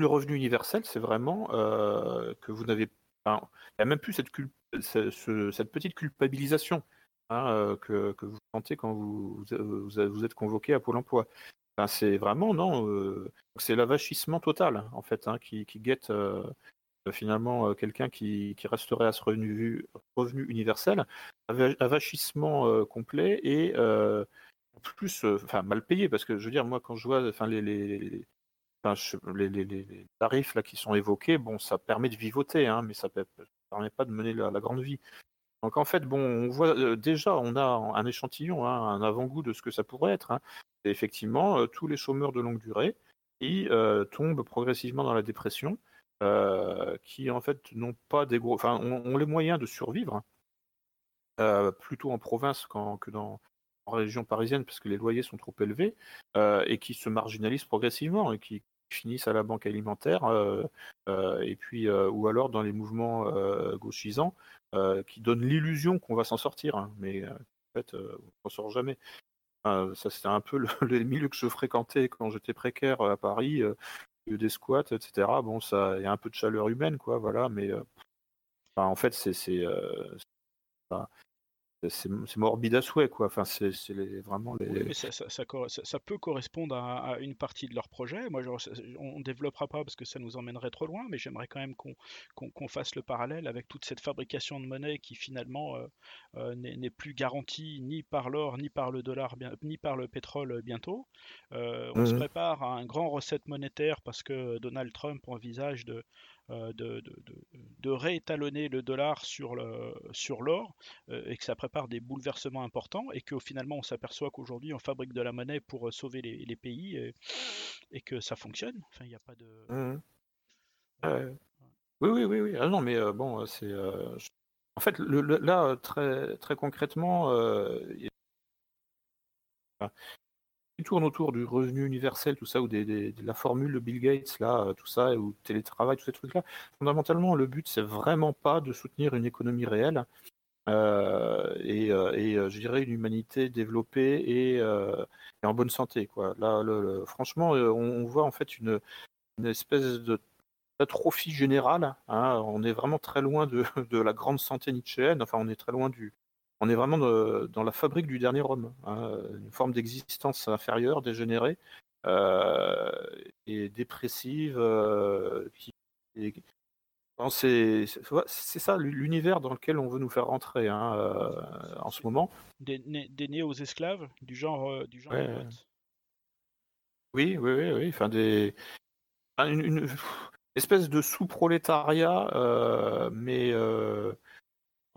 Le revenu universel, c'est vraiment que vous n'avez il n'y a même plus cette, petite culpabilisation hein, que, vous sentez quand vous, vous, êtes convoqué à Pôle emploi. c'est vraiment, non, c'est l'avachissement total, en fait, hein, qui, guette finalement quelqu'un qui, resterait à ce revenu, revenu universel. Avachissement complet et plus, mal payé, parce que je veux dire, moi, quand je vois les, tarifs là qui sont évoqués, bon, ça permet de vivoter, hein, mais ça ne permet pas de mener la, grande vie. Donc en fait, bon, on voit euh, déjà, on a un échantillon, hein, un avant-goût de ce que ça pourrait être. Hein. Effectivement euh, tous les chômeurs de longue durée qui euh, tombent progressivement dans la dépression, qui en fait n'ont pas des gros, enfin, ont, les moyens de survivre, plutôt en province que dans en région parisienne parce que les loyers sont trop élevés, et qui se marginalisent progressivement et qui finissent à la banque alimentaire, euh, euh, et puis euh, ou alors dans les mouvements gauchisants qui donnent l'illusion qu'on va s'en sortir, hein, mais en fait on ne sort jamais. ça c'était un peu le, milieu que je fréquentais quand j'étais précaire à Paris, des squats, etc. Bon, ça, il y a un peu de chaleur humaine, quoi, voilà, mais en fait c'est morbide à souhait, quoi. Enfin, c'est vraiment les. ça, ça, peut correspondre à, une partie de leur projet. Moi, on ne développera pas parce que ça nous emmènerait trop loin, mais j'aimerais quand même qu'on fasse le parallèle avec toute cette fabrication de monnaie qui finalement euh, euh, n'est plus garantie ni par l'or, ni par le dollar, ni par le pétrole euh, bientôt. on se mmh prépare à un grand recette monétaire parce que Donald Trump envisage de, euh, de, de, réétalonner le dollar sur l'or sur euh, et que ça prépare des bouleversements importants et que finalement on s'aperçoit qu'aujourd'hui on fabrique de la monnaie pour euh, sauver les, pays et, que ça fonctionne. Enfin, il n'y a pas de. Mmh oui, oui, oui, oui. Ah non, mais bon, c'est. En fait, le, là, très, très concrètement, tourne autour du revenu universel, tout ça, ou des, de la formule de Bill Gates, là, euh, tout ça, ou télétravail, tous ces trucs-là, fondamentalement, le but, c'est vraiment pas de soutenir une économie réelle euh, et, euh, et je dirais une humanité développée et, en bonne santé. Quoi. Là, franchement, on, voit en fait une, espèce de d'atrophie générale. Hein. On est vraiment très loin de, de, la grande santé nietzschéenne. Enfin, on est très loin du, on est vraiment dans la fabrique du dernier homme, hein, une forme d'existence inférieure, dégénérée euh, et dépressive. Euh, c'est ça l'univers dans lequel on veut nous faire rentrer hein, euh, en ce moment. Des, nés aux esclaves du genre du genre. Oui, oui, oui, oui. Enfin des une, espèce de sous-prolétariat, mais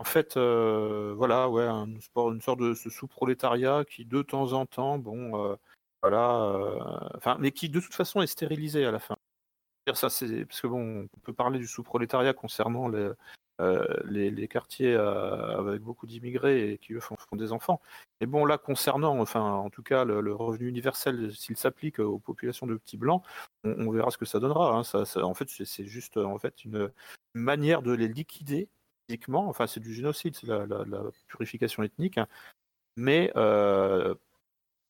en fait, euh, voilà, ouais, un, une sorte de sous-prolétariat qui, de temps en temps, bon, euh, voilà, euh, enfin, mais qui de toute façon est stérilisé à la fin. Ça, c'est parce que bon, on peut parler du sous-prolétariat concernant les, les, quartiers avec beaucoup d'immigrés et qui eux font, des enfants. Mais bon, là, concernant, enfin, en tout cas, le, revenu universel, s'il s'applique aux populations de petits blancs, on, verra ce que ça donnera. Hein. Ça, en fait, c'est juste en fait une manière de les liquider enfin c'est du génocide, c'est la, purification ethnique, hein. mais euh,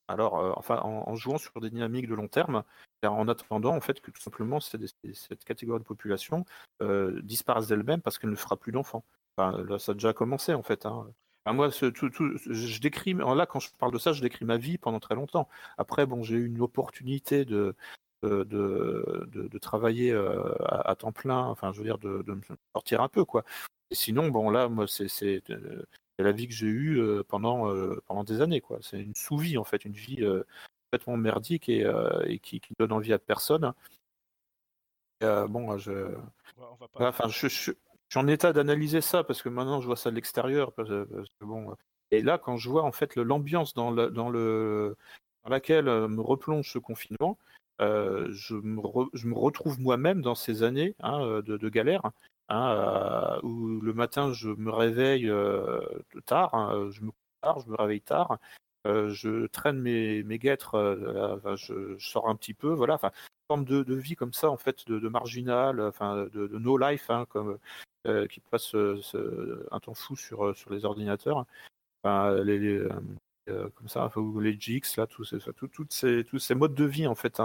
alors, euh, en, jouant sur des dynamiques de long terme, en attendant en fait que tout simplement cette catégorie de population euh, disparaisse d'elle-même parce qu'elle ne fera plus d'enfants. Là, ça a déjà commencé en fait. Hein. moi, je décris, là, quand je parle de ça, je décris ma vie pendant très longtemps. Après, bon, j'ai eu une opportunité de, travailler à, à, temps plein, enfin, je veux dire, de, me sortir un peu, quoi sinon, bon, là, moi, c'est, euh, la vie que j'ai eue pendant, pendant des années. quoi. C'est une sous-vie, en fait, une vie complètement merdique et, qui, qui, donne envie à personne. bon, je. Enfin, je, suis en état d'analyser ça parce que maintenant je vois ça de l'extérieur. bon, et là, quand je vois en fait l'ambiance dans, le, dans, le, dans laquelle me replonge ce confinement, je, me je, me retrouve moi-même dans ces années hein, de, de, galère Hein, où le matin je me réveille tard, hein, je me tard, je me réveille tard, je traîne mes, guêtres, je, sors un petit peu, voilà, enfin, forme de, de, vie comme ça, en fait, de, marginal, enfin, de, no life, hein, comme, qui passe un temps fou sur, sur les ordinateurs, enfin, comme ça, les GX, là, ces, ces, tous ces modes de vie, en fait,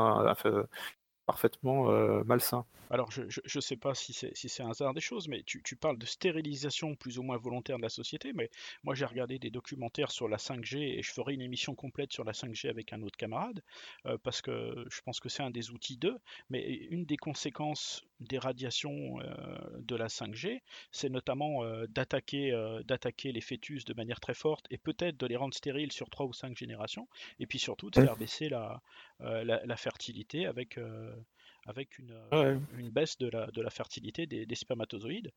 parfaitement malsains. Alors, je ne sais pas si c'est si un hasard des choses, mais tu, tu, parles de stérilisation plus ou moins volontaire de la société, mais moi j'ai regardé des documentaires sur la 5G et je ferai une émission complète sur la 5G avec un autre camarade, euh, parce que je pense que c'est un des outils d'eux, mais une des conséquences des radiations euh, de la 5G, c'est notamment euh, d'attaquer d'attaquer les fœtus de manière très forte et peut-être de les rendre stériles sur 3 ou 5 générations, et puis surtout de faire baisser la, la, la fertilité avec avec une, euh, une baisse de la, de la fertilité des, des spermatozoïdes.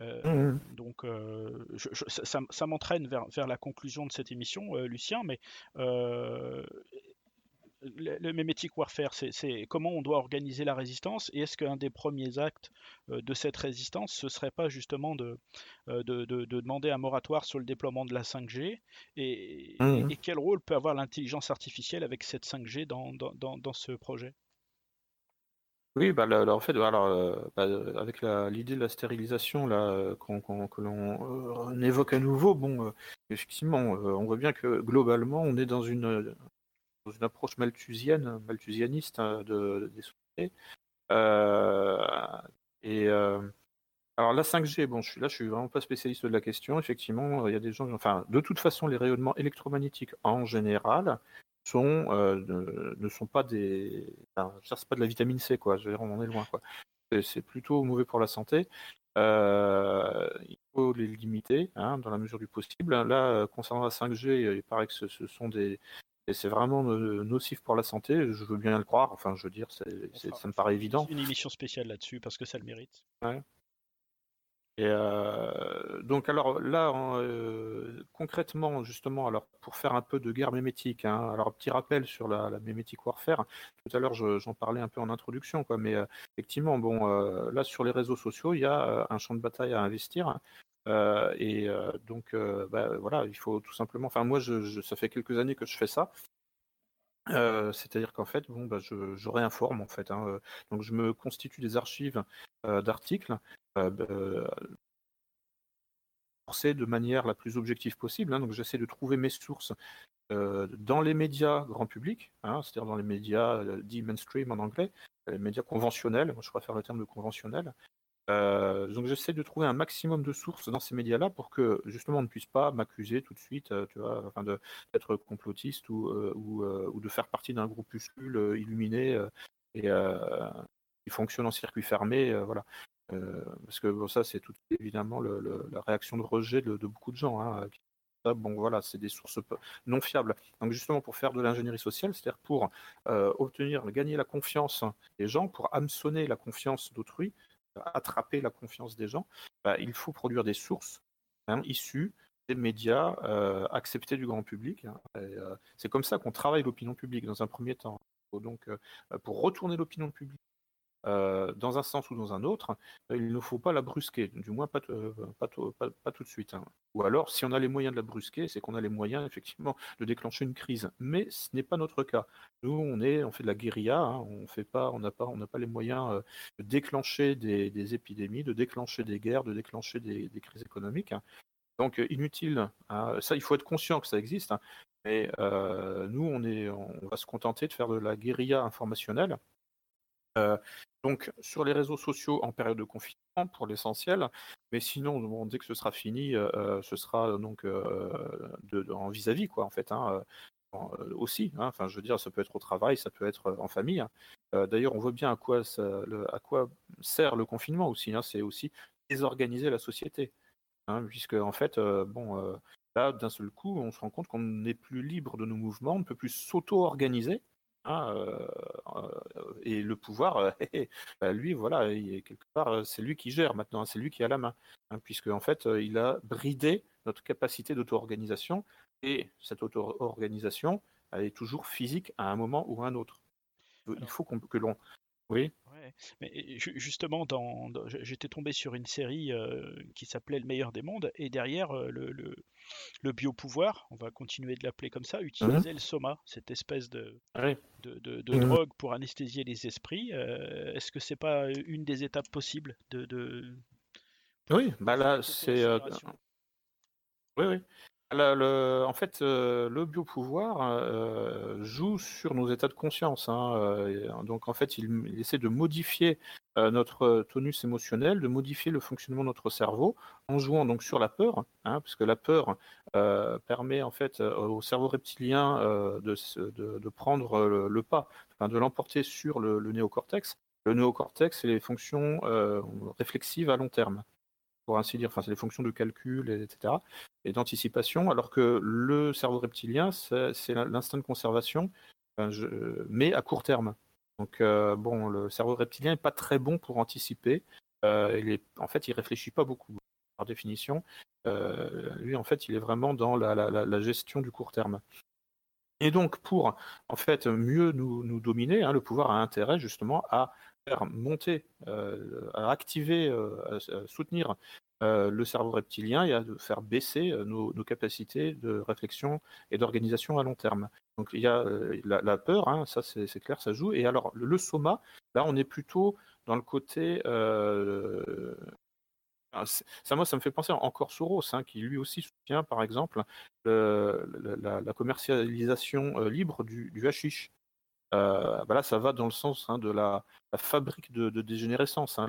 Euh, mmh donc, euh, je, ça, ça m'entraîne vers, vers, la conclusion de cette émission, Lucien, mais le, le mémétique warfare, c'est comment on doit organiser la résistance et est-ce qu'un des premiers actes de cette résistance, ce serait pas justement de, de, de, demander un moratoire sur le déploiement de la 5G et, mmh. et, quel rôle peut avoir l'intelligence artificielle avec cette 5G dans, dans, dans ce projet? Oui, bah, en fait, alors, euh, bah, avec l'idée de la stérilisation là, euh, que l'on euh, évoque à nouveau, bon, effectivement, on voit bien que globalement, on est dans une, une approche malthusienne, malthusianiste hein, de, des sociétés. et alors la 5G, bon, je suis là, je suis vraiment pas spécialiste de la question. Effectivement, il y a des gens, enfin, de toute façon, les rayonnements électromagnétiques en général euh, ne, sont pas des. Enfin, c'est pas de la vitamine C, quoi. Je veux dire, on en est loin, quoi. C'est plutôt mauvais pour la santé. Euh, il faut les limiter hein, dans la mesure du possible. Là, euh, concernant la 5G, il paraît que ce, sont des. Et c'est vraiment nocif pour la santé, je veux bien le croire. Enfin, je veux dire, ça me paraît évident. Une émission spéciale là-dessus parce que ça le mérite. Ouais. Et euh, donc alors là, euh, concrètement, justement, alors pour faire un peu de guerre mémétique, hein, alors petit rappel sur la, la mémétique warfare. Tout à l'heure, j'en parlais un peu en introduction, quoi, mais euh, effectivement, bon, là sur les réseaux sociaux, il y a un champ de bataille à investir. Et donc, bah, voilà, il faut tout simplement. Enfin, moi, ça fait quelques années que je fais ça. C'est-à-dire qu'en fait, bon, bah, je, réinforme en fait. Hein, donc, je me constitue des archives d'articles euh, de manière la plus objective possible. Hein. donc j'essaie de trouver mes sources dans les médias grand public, hein, c'est-à-dire dans les médias dits mainstream en anglais, les médias conventionnels, moi je préfère le terme de conventionnel. Donc j'essaie de trouver un maximum de sources dans ces médias-là pour que justement on ne puisse pas m'accuser tout de suite, tu vois, enfin d'être complotiste ou, ou, ou, de faire partie d'un groupuscule illuminé et qui fonctionne en circuit fermé, voilà. Euh, parce que ça, c'est évidemment la réaction de rejet de, beaucoup de gens. Hein, bon, voilà, c'est des sources non fiables. Donc, justement, pour faire de l'ingénierie sociale, c'est-à-dire pour euh, obtenir, gagner la confiance des gens, pour hameçonner la confiance d'autrui, attraper la confiance des gens, bah, il faut produire des sources hein, issues des médias euh, acceptés du grand public. Hein, c'est comme ça qu'on travaille l'opinion publique dans un premier temps. Donc, pour retourner l'opinion publique euh, dans un sens ou dans un autre, euh, il ne faut pas la brusquer, du moins pas, euh, tout de suite. Hein. Ou alors, si on a les moyens de la brusquer, c'est qu'on a les moyens effectivement de déclencher une crise. Mais ce n'est pas notre cas. Nous, on est, on fait de la guérilla, hein. on fait pas, n'a pas, pas les moyens de déclencher des, épidémies, de déclencher des guerres, de déclencher des, crises économiques. Hein. Donc inutile. ça, il faut être conscient que ça existe. Mais nous, on est, on va se contenter de faire de la guérilla informationnelle. Donc sur les réseaux sociaux en période de confinement pour l'essentiel, mais sinon dès que ce sera fini, euh, euh, ce sera donc euh, en vis-à-vis quoi en fait. Hein, aussi, hein. enfin je veux dire, ça peut être au travail, ça peut être en famille. Hein. D'ailleurs, on voit bien à quoi, à quoi sert le confinement aussi. c'est aussi désorganiser la société. hein, puisque en fait, bon, là, d'un seul coup, on se rend compte qu'on n'est plus libre de nos mouvements, on ne peut plus s'auto-organiser. Hein, et le pouvoir, bah, lui, voilà, quelque part, c'est lui qui gère maintenant, c'est lui qui a la main, hein, puisque en fait, il a bridé notre capacité d'auto-organisation, et cette auto-organisation, elle est toujours physique à un moment ou à un autre. Il faut que l'on oui. Mais justement, dans, j'étais tombé sur une série euh, qui s'appelait Le meilleur des mondes, et derrière euh, le, le, le biopouvoir, on va continuer de l'appeler comme ça, mmh utilisait le soma, cette espèce de, de, de, mmh drogue pour anesthésier les esprits. Euh, est-ce que c'est pas une des étapes possibles de, de... Oui, bah là, c'est. Oui, oui en fait, euh, le biopouvoir euh, joue sur nos états de conscience. Hein, euh, donc, en fait, il, essaie de modifier notre tonus émotionnel, de modifier le fonctionnement de notre cerveau en jouant donc sur la peur, hein, parce que la peur permet en fait au cerveau reptilien de, prendre le, pas, de l'emporter sur le, le, néocortex. Le néocortex, c'est les fonctions réflexives à long terme pour ainsi dire, enfin, c'est des fonctions de calcul, etc., et d'anticipation, alors que le cerveau reptilien, c'est l'instinct de conservation, mais à court terme. Donc, euh, bon, le cerveau reptilien n'est pas très bon pour anticiper. Euh, il est, en fait, il réfléchit pas beaucoup, par définition. Euh, lui, en fait, il est vraiment dans la, gestion du court terme. Et donc, pour en fait mieux nous, dominer, hein, le pouvoir a intérêt justement à monter, euh, à activer, euh, à, soutenir euh, le cerveau reptilien et à faire baisser nos, capacités de réflexion et d'organisation à long terme. Donc il y a la, peur, hein, ça c'est clair, ça joue. Et alors le, soma, là on est plutôt dans le côté ça, moi, ça me fait penser encore Soros, hein, qui lui aussi soutient, par exemple, la, commercialisation libre du, du hashish. Euh, bah là, ça va dans le sens hein, de la, fabrique de, dégénérescence, hein,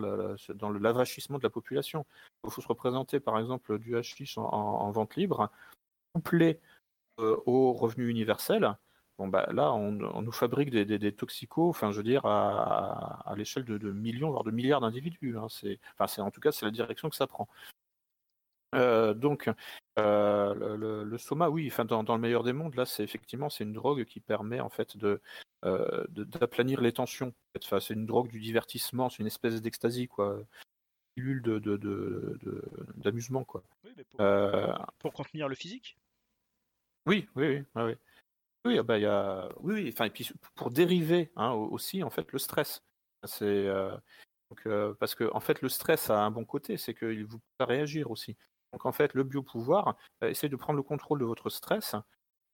dans lavachissement de la population. Il faut se représenter, par exemple, du hashish en, vente libre, couplé euh, au revenu universel. Bon, bah, là, on, nous fabrique des, toxicos, enfin, je veux dire, à, l'échelle de, millions, voire de milliards d'individus. Hein. enfin, en tout cas, c'est la direction que ça prend. Euh, donc, euh, le, soma, oui, enfin, dans, le meilleur des mondes, là, c'est effectivement c'est une drogue qui permet en fait de euh, d'aplanir les tensions. Enfin, c'est une drogue du divertissement, c'est une espèce d'extasie, quoi, pilule de d'amusement, quoi. Oui, mais pour, contenir le physique? Oui, oui, oui, oui. Oui, ah bah, y a... oui, oui, enfin, et puis pour dériver hein, aussi en fait le stress. C'est parce que en fait le stress a un bon côté, c'est qu'il vous fait réagir aussi. Donc en fait, le biopouvoir euh, essaie de prendre le contrôle de votre stress,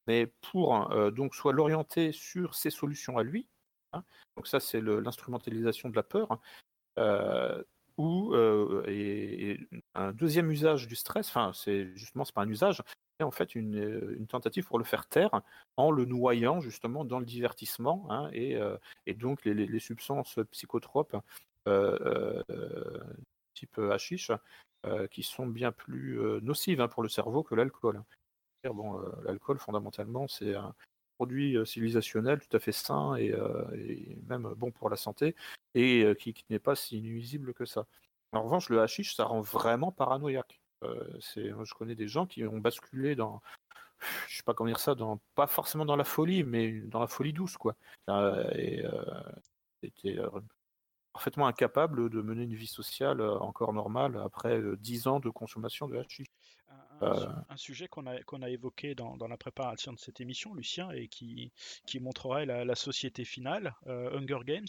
mais pour euh, donc soit l'orienter sur ses solutions à lui. Hein. donc ça, c'est l'instrumentalisation de la peur. Euh, ou un deuxième usage du stress, enfin c'est justement c'est pas un usage, en fait une, tentative pour le faire taire en le noyant justement dans le divertissement hein, et, donc les, substances psychotropes type hashish qui sont bien plus euh, nocives hein, pour le cerveau que l'alcool. Bon, euh, l'alcool, fondamentalement, c'est un produit civilisationnel tout à fait sain et, même bon pour la santé et qui, n'est pas si nuisible que ça. En revanche, le hashish, ça rend vraiment paranoïaque. je connais des gens qui ont basculé dans, je sais pas comment dire ça, pas forcément dans la folie, mais dans la folie douce, quoi. C'était parfaitement incapable de mener une vie sociale euh, encore normale après euh, dix ans de consommation de hashish. Un, euh. sujet qu'on a, qu'on a évoqué dans, dans, la préparation de cette émission, Lucien, et qui, qui montrerait la, société finale, Hunger Games.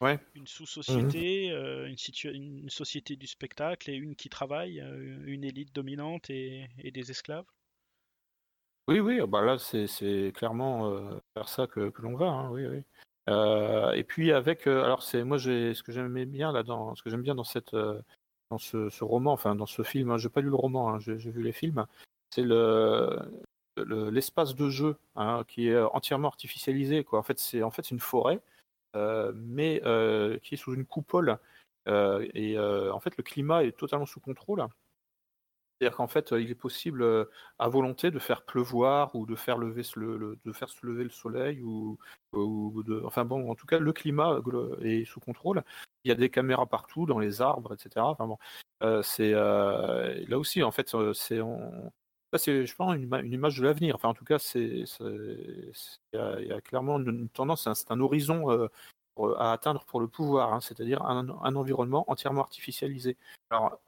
Ouais. Une sous-société, mmh une, une, société du spectacle et une qui travaille, une élite dominante et, et des esclaves? Oui, oui, bah là c'est clairement vers ça que, que l'on va. Hein, oui, oui. Euh, et puis avec, euh, alors c'est moi ce que j'aimais bien là dans ce que j'aime bien dans cette euh, dans ce, ce, roman, enfin dans ce film, hein, j'ai pas lu le roman, hein, j'ai vu les films, c'est le l'espace de jeu hein, qui est entièrement artificialisé. Quoi. En fait, c'est en fait une forêt, mais qui est sous une coupole. et en fait, le climat est totalement sous contrôle. C'est-à-dire qu'en fait, il est possible à volonté de faire pleuvoir ou de faire, lever, le, de faire se lever le soleil ou, enfin bon, en tout cas, le climat est sous contrôle. il y a des caméras partout, dans les arbres, etc. Enfin bon, euh, c'est euh, là aussi, en fait, c'est je pense, une, une image de l'avenir. Enfin, en tout cas, c'est, il y, a clairement une, tendance, c'est un, horizon à atteindre pour le pouvoir, hein, c'est-à-dire un, environnement entièrement artificialisé. Alors,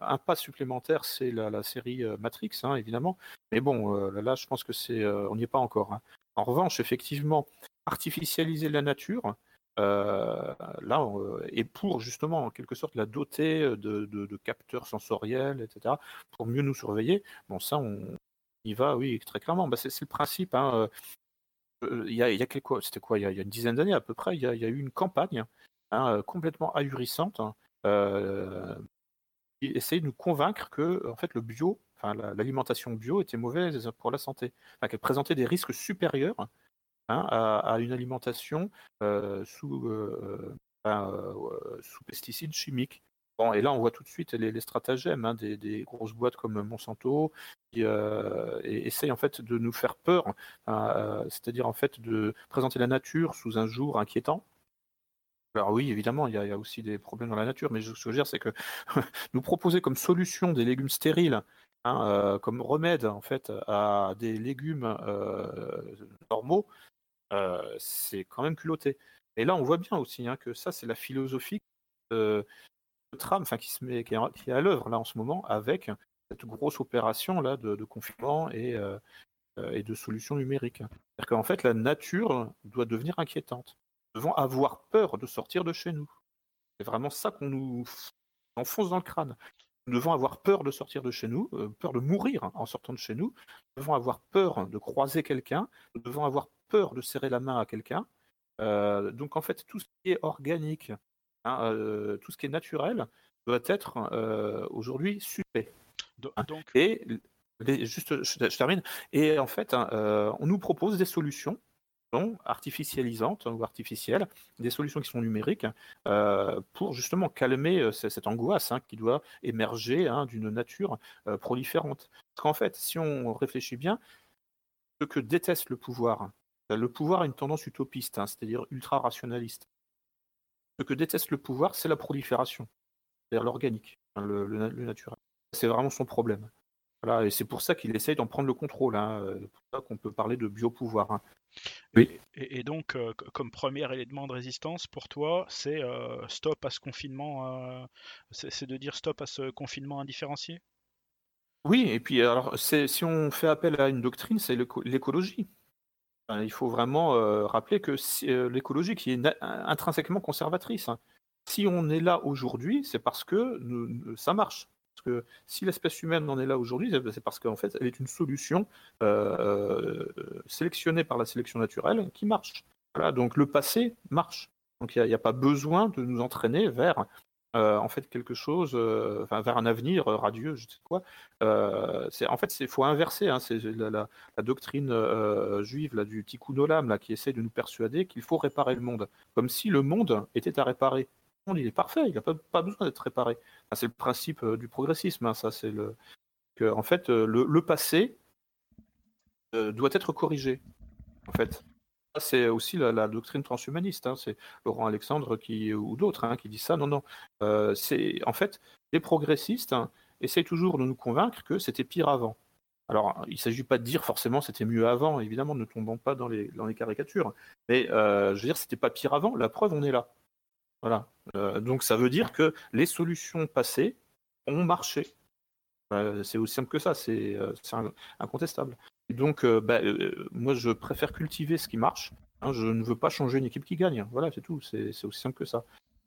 un pas supplémentaire, c'est la, série Matrix, hein, évidemment. Mais bon, là, je pense que c'est, on n'y est pas encore. Hein. En revanche, effectivement, artificialiser la nature, euh, là, euh, et pour justement, en quelque sorte, la doter de, capteurs sensoriels, etc., pour mieux nous surveiller, bon, ça, on y va, oui, très clairement. Bah, c'est le principe. Hein, euh, il y a, y c'était quoi, il y a, une dizaine d'années à peu près, il y a, eu une campagne hein, complètement ahurissante qui essayait de nous convaincre que, en fait, le bio, enfin, l'alimentation bio était mauvaise pour la santé, qu'elle présentait des risques supérieurs Hein, à, une alimentation sous pesticides chimiques. Bon, et là, on voit tout de suite les, stratagèmes hein, des, grosses boîtes comme Monsanto qui essayent en fait de nous faire peur, hein, c'est-à-dire en fait de présenter la nature sous un jour inquiétant. Alors oui, évidemment, il y, a, aussi des problèmes dans la nature, mais ce que je veux dire, c'est que nous proposer comme solution des légumes stériles, comme remède en fait à des légumes normaux, euh, c'est quand même culotté. Et là, on voit bien aussi hein, que ça, c'est la philosophie trame, enfin qui se met, qui est, à l'œuvre là en ce moment avec cette grosse opération là de, confinement et, euh, euh, et de solutions numériques. C'est-à-dire qu'en fait, la nature doit devenir inquiétante. Nous devons avoir peur de sortir de chez nous. C'est vraiment ça qu'on nous enfonce dans le crâne. Nous devons avoir peur de sortir de chez nous, peur de mourir en sortant de chez nous. Nous devons avoir peur de croiser quelqu'un. Nous devons avoir peur de serrer la main à quelqu'un. Euh, donc en fait, tout ce qui est organique, hein, euh, tout ce qui est naturel, doit être euh, aujourd'hui suspect. Hein. Donc... Et juste, je, termine. Et en fait, hein, on nous propose des solutions artificialisantes ou artificielles, des solutions qui sont numériques, pour justement calmer cette angoisse qui doit émerger d'une nature proliférante. Parce qu'en fait, si on réfléchit bien, ce que déteste le pouvoir, le pouvoir a une tendance utopiste, hein, c'est-à-dire ultra-rationaliste. Ce que déteste le pouvoir, c'est la prolifération, c'est-à-dire l'organique, hein, le, naturel. C'est vraiment son problème. Voilà, et c'est pour ça qu'il essaye d'en prendre le contrôle. Hein, euh, c'est pour ça qu'on peut parler de biopouvoir. Hein. Oui. Et, donc, euh, comme premier élément de résistance pour toi, c'est euh, stop à ce confinement, c'est de dire stop à ce confinement indifférencié? Oui, et puis alors, si on fait appel à une doctrine, c'est l'écologie il faut vraiment euh, rappeler que euh, l'écologie qui est intrinsèquement conservatrice. Hein. Si on est là aujourd'hui, c'est parce que ça marche. Parce que si l'espèce humaine en est là aujourd'hui, c'est parce qu'en fait, elle est une solution euh, sélectionnée par la sélection naturelle qui marche. Voilà, donc le passé marche. Donc il n'y a, pas besoin de nous entraîner vers en fait quelque chose, vers un avenir radieux, je sais quoi. c'est en fait, il faut inverser. Hein, c'est la, doctrine juive là du tikkun olam qui essaie de nous persuader qu'il faut réparer le monde, comme si le monde était à réparer. Le monde il est parfait, il n'a pas, besoin d'être réparé. c'est le principe du progressisme. Hein, ça, c'est le que en fait le passé doit être corrigé. En fait, c'est aussi la, doctrine transhumaniste. Hein. C'est Laurent Alexandre qui, ou d'autres hein, qui disent ça. Non, non. Euh, c'est en fait les progressistes hein, essayent toujours de nous convaincre que c'était pire avant. Alors, il ne s'agit pas de dire forcément c'était mieux avant. Évidemment, ne tombons pas dans les, caricatures. Mais euh, je veux dire, c'était pas pire avant. La preuve, on est là. Voilà. Euh, donc, ça veut dire que les solutions passées ont marché. c'est aussi simple que ça. C'est incontestable. Donc, euh, bah, euh, moi, je préfère cultiver ce qui marche. Hein, je ne veux pas changer une équipe qui gagne. Voilà, c'est tout. C'est aussi simple que ça.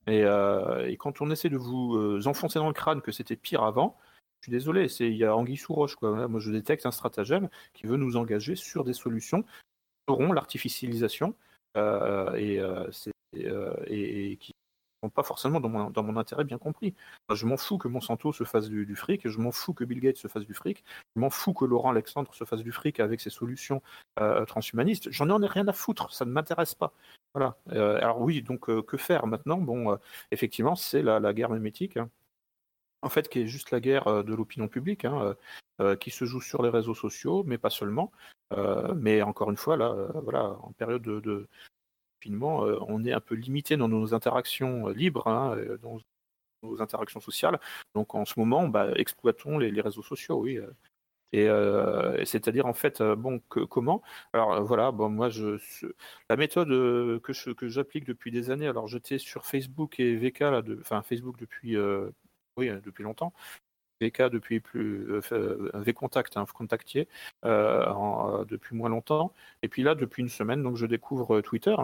Et, euh, quand on essaie de vous enfoncer dans le crâne que c'était pire avant, je suis désolé, il y a anguille sous roche. Quoi. moi, je détecte un stratagème qui veut nous engager sur des solutions qui auront l'artificialisation et, qui pas forcément dans mon, dans mon, intérêt bien compris. Je m'en fous que Monsanto se fasse du, fric, je m'en fous que Bill Gates se fasse du fric, je m'en fous que Laurent Alexandre se fasse du fric avec ses solutions euh, transhumanistes. J'en ai rien à foutre, ça ne m'intéresse pas. Voilà. Euh, alors oui, donc euh, que faire maintenant? Bon, effectivement, c'est la, guerre mémétique. Hein. En fait, qui est juste la guerre de l'opinion publique, hein, qui se joue sur les réseaux sociaux, mais pas seulement. mais encore une fois, là, voilà, en période de confinement, on est un peu limité dans nos interactions libres, hein, dans nos interactions sociales. Donc en ce moment, bah, exploitons les, réseaux sociaux, oui. Et c'est-à-dire en fait, bon, comment? Alors voilà, bon, moi, la méthode que que j'applique depuis des années. Alors j'étais sur Facebook et VK, enfin Facebook depuis, oui, depuis longtemps. VK depuis plus euh, VContact, hein, contactier euh, depuis moins longtemps. Et puis là, depuis une semaine, donc je découvre Twitter.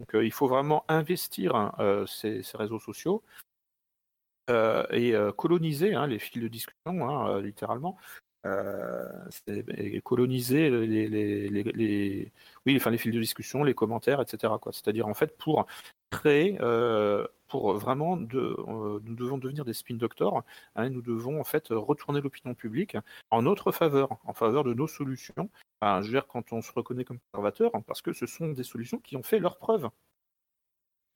Donc il faut vraiment investir hein, ces, réseaux sociaux. et coloniser hein, les fils de discussion, littéralement, et coloniser les, oui, enfin, les fils de discussion, les commentaires, etc. C'est-à-dire en fait pour créer pour vraiment, de, euh, nous devons devenir des spin doctors. Hein, nous devons en fait retourner l'opinion publique en notre faveur, en faveur de nos solutions. je veux dire, quand on se reconnaît comme conservateur, hein, parce que ce sont des solutions qui ont fait leur preuve.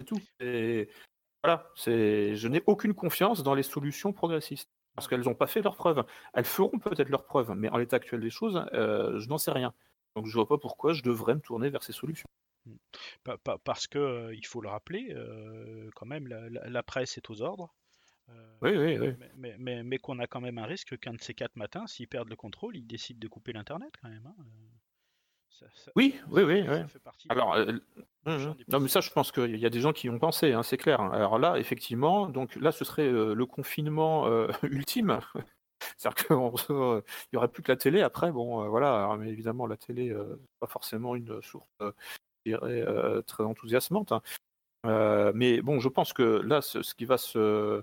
C'est tout. Et voilà, je n'ai aucune confiance dans les solutions progressistes parce qu'elles n'ont pas fait leur preuve. Elles feront peut-être leur preuve, mais en l'état actuel des choses, euh, je n'en sais rien. Donc je ne vois pas pourquoi je devrais me tourner vers ces solutions. Parce que, il faut le rappeler, quand même, la, presse est aux ordres. oui, oui, oui. Mais, mais, qu'on a quand même un risque qu'un de ces quatre matins, s'ils perdent le contrôle, ils décident de couper l'Internet quand même. Hein, oui, oui, oui, Alors, non, mais ça, je pense qu'il y a des gens qui ont pensé, hein, c'est clair. Hein. Alors là, effectivement, donc là, ce serait le confinement ultime. C'est-à-dire qu'il n'y aurait plus que la télé. Après, bon, voilà. mais évidemment, la télé, pas forcément une source euh, très enthousiasmante. Hein. Euh, mais bon, je pense que là, ce, qui va se.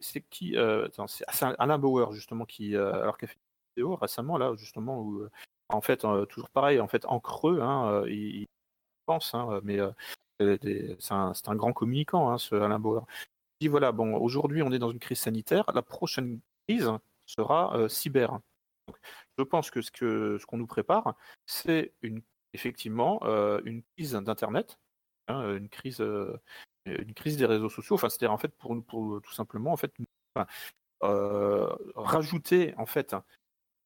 C'est qui euh, C'est Alain Bauer, justement, qui, alors qu'il a fait une vidéo récemment, là, justement, où, en fait, toujours pareil, en fait, en creux, hein, il, pense, hein, mais c'est un, un, grand communicant, hein, ce Alain Bauer. Il dit voilà, bon, aujourd'hui, on est dans une crise sanitaire, la prochaine crise sera cyber. Donc, je pense que ce qu'on ce qu'on nous prépare, c'est une effectivement une crise d'Internet, hein, une crise, une crise des réseaux sociaux. Enfin, c'est-à-dire en fait pour, pour tout simplement en fait rajouter en fait une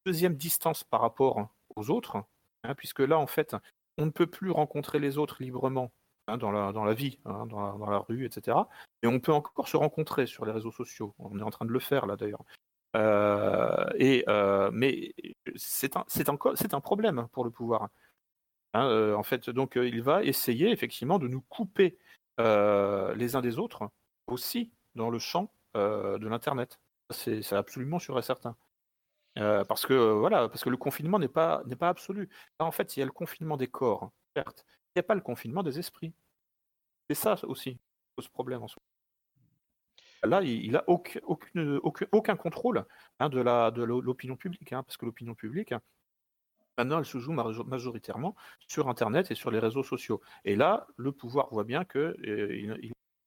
deuxième distance par rapport aux autres, hein, puisque là en fait on ne peut plus rencontrer les autres librement hein, dans, la, dans la vie, dans, la, rue, etc. Et on peut encore se rencontrer sur les réseaux sociaux. On est en train de le faire là d'ailleurs. et mais c'est un, un, c'est un problème pour le pouvoir. Hein, euh, en fait, donc euh, il va essayer effectivement de nous couper euh, les uns des autres aussi dans le champ de l'internet. C'est absolument sûr et certain. parce que voilà, parce que le confinement n'est pas n'est pas absolu. en fait, il y a le confinement des corps, certes. Il n'y a pas le confinement des esprits. C'est ça aussi qui pose problème en soi. Là, il n'a aucun, aucun, contrôle hein, de l'opinion publique, hein, parce que l'opinion publique, Maintenant, elle se joue majoritairement sur Internet et sur les réseaux sociaux. Et là, le pouvoir voit bien qu'il euh,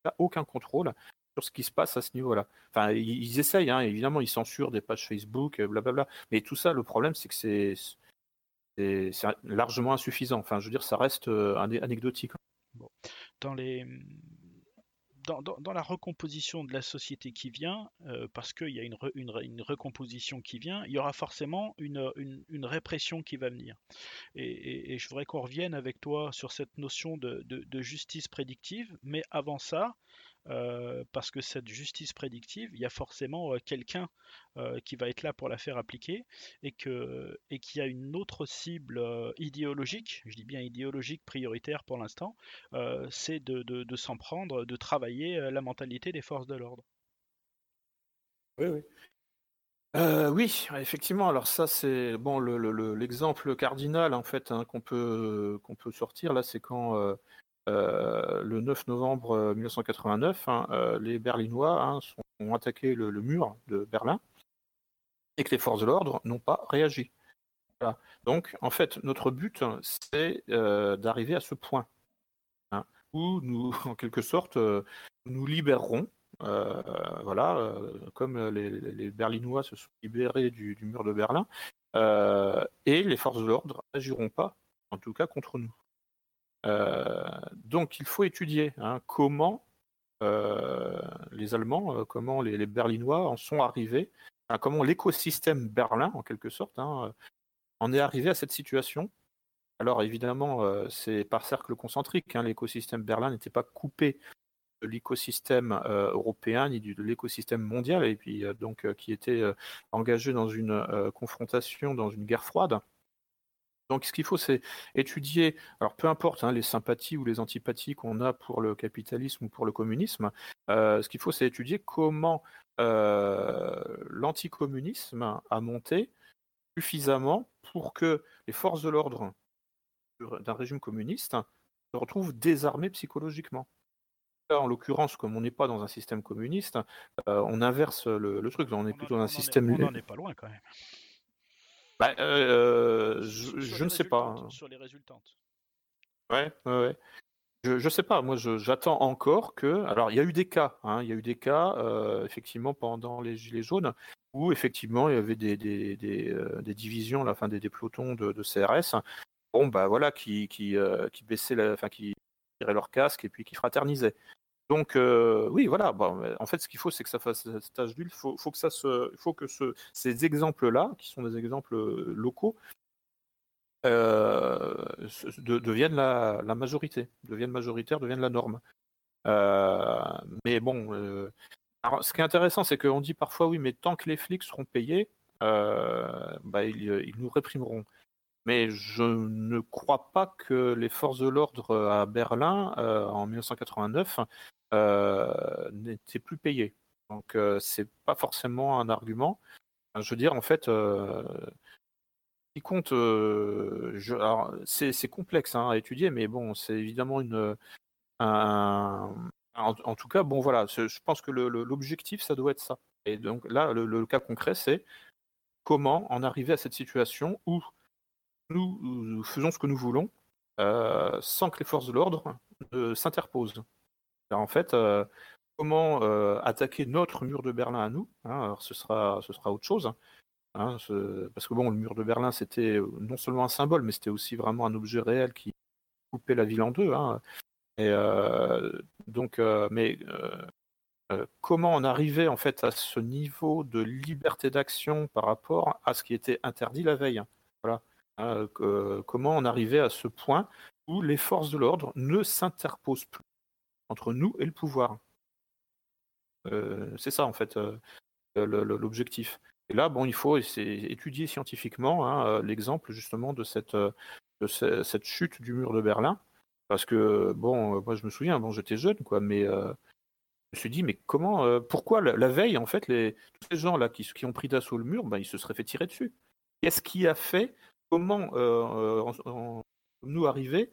n'a aucun contrôle sur ce qui se passe à ce niveau-là. Enfin, ils, essayent, hein, évidemment, ils censurent des pages Facebook, blablabla. Mais tout ça, le problème, c'est que c'est largement insuffisant. Enfin, je veux dire, ça reste euh, anecdotique. Dans les dans, la recomposition de la société qui vient, euh, parce qu'il y a une, recomposition qui vient, il y aura forcément une, répression qui va venir. Et, je voudrais qu'on revienne avec toi sur cette notion de justice prédictive, mais avant ça, euh, parce que cette justice prédictive, il y a forcément euh, quelqu'un euh, qui va être là pour la faire appliquer et que et qui a une autre cible idéologique, je dis bien idéologique prioritaire pour l'instant, c'est de, s'en prendre, de travailler la mentalité des forces de l'ordre. Oui, oui. effectivement. Alors ça, c'est bon l'exemple cardinal en fait hein, qu'on peut qu'on peut sortir là, c'est quand le 9 novembre 1989, euh, hein, les Berlinois hein, ont attaqué le, mur de Berlin et que les forces de l'ordre n'ont pas réagi. Donc, en fait, notre but, c'est d'arriver à ce point hein, où nous, en quelque sorte, nous libérerons voilà, comme les, Berlinois se sont libérés du mur de Berlin, et les forces de l'ordre n'agiront pas, en tout cas contre nous. Euh, donc il faut étudier hein, comment euh, les Allemands, euh, comment les, Berlinois en sont arrivés, comment l'écosystème Berlin, en quelque sorte, hein, en est arrivé à cette situation. Alors évidemment, c'est par cercle concentrique. Hein, l'écosystème Berlin n'était pas coupé de l'écosystème européen ni de l'écosystème mondial, et puis donc qui était engagé dans une confrontation, dans une guerre froide. Donc, ce qu'il faut, c'est étudier, alors peu importe hein, les sympathies ou les antipathies qu'on a pour le capitalisme ou pour le communisme, ce qu'il faut, c'est étudier comment l'anticommunisme a monté suffisamment pour que les forces de l'ordre d'un régime communiste se retrouvent désarmées psychologiquement. en l'occurrence, comme on n'est pas dans un système communiste, on inverse le, truc. On est plutôt dans un système. on n'en est pas loin quand même. Bah, euh, je, ne sais pas. Hein. Sur les résultantes. Ouais, ouais, Je, ne sais pas. Moi, j'attends encore que. Alors, il y a eu des cas. Hein, il y a eu des cas, euh, effectivement, pendant les Gilets jaunes, où effectivement, il y avait des, des, des, euh, divisions, la fin des, pelotons de, CRS. Bon, bah voilà, qui, qui, qui baissaient, la, enfin, qui tiraient leur casque et puis qui fraternisaient. Donc oui, voilà. en fait, ce qu'il faut, c'est que ça fasse tâche d'huile. Il faut, que ces exemples-là, qui sont des exemples locaux, deviennent la, majorité, deviennent majoritaires, deviennent la norme. mais bon, ce qui est intéressant, c'est qu'on dit parfois oui, mais tant que les flics seront payés, bah, ils, nous réprimeront. Mais je ne crois pas que les forces de l'ordre à Berlin en 1989 euh, n'était plus payé. Donc euh, c'est pas forcément un argument. Je veux dire, en fait, euh, qui compte, c'est complexe hein, à étudier, mais bon, c'est évidemment une, un, en, tout cas, bon voilà, je pense que l'objectif, ça doit être ça. Et donc là, le, cas concret, c'est comment en arriver à cette situation où nous, faisons ce que nous voulons sans que les forces de l'ordre s'interposent en fait, comment attaquer notre mur de Berlin à nous hein, Alors, ce sera, ce sera autre chose. Hein, parce que bon, le mur de Berlin, c'était non seulement un symbole, mais c'était aussi vraiment un objet réel qui coupait la ville en deux. Hein. Et donc, mais comment on arrivait en fait à ce niveau de liberté d'action par rapport à ce qui était interdit la veille comment on arrivait à ce point où les forces de l'ordre ne s'interposent plus entre nous et le pouvoir. Euh, c'est ça en fait euh, l'objectif. Et là, bon, il faut étudier scientifiquement hein, euh, l'exemple justement de cette, chute du mur de Berlin, parce que bon, moi je me souviens, bon, j'étais jeune, quoi, mais je me suis dit, mais comment, pourquoi la, veille, en fait, les, tous ces gens là qui, ont pris d'assaut le mur, ben, ils se seraient fait tirer dessus? Qu'est-ce qui a fait? Comment nous arriver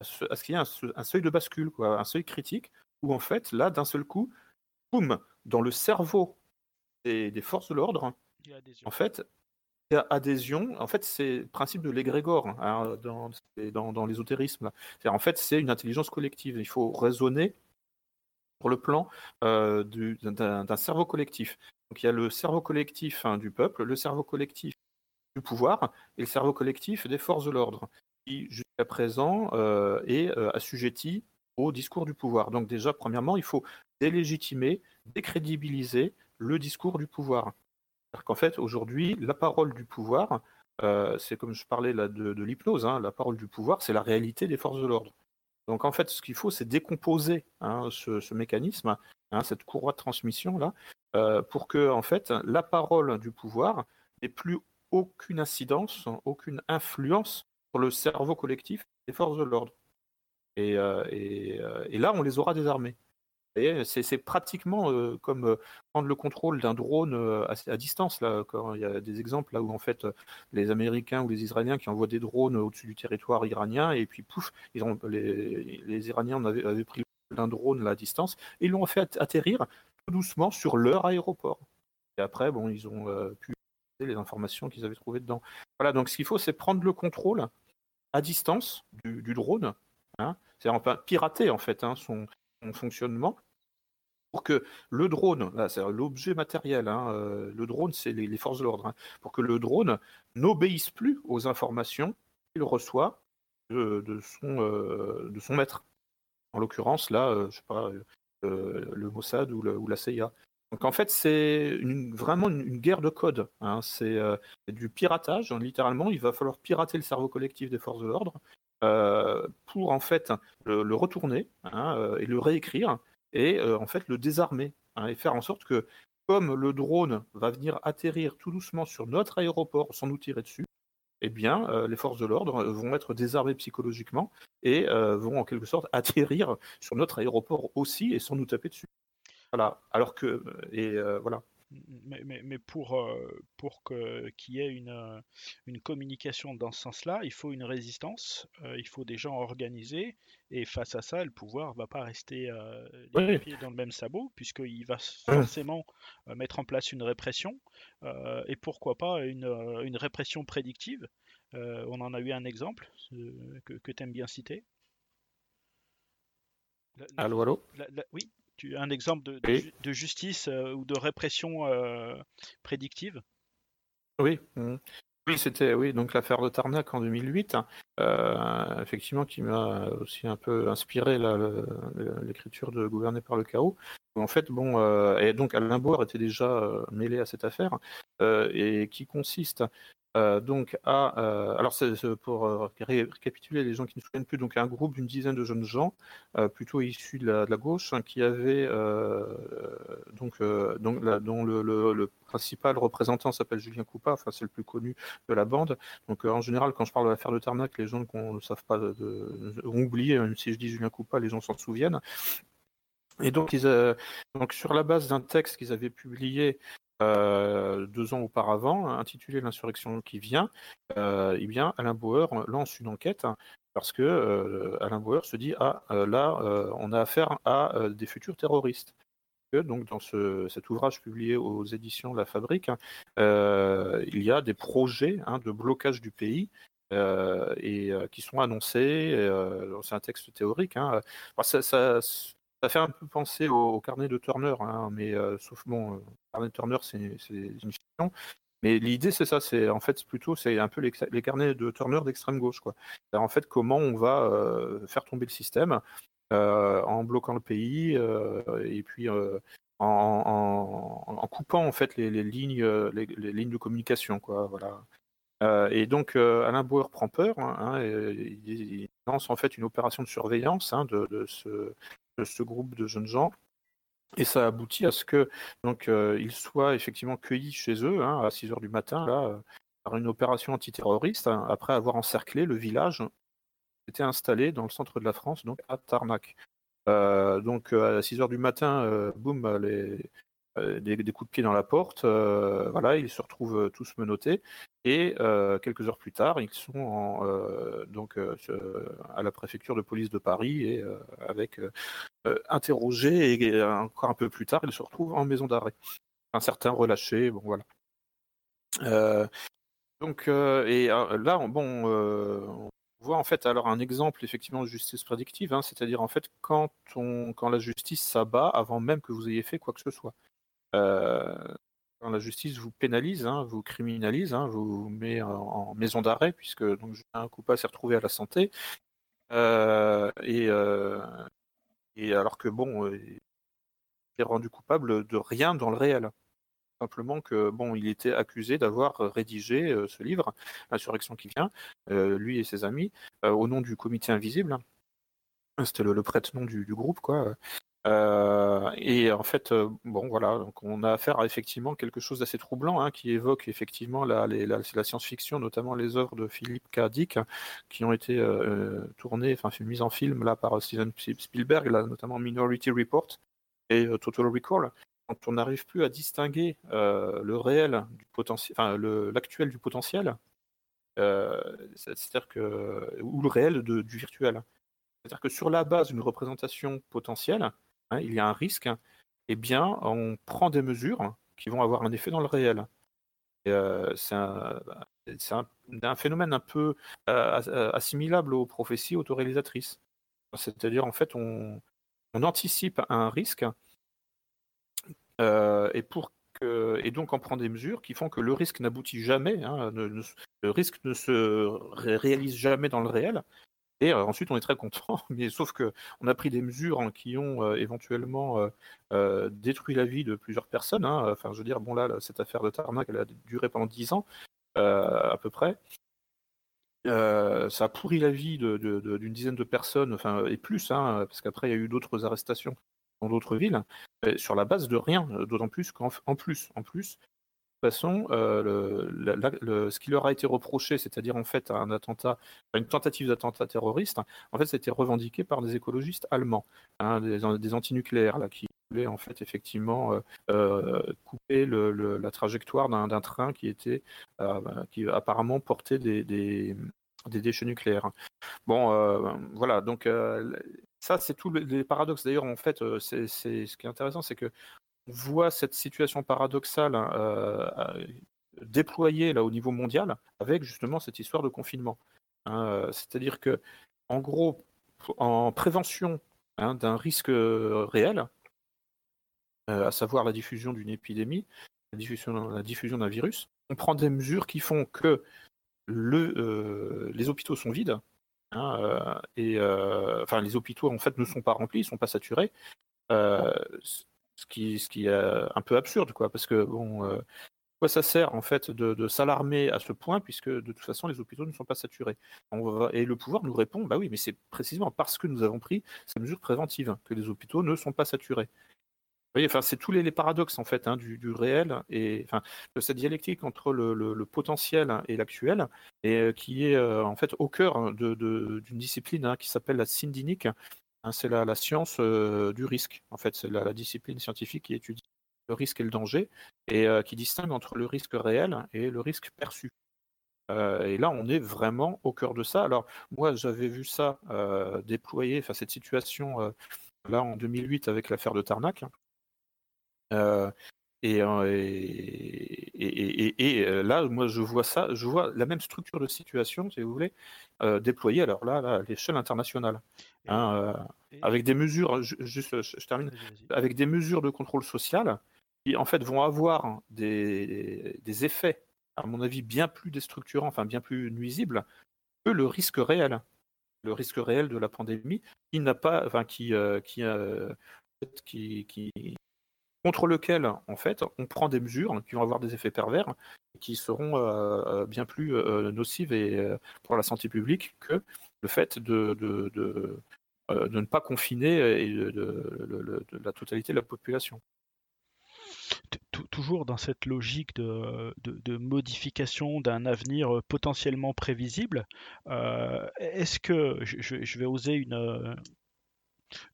à ce qu'il y ait un, seuil de bascule, quoi, un seuil critique, où en fait, là, d'un seul coup, boum, dans le cerveau des, forces de l'ordre, en fait, il y a adhésion. En fait, c'est le principe de l'égrégore hein, dans, dans, l'ésotérisme. En fait, c'est une intelligence collective. Il faut raisonner pour le plan euh, d'un cerveau collectif. Donc il y a le cerveau collectif hein, du peuple, le cerveau collectif du pouvoir et le cerveau collectif des forces de l'ordre présent euh, est euh, assujetti au discours du pouvoir. Donc déjà, premièrement, il faut délégitimer, décrédibiliser le discours du pouvoir. cest qu'en fait, aujourd'hui, la parole du pouvoir, euh, c'est comme je parlais là de, l'hypnose, hein, la parole du pouvoir, c'est la réalité des forces de l'ordre. Donc en fait, ce qu'il faut, c'est décomposer hein, ce, mécanisme, hein, cette courroie de transmission là, pour que en fait la parole du pouvoir n'ait plus aucune incidence, aucune influence sur le cerveau collectif des forces de l'ordre. Et, euh, euh, et, là, on les aura désarmés. C'est pratiquement euh, comme prendre le contrôle d'un drone à, distance. Là, quand il y a des exemples là où en fait les Américains ou les Israéliens qui envoient des drones au-dessus du territoire iranien et puis pouf, ils ont, les, les Iraniens avaient, avaient pris d'un drone à distance et ils l'ont fait atterrir tout doucement sur leur aéroport. Et après, bon, ils ont pu les informations qu'ils avaient trouvées dedans. Voilà, donc ce qu'il faut, c'est prendre le contrôle à distance du, drone, hein, c'est enfin pirater en fait hein, son, fonctionnement pour que le drone, c'est l'objet matériel, hein, euh, le drone c'est les, forces de l'ordre, pour que le drone n'obéisse plus aux informations qu'il reçoit de, son, euh, son maître. En l'occurrence là, euh, je sais pas, le Mossad ou, ou la CIA. Donc en fait, c'est vraiment une, guerre de code. Hein. C'est du piratage, littéralement. Il va falloir pirater le cerveau collectif des forces de l'ordre pour en fait le, retourner hein, et le réécrire et en fait le désarmer hein, et faire en sorte que comme le drone va venir atterrir tout doucement sur notre aéroport sans nous tirer dessus, eh bien, euh, les forces de l'ordre vont être désarmées psychologiquement et euh, vont en quelque sorte atterrir sur notre aéroport aussi et sans nous taper dessus. Voilà. Alors que, et euh, voilà mais, mais, pour, euh, pour qu'il y ait une, euh, une communication dans ce sens-là, il faut une résistance, euh, il faut des gens organisés, et face à ça, le pouvoir ne va pas rester les pieds dans le même sabot, puisqu'il va forcément mettre en place une répression, et pourquoi pas une, une répression prédictive. on en a eu un exemple que, que tu aimes bien citer. allô, allô Oui, un exemple de, justice euh, ou de répression euh, prédictive? Oui. Mmh. Oui, c'était oui, donc l'affaire de Tarnac en 2008, euh, effectivement, qui m'a aussi un peu inspiré l'écriture de Gouverner par le chaos. En fait, bon, et donc Alain Boer était déjà mêlé à cette affaire, et qui consiste euh, donc euh, alors pour euh, récapituler les gens qui ne se souviennent plus. Donc un groupe d'une dizaine de jeunes gens plutôt issus de la, gauche hein, qui avait donc, dont le, principal représentant s'appelle Julien Coupa. Enfin c'est le plus connu de la bande. Donc en général quand je parle de l'affaire de Tarnac les gens qu'on ne savent pas de, ont oublié même si je dis Julien Coupa les gens s'en souviennent. Et donc, sur la base d'un texte qu'ils avaient publié euh, deux ans auparavant, intitulé L'insurrection qui vient, euh, eh bien, Alain Bauer lance une enquête parce que euh, Alain Bauer se dit ah là on a affaire à des futurs terroristes. donc dans cet ouvrage publié aux éditions La Fabrique, il y a des projets hein, de blocage du pays et qui sont annoncés. c'est un texte théorique. Hein. ça, fait un peu penser au, carnet de Turner, hein, mais euh, sauf bon, euh, carnet de Turner, c'est une fiction. Mais l'idée, c'est ça, c'est en fait plutôt, c'est un peu les, carnets de Turner d'extrême gauche, quoi. En fait, comment on va euh, faire tomber le système en bloquant le pays et puis en, coupant en fait les, lignes, les, lignes de communication, quoi. Voilà. et donc Alain Bauer prend peur, hein, il, lance en fait une opération de surveillance hein, de, ce groupe de jeunes gens. Et ça aboutit à ce que donc euh, ils soient effectivement cueillis chez eux hein, à 6 heures du matin là, euh, par une opération antiterroriste hein, après avoir encerclé le village qui était installé dans le centre de la France, donc à Tarnac. Euh, donc à 6 heures du matin, boum, les, euh, des, coups de pied dans la porte. Euh, voilà, ils se retrouvent euh, tous menottés. Et quelques heures plus tard, ils sont donc à la préfecture de police de Paris et avec interrogés. Et, encore un peu plus tard, ils se retrouvent en maison d'arrêt. Un certain relâché. Bon voilà. donc et là, on voit en fait alors un exemple effectivement de justice prédictive, hein, c'est-à-dire en fait quand on quand la justice s'abat avant même que vous ayez fait quoi que ce soit. La justice vous pénalise, hein, vous criminalise, hein, vous met en, maison d'arrêt, puisque donc, un coupable s'est retrouvé à la santé. Et, alors que bon, il est rendu coupable de rien dans le réel. Simplement que bon, il était accusé d'avoir rédigé ce livre, L'insurrection qui vient, lui et ses amis, au nom du comité invisible. C'était le, prête-nom du, du, groupe, quoi. Euh, et en fait, euh, bon voilà, donc on a affaire à effectivement quelque chose d'assez troublant hein, qui évoque effectivement la, la, science-fiction, notamment les œuvres de Philippe K. Dick qui ont été euh, tournées, enfin mises en film là par Steven Spielberg, là, notamment Minority Report et Total Recall. Quand on n'arrive plus à distinguer le réel du potentiel, enfin l'actuel du potentiel, c'est-à-dire que ou le réel du virtuel. C'est-à-dire que sur la base d'une représentation potentielle, Hein, il y a un risque, eh bien, on prend des mesures qui vont avoir un effet dans le réel. Euh, c'est un, phénomène un peu euh, assimilable aux prophéties autoréalisatrices. C'est-à-dire, en fait, on, anticipe un risque euh, et donc on prend des mesures qui font que le risque n'aboutit jamais, hein, le risque ne se réalise jamais dans le réel, Et ensuite, on est très content, mais sauf que on a pris des mesures hein, qui ont éventuellement détruit la vie de plusieurs personnes. Hein. Enfin, je veux dire, bon là, cette affaire de Tarnac, elle a duré pendant dix ans à peu près. ça a pourri la vie d'une dizaine de personnes, enfin et plus, hein, parce qu'après il y a eu d'autres arrestations dans d'autres villes, sur la base de rien, d'autant plus qu'en plus, en plus, façon, euh, ce qui leur a été reproché, c'est-à-dire en fait un attentat, une tentative d'attentat terroriste, en fait, c'était revendiqué par des écologistes allemands, hein, des, antinucléaires là, qui voulaient en fait effectivement euh, euh, couper la trajectoire d'un train qui était, qui apparemment portait des, des, déchets nucléaires. Bon, voilà, donc ça, c'est tous les paradoxes. D'ailleurs, en fait, c'est ce qui est intéressant, c'est que voit cette situation paradoxale hein, euh, déployée là au niveau mondial avec justement cette histoire de confinement. Hein, euh, c'est-à-dire que, en gros, en prévention hein, d'un risque euh, réel, à savoir la diffusion d'une épidémie, la diffusion, d'un virus, on prend des mesures qui font que le, les hôpitaux sont vides, et enfin les hôpitaux en fait ne sont pas remplis, ils ne sont pas saturés ce qui, est un peu absurde, quoi, parce que bon, euh, quoi ça sert en fait de, s'alarmer à ce point, puisque de toute façon les hôpitaux ne sont pas saturés? et le pouvoir nous répond, bah oui, mais c'est précisément parce que nous avons pris ces mesures préventives que les hôpitaux ne sont pas saturés. Vous voyez, enfin, c'est tous les, paradoxes en fait hein, du, réel et enfin, de cette dialectique entre le, potentiel et l'actuel, et euh, qui est euh, en fait au cœur d'une discipline hein, qui s'appelle la syndinique, Hein, c'est la, science du risque. En fait, c'est la, discipline scientifique qui étudie le risque et le danger et qui distingue entre le risque réel et le risque perçu. Et là, on est vraiment au cœur de ça. Alors, moi, j'avais vu ça déployer, enfin, cette situation là en 2008 avec l'affaire de Tarnac. Euh, et, et, là, moi, je vois ça, je vois la même structure de situation, si vous voulez, euh, déployée, alors là, à l'échelle internationale, hein, euh, avec des mesures, juste, je, termine, avec des mesures de contrôle social qui, en fait, vont avoir des, des, effets, à mon avis, bien plus déstructurants, enfin, bien plus nuisibles que le risque réel, le risque réel de la pandémie, qui n'a pas, enfin, qui, qui, qui, qui contre lequel, en fait, on prend des mesures qui vont avoir des effets pervers, qui seront euh, euh, bien plus euh, nocives et, pour la santé publique que le fait de, ne pas confiner la totalité de la population. Toujours dans cette logique de, modification d'un avenir potentiellement prévisible, est-ce que, je, vais oser une,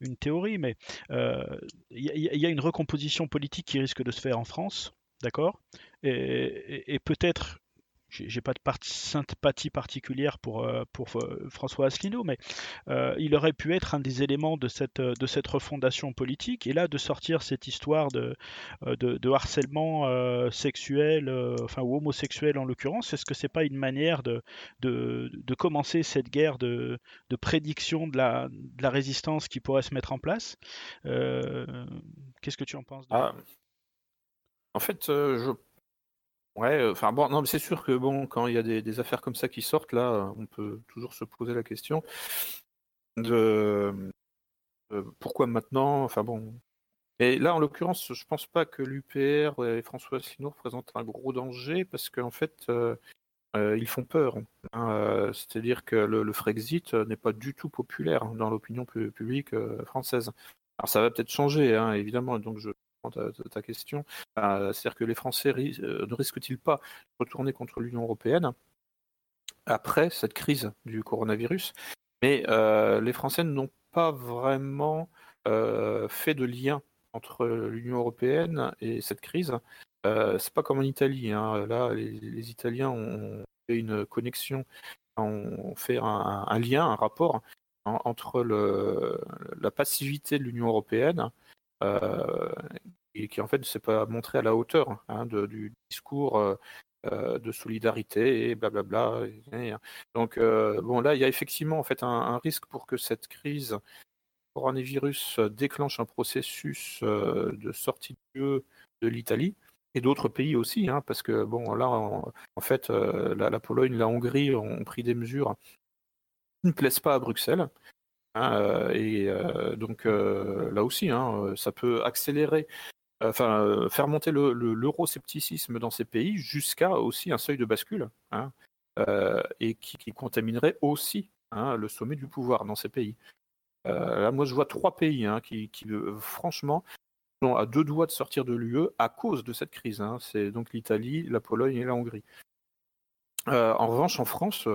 une théorie, mais euh, il y, a une recomposition politique qui risque de se faire en France, d'accord? Et, peut-être j'ai pas de sympathie particulière pour, euh, pour euh, François Asselineau, mais euh, il aurait pu être un des éléments de cette, de cette refondation politique. Et là, de sortir cette histoire de, de, harcèlement sexuel, enfin, ou homosexuel en l'occurrence, est-ce que c'est pas une manière de, de, de, commencer cette guerre de, de prédiction de la, de la résistance qui pourrait se mettre en place? Qu'est-ce que tu en penses ah. En fait, je Ouais, enfin bon, non, mais c'est sûr que bon, quand il y a des, affaires comme ça qui sortent, là, on peut toujours se poser la question de pourquoi maintenant. Enfin bon. Et là, en l'occurrence, je pense pas que l'UPR et François Asselineau représentent un gros danger parce qu'en fait, ils font peur. Hein. C'est-à-dire que le, Frexit n'est pas du tout populaire dans l'opinion publique française. Alors ça va peut-être changer, hein, évidemment, donc je ta, question. Euh, c'est-à-dire que les Français euh, ne risquent-ils pas de retourner contre l'Union européenne après cette crise du coronavirus? Mais euh, les Français n'ont pas vraiment fait de lien entre l'Union européenne et cette crise. c'est pas comme en Italie. Hein. Là, les, Italiens ont fait une connexion, ont fait un, lien, un rapport entre la passivité de l'Union européenne euh, et qui en fait ne s'est pas montré à la hauteur hein, du discours euh, euh, de solidarité et blablabla. Donc bon là il y a effectivement en fait un, risque pour que cette crise coronavirus déclenche un processus de sortie de l'Italie et d'autres pays aussi, hein, parce que bon là en, fait la, Pologne, la Hongrie ont pris des mesures ne plaisent pas à Bruxelles. Hein, et donc là aussi, hein, ça peut accélérer enfin, faire monter l'euroscepticisme dans ces pays jusqu'à aussi un seuil de bascule, hein, et qui, contaminerait aussi le sommet du pouvoir dans ces pays. là, moi, je vois trois pays qui, franchement, sont à deux doigts de sortir de l'UE à cause de cette crise. C'est donc l'Italie, la Pologne et la Hongrie. en revanche, en France,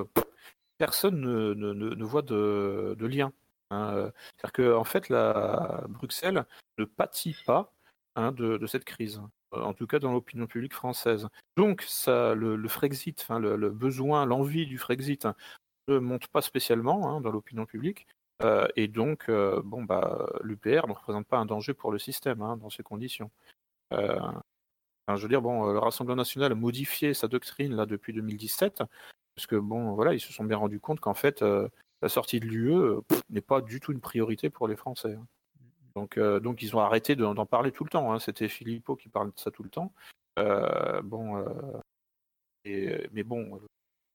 personne ne, voit de, lien. C'est-à-dire qu'en en fait, la, Bruxelles ne pâtit pas Hein, de, cette crise, euh, en tout cas dans l'opinion publique française. Donc ça, le, Frexit, le, besoin, l'envie du Frexit hein, ne monte pas spécialement hein, dans l'opinion publique. Euh, et donc, euh, bon, bah, l'UPR ne représente pas un danger pour le système dans ces conditions. je veux dire, bon, le Rassemblement national a modifié sa doctrine là depuis 2017, parce que bon, voilà, ils se sont bien rendus compte qu'en fait, la sortie de l'UE n'est pas du tout une priorité pour les Français. Donc, euh, donc ils ont arrêté d'en parler tout le temps. Hein. C'était Philippot qui parlait de ça tout le temps. Euh, bon, euh, mais bon, le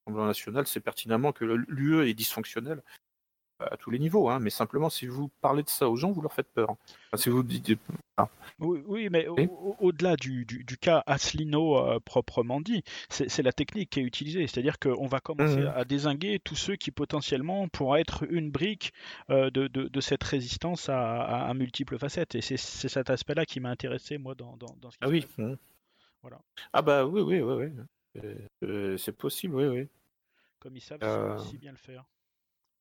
Rassemblement national sait pertinemment que l'UE est dysfonctionnel à tous les niveaux, hein, mais simplement si vous parlez de ça aux gens, vous leur faites peur. si vous dites... Ah. Oui, mais au-delà du, cas Asselineau euh, proprement dit, c'est la technique qui est utilisée. C'est-à-dire qu'on va commencer mmh. à désinguer tous ceux qui potentiellement pourraient être une brique euh, de, cette résistance à, multiples facettes. Et c'est cet aspect-là qui m'a intéressé, moi, dans, dans, ce qui Ah oui. Mmh. Voilà. Ah bah oui, oui, oui, oui. Euh, c'est possible, oui, oui. Comme ils savent si bien le faire.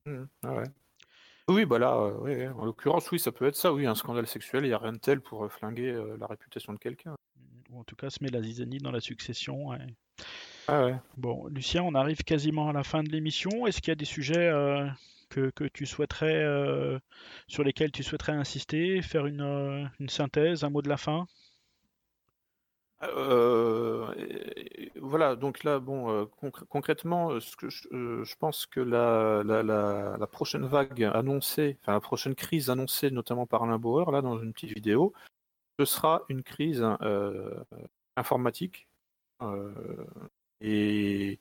Mmh. Ah oui, bah là, euh, en l'occurrence, oui, ça peut être ça, oui, un scandale sexuel, il n'y a rien de tel pour euh, flinguer euh, la réputation de quelqu'un. Ou en tout cas, se met la zizanie dans la succession. Ah ouais. Bon, Lucien, on arrive quasiment à la fin de l'émission. Est-ce qu'il y a des sujets que, tu souhaiterais, sur lesquels tu souhaiterais insister, faire une synthèse, un mot de la fin? Euh, voilà, donc là, bon, euh, concrètement, euh, je, pense que la, la, prochaine vague annoncée, enfin la prochaine crise annoncée notamment par Alain Bauer, là, dans une petite vidéo, ce sera une crise informatique et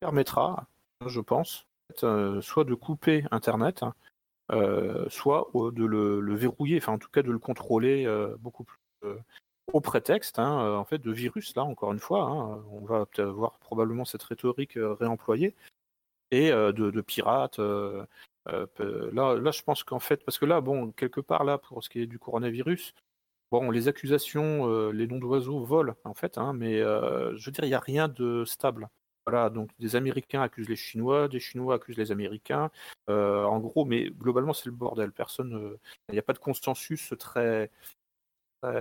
permettra, je pense, soit de couper Internet, soit de le, le, verrouiller, enfin en tout cas de le contrôler beaucoup plus au prétexte hein, euh, en fait de virus là encore une fois hein, on va voir probablement cette rhétorique euh, réemployée et euh, de, pirates là là je pense qu'en fait parce que là bon quelque part là pour ce qui est du coronavirus bon les accusations les noms d'oiseaux volent en fait hein, mais je veux dire il n'y a rien de stable voilà, donc des Américains accusent les Chinois, des Chinois accusent les Américains. en gros, mais globalement, c'est le bordel. Personne, il n'y a pas de consensus très,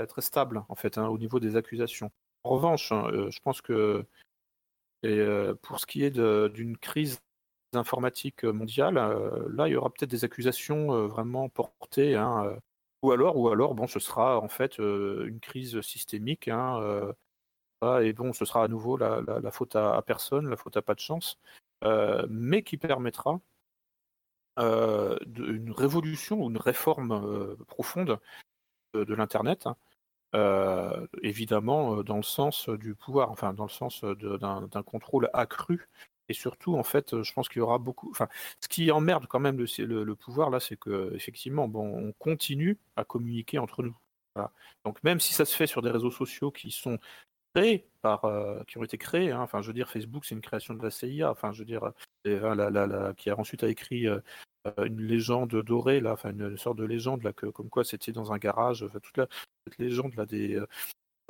très, stable en fait hein, au niveau des accusations. En revanche, hein, euh, je pense que euh, pour ce qui est d'une crise informatique mondiale, euh, là il y aura peut-être des accusations vraiment portées, hein, ou alors, ou alors, bon, ce sera en fait une crise systémique, et bon, ce sera à nouveau la, faute à, personne, la faute à pas de chance, mais qui permettra une révolution ou une réforme profonde de, l'Internet, hein. euh, évidemment euh, dans le sens du pouvoir, enfin dans le sens d'un contrôle accru. Et surtout, en fait, je pense qu'il y aura beaucoup. Enfin, ce qui emmerde quand même le, pouvoir là, c'est que effectivement, bon, on continue à communiquer entre nous. Donc même si ça se fait sur des réseaux sociaux qui sont créés par, euh, qui ont été créés, hein, enfin, je veux dire, Facebook, c'est une création de la CIA. Enfin, je veux dire, la, qui a ensuite a écrit euh, une légende dorée, là, enfin une sorte de légende, là, que, comme quoi c'était dans un garage, toute la, cette légende là, des, euh,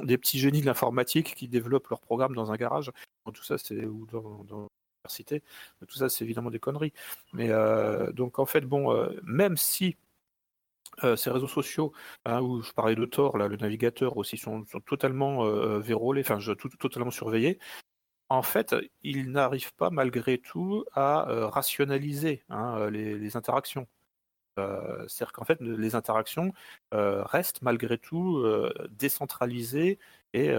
des petits génies de l'informatique qui développent leur programme dans un garage. tout ça, c'est ou dans, l'université. Tout ça, c'est évidemment des conneries. Mais euh, donc en fait, bon, même si ces réseaux sociaux, hein, où je parlais de Tor, là, le navigateur aussi, sont, totalement vérolés, enfin, totalement surveillés en fait, il n'arrive pas malgré tout à euh, rationaliser hein, euh, les, interactions. Euh, c'est-à-dire qu'en fait, les interactions restent malgré tout décentralisées et,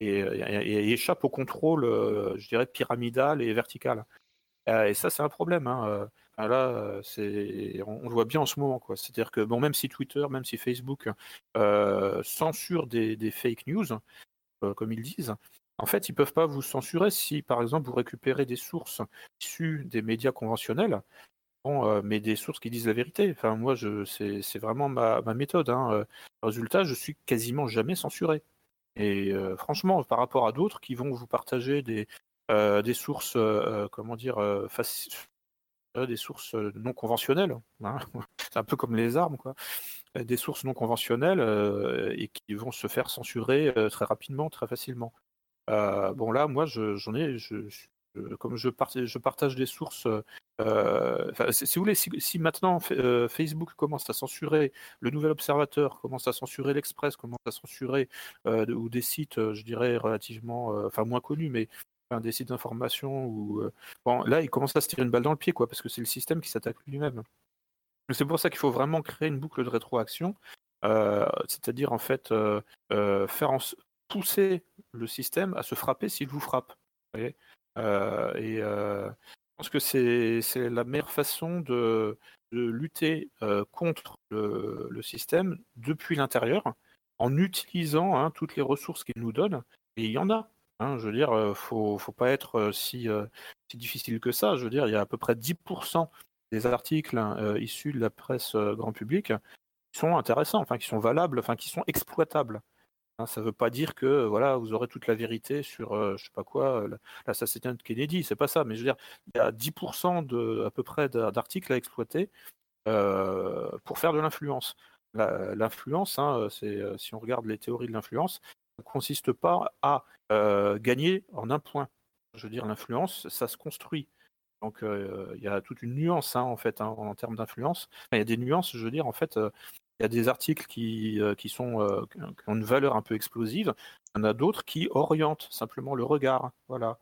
échappent au contrôle, je dirais, pyramidal et vertical. et ça, c'est un problème. Hein, là, on, le voit bien en ce moment. C'est-à-dire que bon, même si Twitter, même si Facebook censure des, des fake news, comme ils disent, En fait, ils peuvent pas vous censurer si, par exemple, vous récupérez des sources issues des médias conventionnels, bon, mais des sources qui disent la vérité. Enfin, moi, c'est, vraiment ma, méthode. Hein. Résultat, je suis quasiment jamais censuré. Et franchement, par rapport à d'autres qui vont vous partager des, des sources, comment dire, des sources non conventionnelles, hein. c'est un peu comme les armes, quoi. Des sources non conventionnelles et qui vont se faire censurer très rapidement, très facilement. Bon là, moi, j'en ai, je, comme je, partage des sources, si, vous voulez, si, maintenant Facebook commence à censurer le Nouvel Observateur, commence à censurer l'Express, commence à censurer ou des sites, je dirais relativement, enfin moins connus, mais des sites d'information ou bon là il commence à se tirer une balle dans le pied quoi parce que c'est le système qui s'attaque lui-même. C'est pour ça qu'il faut vraiment créer une boucle de rétroaction, c'est-à-dire en fait faire pousser le système à se frapper s'il vous frappe. et je pense que c'est la meilleure façon de, lutter contre le, système depuis l'intérieur en utilisant hein, toutes les ressources qu'il nous donne. Et il y en a. Hein, je veux dire, faut, faut pas être si, si, difficile que ça. Je veux dire, il y a à peu près 10% des articles hein, issus de la presse grand public qui sont intéressants, enfin qui sont valables, enfin qui sont exploitables. Hein, ça ne veut pas dire que voilà, vous aurez toute la vérité sur, je sais pas quoi, l'assassinat de Kennedy. C'est pas ça. Mais je veux dire, il y a 10% de, à peu près d'articles à exploiter pour faire de l'influence. L'influence, c'est si on regarde les théories de l'influence, ne consiste pas à euh, gagner en un point. Je veux dire, l'influence, ça se construit. Donc euh, il y a toute une nuance hein, en fait hein, en termes d'influence. Il y a des nuances, je veux dire, en fait, euh, il y a des articles qui, qui, sont, qui ont une valeur un peu explosive. Il y en a d'autres qui orientent simplement le regard. Voilà.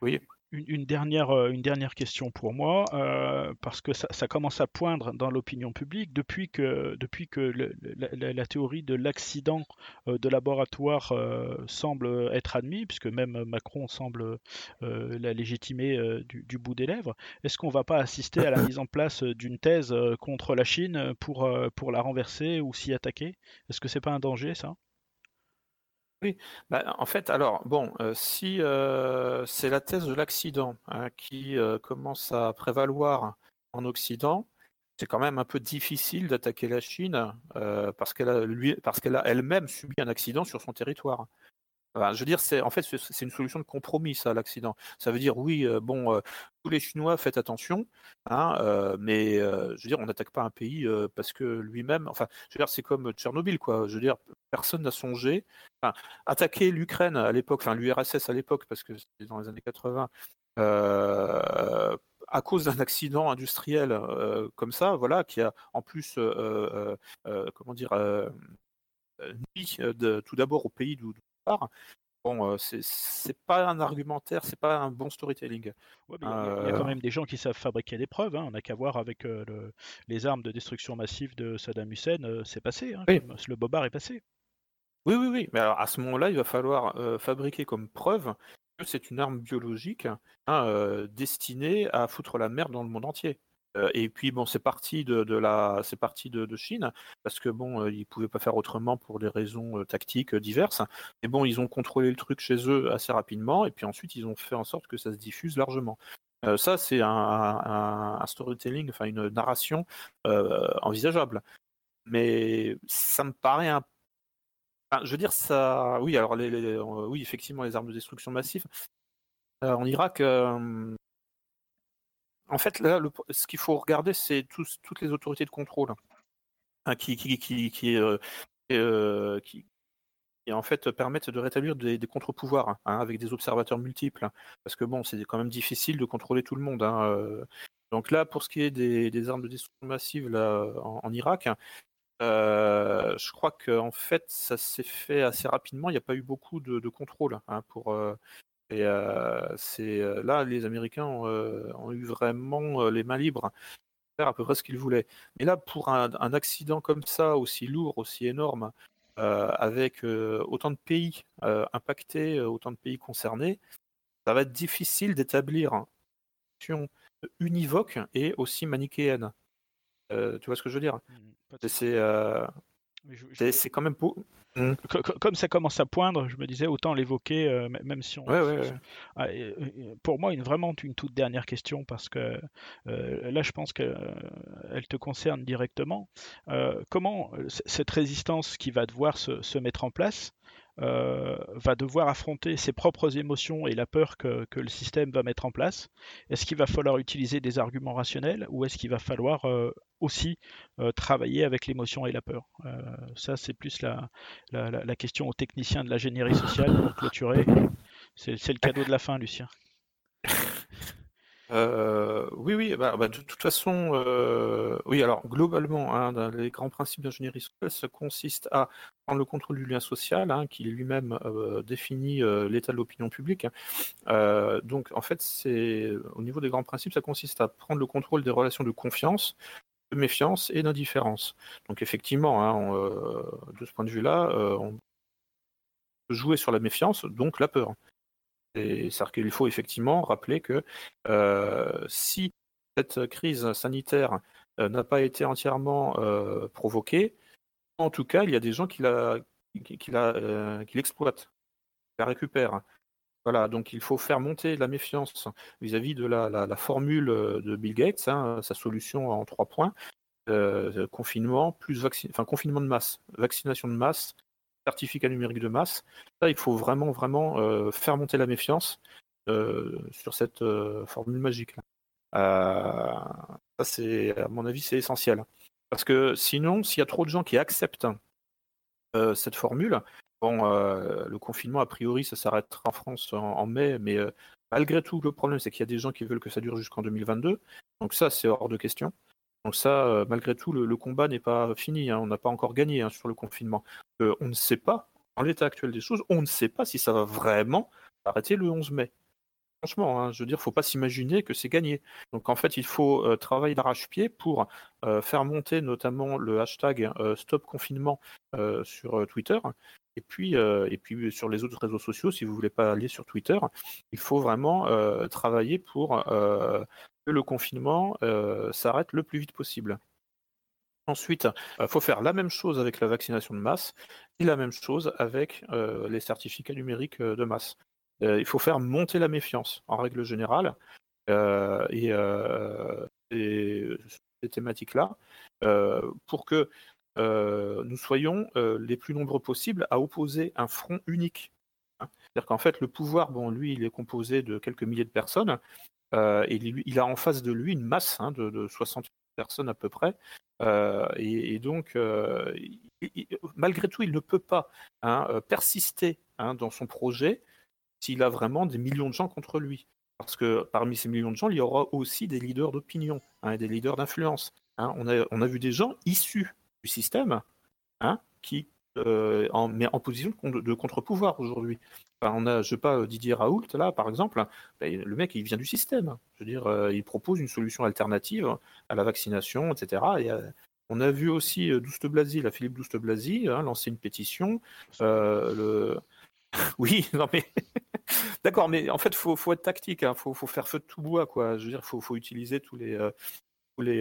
oui une, dernière, euh, une dernière question pour moi, euh, parce que ça, commence à poindre dans l'opinion publique depuis que, depuis que la, théorie de l'accident euh, de laboratoire semble être admise, puisque même Macron semble la légitimer du, du, bout des lèvres. Est-ce qu'on ne va pas assister à la mise en place d'une thèse contre la Chine pour, pour la renverser ou s'y attaquer? Est-ce que c'est pas un danger ça? Oui, bah, en fait, alors, bon, euh, si euh, c'est la thèse de l'accident hein, qui euh, commence à prévaloir en Occident, c'est quand même un peu difficile d'attaquer la Chine parce qu'elle a, parce qu'elle a elle-même subi un accident sur son territoire je veux dire, c'est en fait c'est une solution de compromis ça, l'accident. Ça veut dire oui, euh, bon, euh, tous les Chinois faites attention, hein, euh, mais je veux dire, on n'attaque pas un pays parce que lui-même, enfin, je veux dire, c'est comme Tchernobyl, quoi. Je veux dire, personne n'a songé. attaquer l'Ukraine à l'époque, enfin l'URSS à l'époque, parce que c'était dans les années 80. à cause d'un accident industriel comme ça, voilà, qui a en plus, comment dire, nuit tout d'abord au pays d'où Bon, c'est pas un argumentaire, c'est pas un bon storytelling. il, y a, quand même des gens qui savent fabriquer des preuves. Hein. On n'a qu'à voir avec les armes de destruction massive de Saddam Hussein, c'est passé. Hein, le bobard est passé. Oui, oui, oui. Mais alors, à ce moment-là, il va falloir fabriquer comme preuve que c'est une arme biologique hein, destinée à foutre la merde dans le monde entier. Euh, et puis bon, c'est parti de, la, c'est parti de, Chine parce que bon, euh, ils pouvaient pas faire autrement pour des raisons euh, tactiques diverses. Et bon, ils ont contrôlé le truc chez eux assez rapidement, et puis ensuite ils ont fait en sorte que ça se diffuse largement. ça, c'est un, storytelling, enfin une narration envisageable. Mais ça me paraît un je veux dire, ça. Oui, alors, oui, effectivement, les armes de destruction massive. en Irak, en fait, là, ce qu'il faut regarder, c'est toutes les autorités de contrôle hein, qui, qui, qui, qui, euh, euh, qui, en fait permettent de rétablir des, contre-pouvoirs hein, avec des observateurs multiples. parce que bon, c'est quand même difficile de contrôler tout le monde. Hein, euh. Donc là, pour ce qui est des, armes de destruction massive en, Irak, je crois qu'en fait, ça s'est fait assez rapidement. Il n'y a pas eu beaucoup de, de contrôle pour, et c'est là, les Américains ont, eu vraiment les mains libres faire à peu près ce qu'ils voulaient. Mais là, pour un, accident comme ça, aussi lourd, aussi énorme, avec autant de pays impactés, autant de pays concernés, ça va être difficile d'établir une action univoque et aussi manichéenne. tu vois ce que je veux dire? Mmh, C'est quand même beau. Mmh. Comme ça commence à poindre, je me disais autant l'évoquer, euh, même si on. Ah, pour moi, une, vraiment une toute dernière question parce que euh, là, je pense qu'elle te concerne directement. Euh, comment cette résistance qui va devoir se mettre en place, euh, va devoir affronter ses propres émotions et la peur que, le système va mettre en place Est-ce qu'il va falloir utiliser des arguments rationnels ou est-ce qu'il va falloir euh, aussi euh, travailler avec l'émotion et la peur? Ça, c'est plus la, la, question aux techniciens de l'ingénierie sociale pour clôturer. C'est le cadeau de la fin, Lucien. Euh, oui, oui, bah, bah, de toute façon, euh, oui, alors globalement, hein, les grands principes d'ingénierie sociale, ça consiste à prendre le contrôle du lien social, hein, qui lui-même euh, définit l'état de l'opinion publique. donc, en fait, c'est au niveau des grands principes, ça consiste à prendre le contrôle des relations de confiance, de méfiance et d'indifférence. Donc, effectivement, hein, de ce point de vue-là, on peut jouer sur la méfiance, donc la peur. C'est-à-dire qu'il faut effectivement rappeler que euh, si cette crise sanitaire euh, n'a pas été entièrement euh, provoquée, en tout cas, il y a des gens qui l'exploitent, qui la récupèrent. Voilà, donc il faut faire monter la méfiance vis-à-vis de la, formule de Bill Gates, hein, sa solution en trois points. confinement, plus enfin, confinement de masse, vaccination de masse, certificat numérique de masse. Là, il faut vraiment, vraiment euh, faire monter la méfiance euh, sur cette euh, formule magique. ça, c'est, à mon avis, c'est essentiel. Parce que sinon, s'il y a trop de gens qui acceptent cette formule, bon, le confinement, a priori, ça s'arrêtera en France en, mai, mais malgré tout, le problème, c'est qu'il y a des gens qui veulent que ça dure jusqu'en 2022. Donc ça, c'est hors de question. Donc ça, euh, malgré tout, le, combat n'est pas fini. Hein. On n'a pas encore gagné hein, sur le confinement. Euh, on ne sait pas, en l'état actuel des choses, on ne sait pas si ça va vraiment arrêter le 11 mai. Franchement, hein, je veux dire, il ne faut pas s'imaginer que c'est gagné. Donc en fait, il faut euh, travailler d'arrache-pied pour faire monter notamment le hashtag Stop Confinement sur Twitter. Et puis, et puis sur les autres réseaux sociaux, si vous ne voulez pas aller sur Twitter, il faut vraiment travailler pour que le confinement euh, s'arrête le plus vite possible. Ensuite, il euh, faut faire la même chose avec la vaccination de masse et la même chose avec euh, les certificats numériques de masse. il faut faire monter la méfiance en règle générale et, ces thématiques-là pour que nous soyons les plus nombreux possibles à opposer un front unique. C'est-à-dire qu'en fait, le pouvoir, bon, lui, il est composé de quelques milliers de personnes, il, a en face de lui une masse hein, de, 60 personnes à peu près. Et, donc, malgré tout, il ne peut pas hein, persister hein, dans son projet s'il a vraiment des millions de gens contre lui. Parce que parmi ces millions de gens, il y aura aussi des leaders d'opinion, des leaders d'influence. On, a, vu des gens issus du système qui euh, mais en position de, contre-pouvoir aujourd'hui. on a, je sais pas, Didier Raoult, là, par exemple, ben, le mec, il vient du système. Je veux dire, euh, il propose une solution alternative à la vaccination, etc. Et, euh, on a vu aussi Douste Blasi, la Philippe Douste Blasi, hein, lancer une pétition. le... oui, non mais. D'accord, mais en fait, faut, faut, être tactique, hein. faut, faut, faire feu de tout bois, quoi. Je veux dire, faut, faut, utiliser tous les. tous les,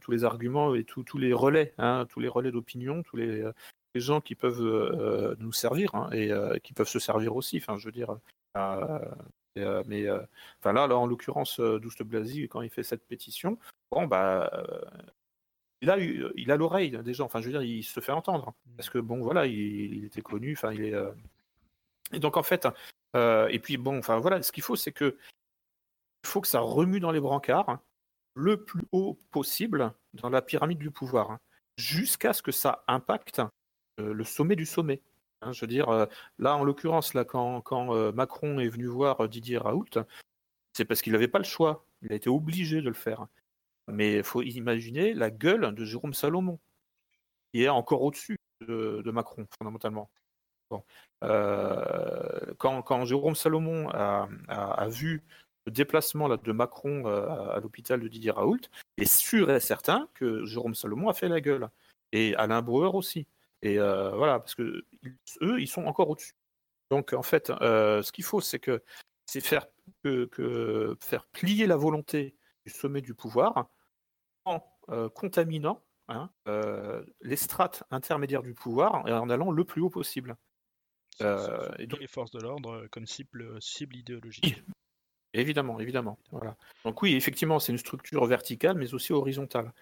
tous les arguments et tous les relais, hein, tous les relais d'opinion, tous les, gens qui peuvent euh, nous servir hein, et euh, qui peuvent se servir aussi. Enfin, je veux dire. Euh, mais enfin là, en l'occurrence, Douste Blasi, quand il fait cette pétition, bon bah il a il a l'oreille des gens. Enfin, je veux dire, il se fait entendre mmh. parce que bon, voilà, il, était connu. Enfin, il est et donc en fait, et puis bon, enfin voilà, ce qu'il faut, c'est que faut que ça remue dans les brancards hein, le plus haut possible dans la pyramide du pouvoir, hein, jusqu'à ce que ça impacte le sommet du sommet. Hein, je veux dire, euh, là, en l'occurrence, là, quand, euh, Macron est venu voir Didier Raoult, c'est parce qu'il n'avait pas le choix. Il a été obligé de le faire. Mais il faut imaginer la gueule de Jérôme Salomon, qui est encore au-dessus de, Macron, fondamentalement. quand, Jérôme Salomon a, vu le déplacement de Macron à, l'hôpital de Didier Raoult, il est sûr et certain que Jérôme Salomon a fait la gueule. Et Alain Brouwer aussi. Et euh, voilà, parce que eux, ils sont encore au-dessus. Donc en fait, euh, ce qu'il faut, c'est que c'est faire que, faire plier la volonté du sommet du pouvoir en euh, contaminant hein, les strates intermédiaires du pouvoir en allant le plus haut possible. et donc... les forces de l'ordre comme cible, cible idéologique. Évidemment, évidemment. Voilà. Donc oui, effectivement, c'est une structure verticale, mais aussi horizontale.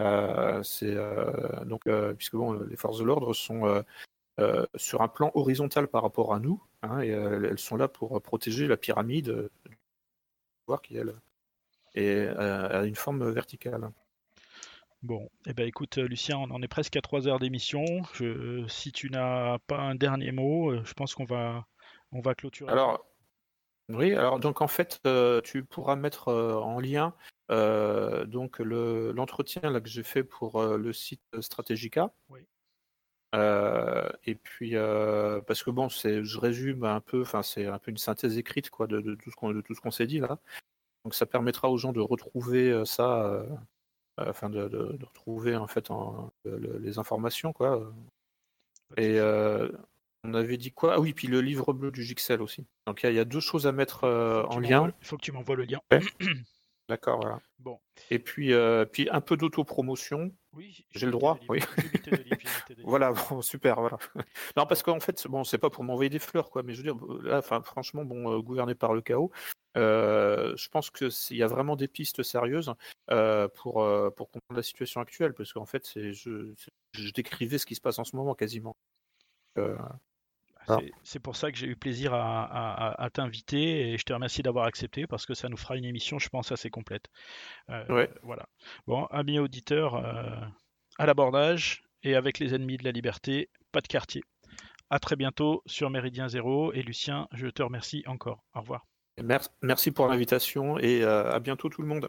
Euh, c'est euh, donc euh, puisque bon, les forces de l'ordre sont sur un plan horizontal par rapport à nous, hein, et elles sont là pour protéger la pyramide, voir qui elle est à une forme verticale. Bon, eh ben écoute Lucien, on en est presque à 3 heures d'émission. si tu n'as pas un dernier mot, je pense qu'on va on va clôturer. Alors oui, alors donc en fait, euh, tu pourras mettre euh, en lien euh, donc le, l'entretien là que j'ai fait pour le site Strategica. Oui. et puis parce que bon, c'est, je résume un peu, enfin c'est un peu une synthèse écrite quoi de, tout ce qu'on de tout ce qu'on s'est dit là. Donc ça permettra aux gens de retrouver ça, enfin de, de, retrouver en fait les informations quoi. Et on avait dit quoi? Ah oui, puis le livre bleu du Gixel aussi. Donc il y, a deux choses à mettre euh, en lien. Il faut que tu m'envoies le lien. D'accord, voilà. Bon. Et puis, euh, puis un peu d'autopromotion. Oui. J'ai le droit. Oui. voilà, bon, super, voilà. non, parce qu'en fait, bon, c'est pas pour m'envoyer des fleurs, quoi. Mais je veux dire, là, enfin, franchement, bon, euh, gouverné par le chaos. je pense qu'il y a vraiment des pistes sérieuses pour, pour comprendre la situation actuelle, parce qu'en fait, je, je décrivais ce qui se passe en ce moment quasiment. C'est pour ça que j'ai eu plaisir à, t'inviter et je te remercie d'avoir accepté parce que ça nous fera une émission, je pense, assez complète. Euh, voilà. Bon, amis auditeurs, euh, à l'abordage et avec les ennemis de la liberté, pas de quartier. À très bientôt sur Méridien Zéro et Lucien, je te remercie encore. Au revoir. Merci pour l'invitation et euh, à bientôt tout le monde.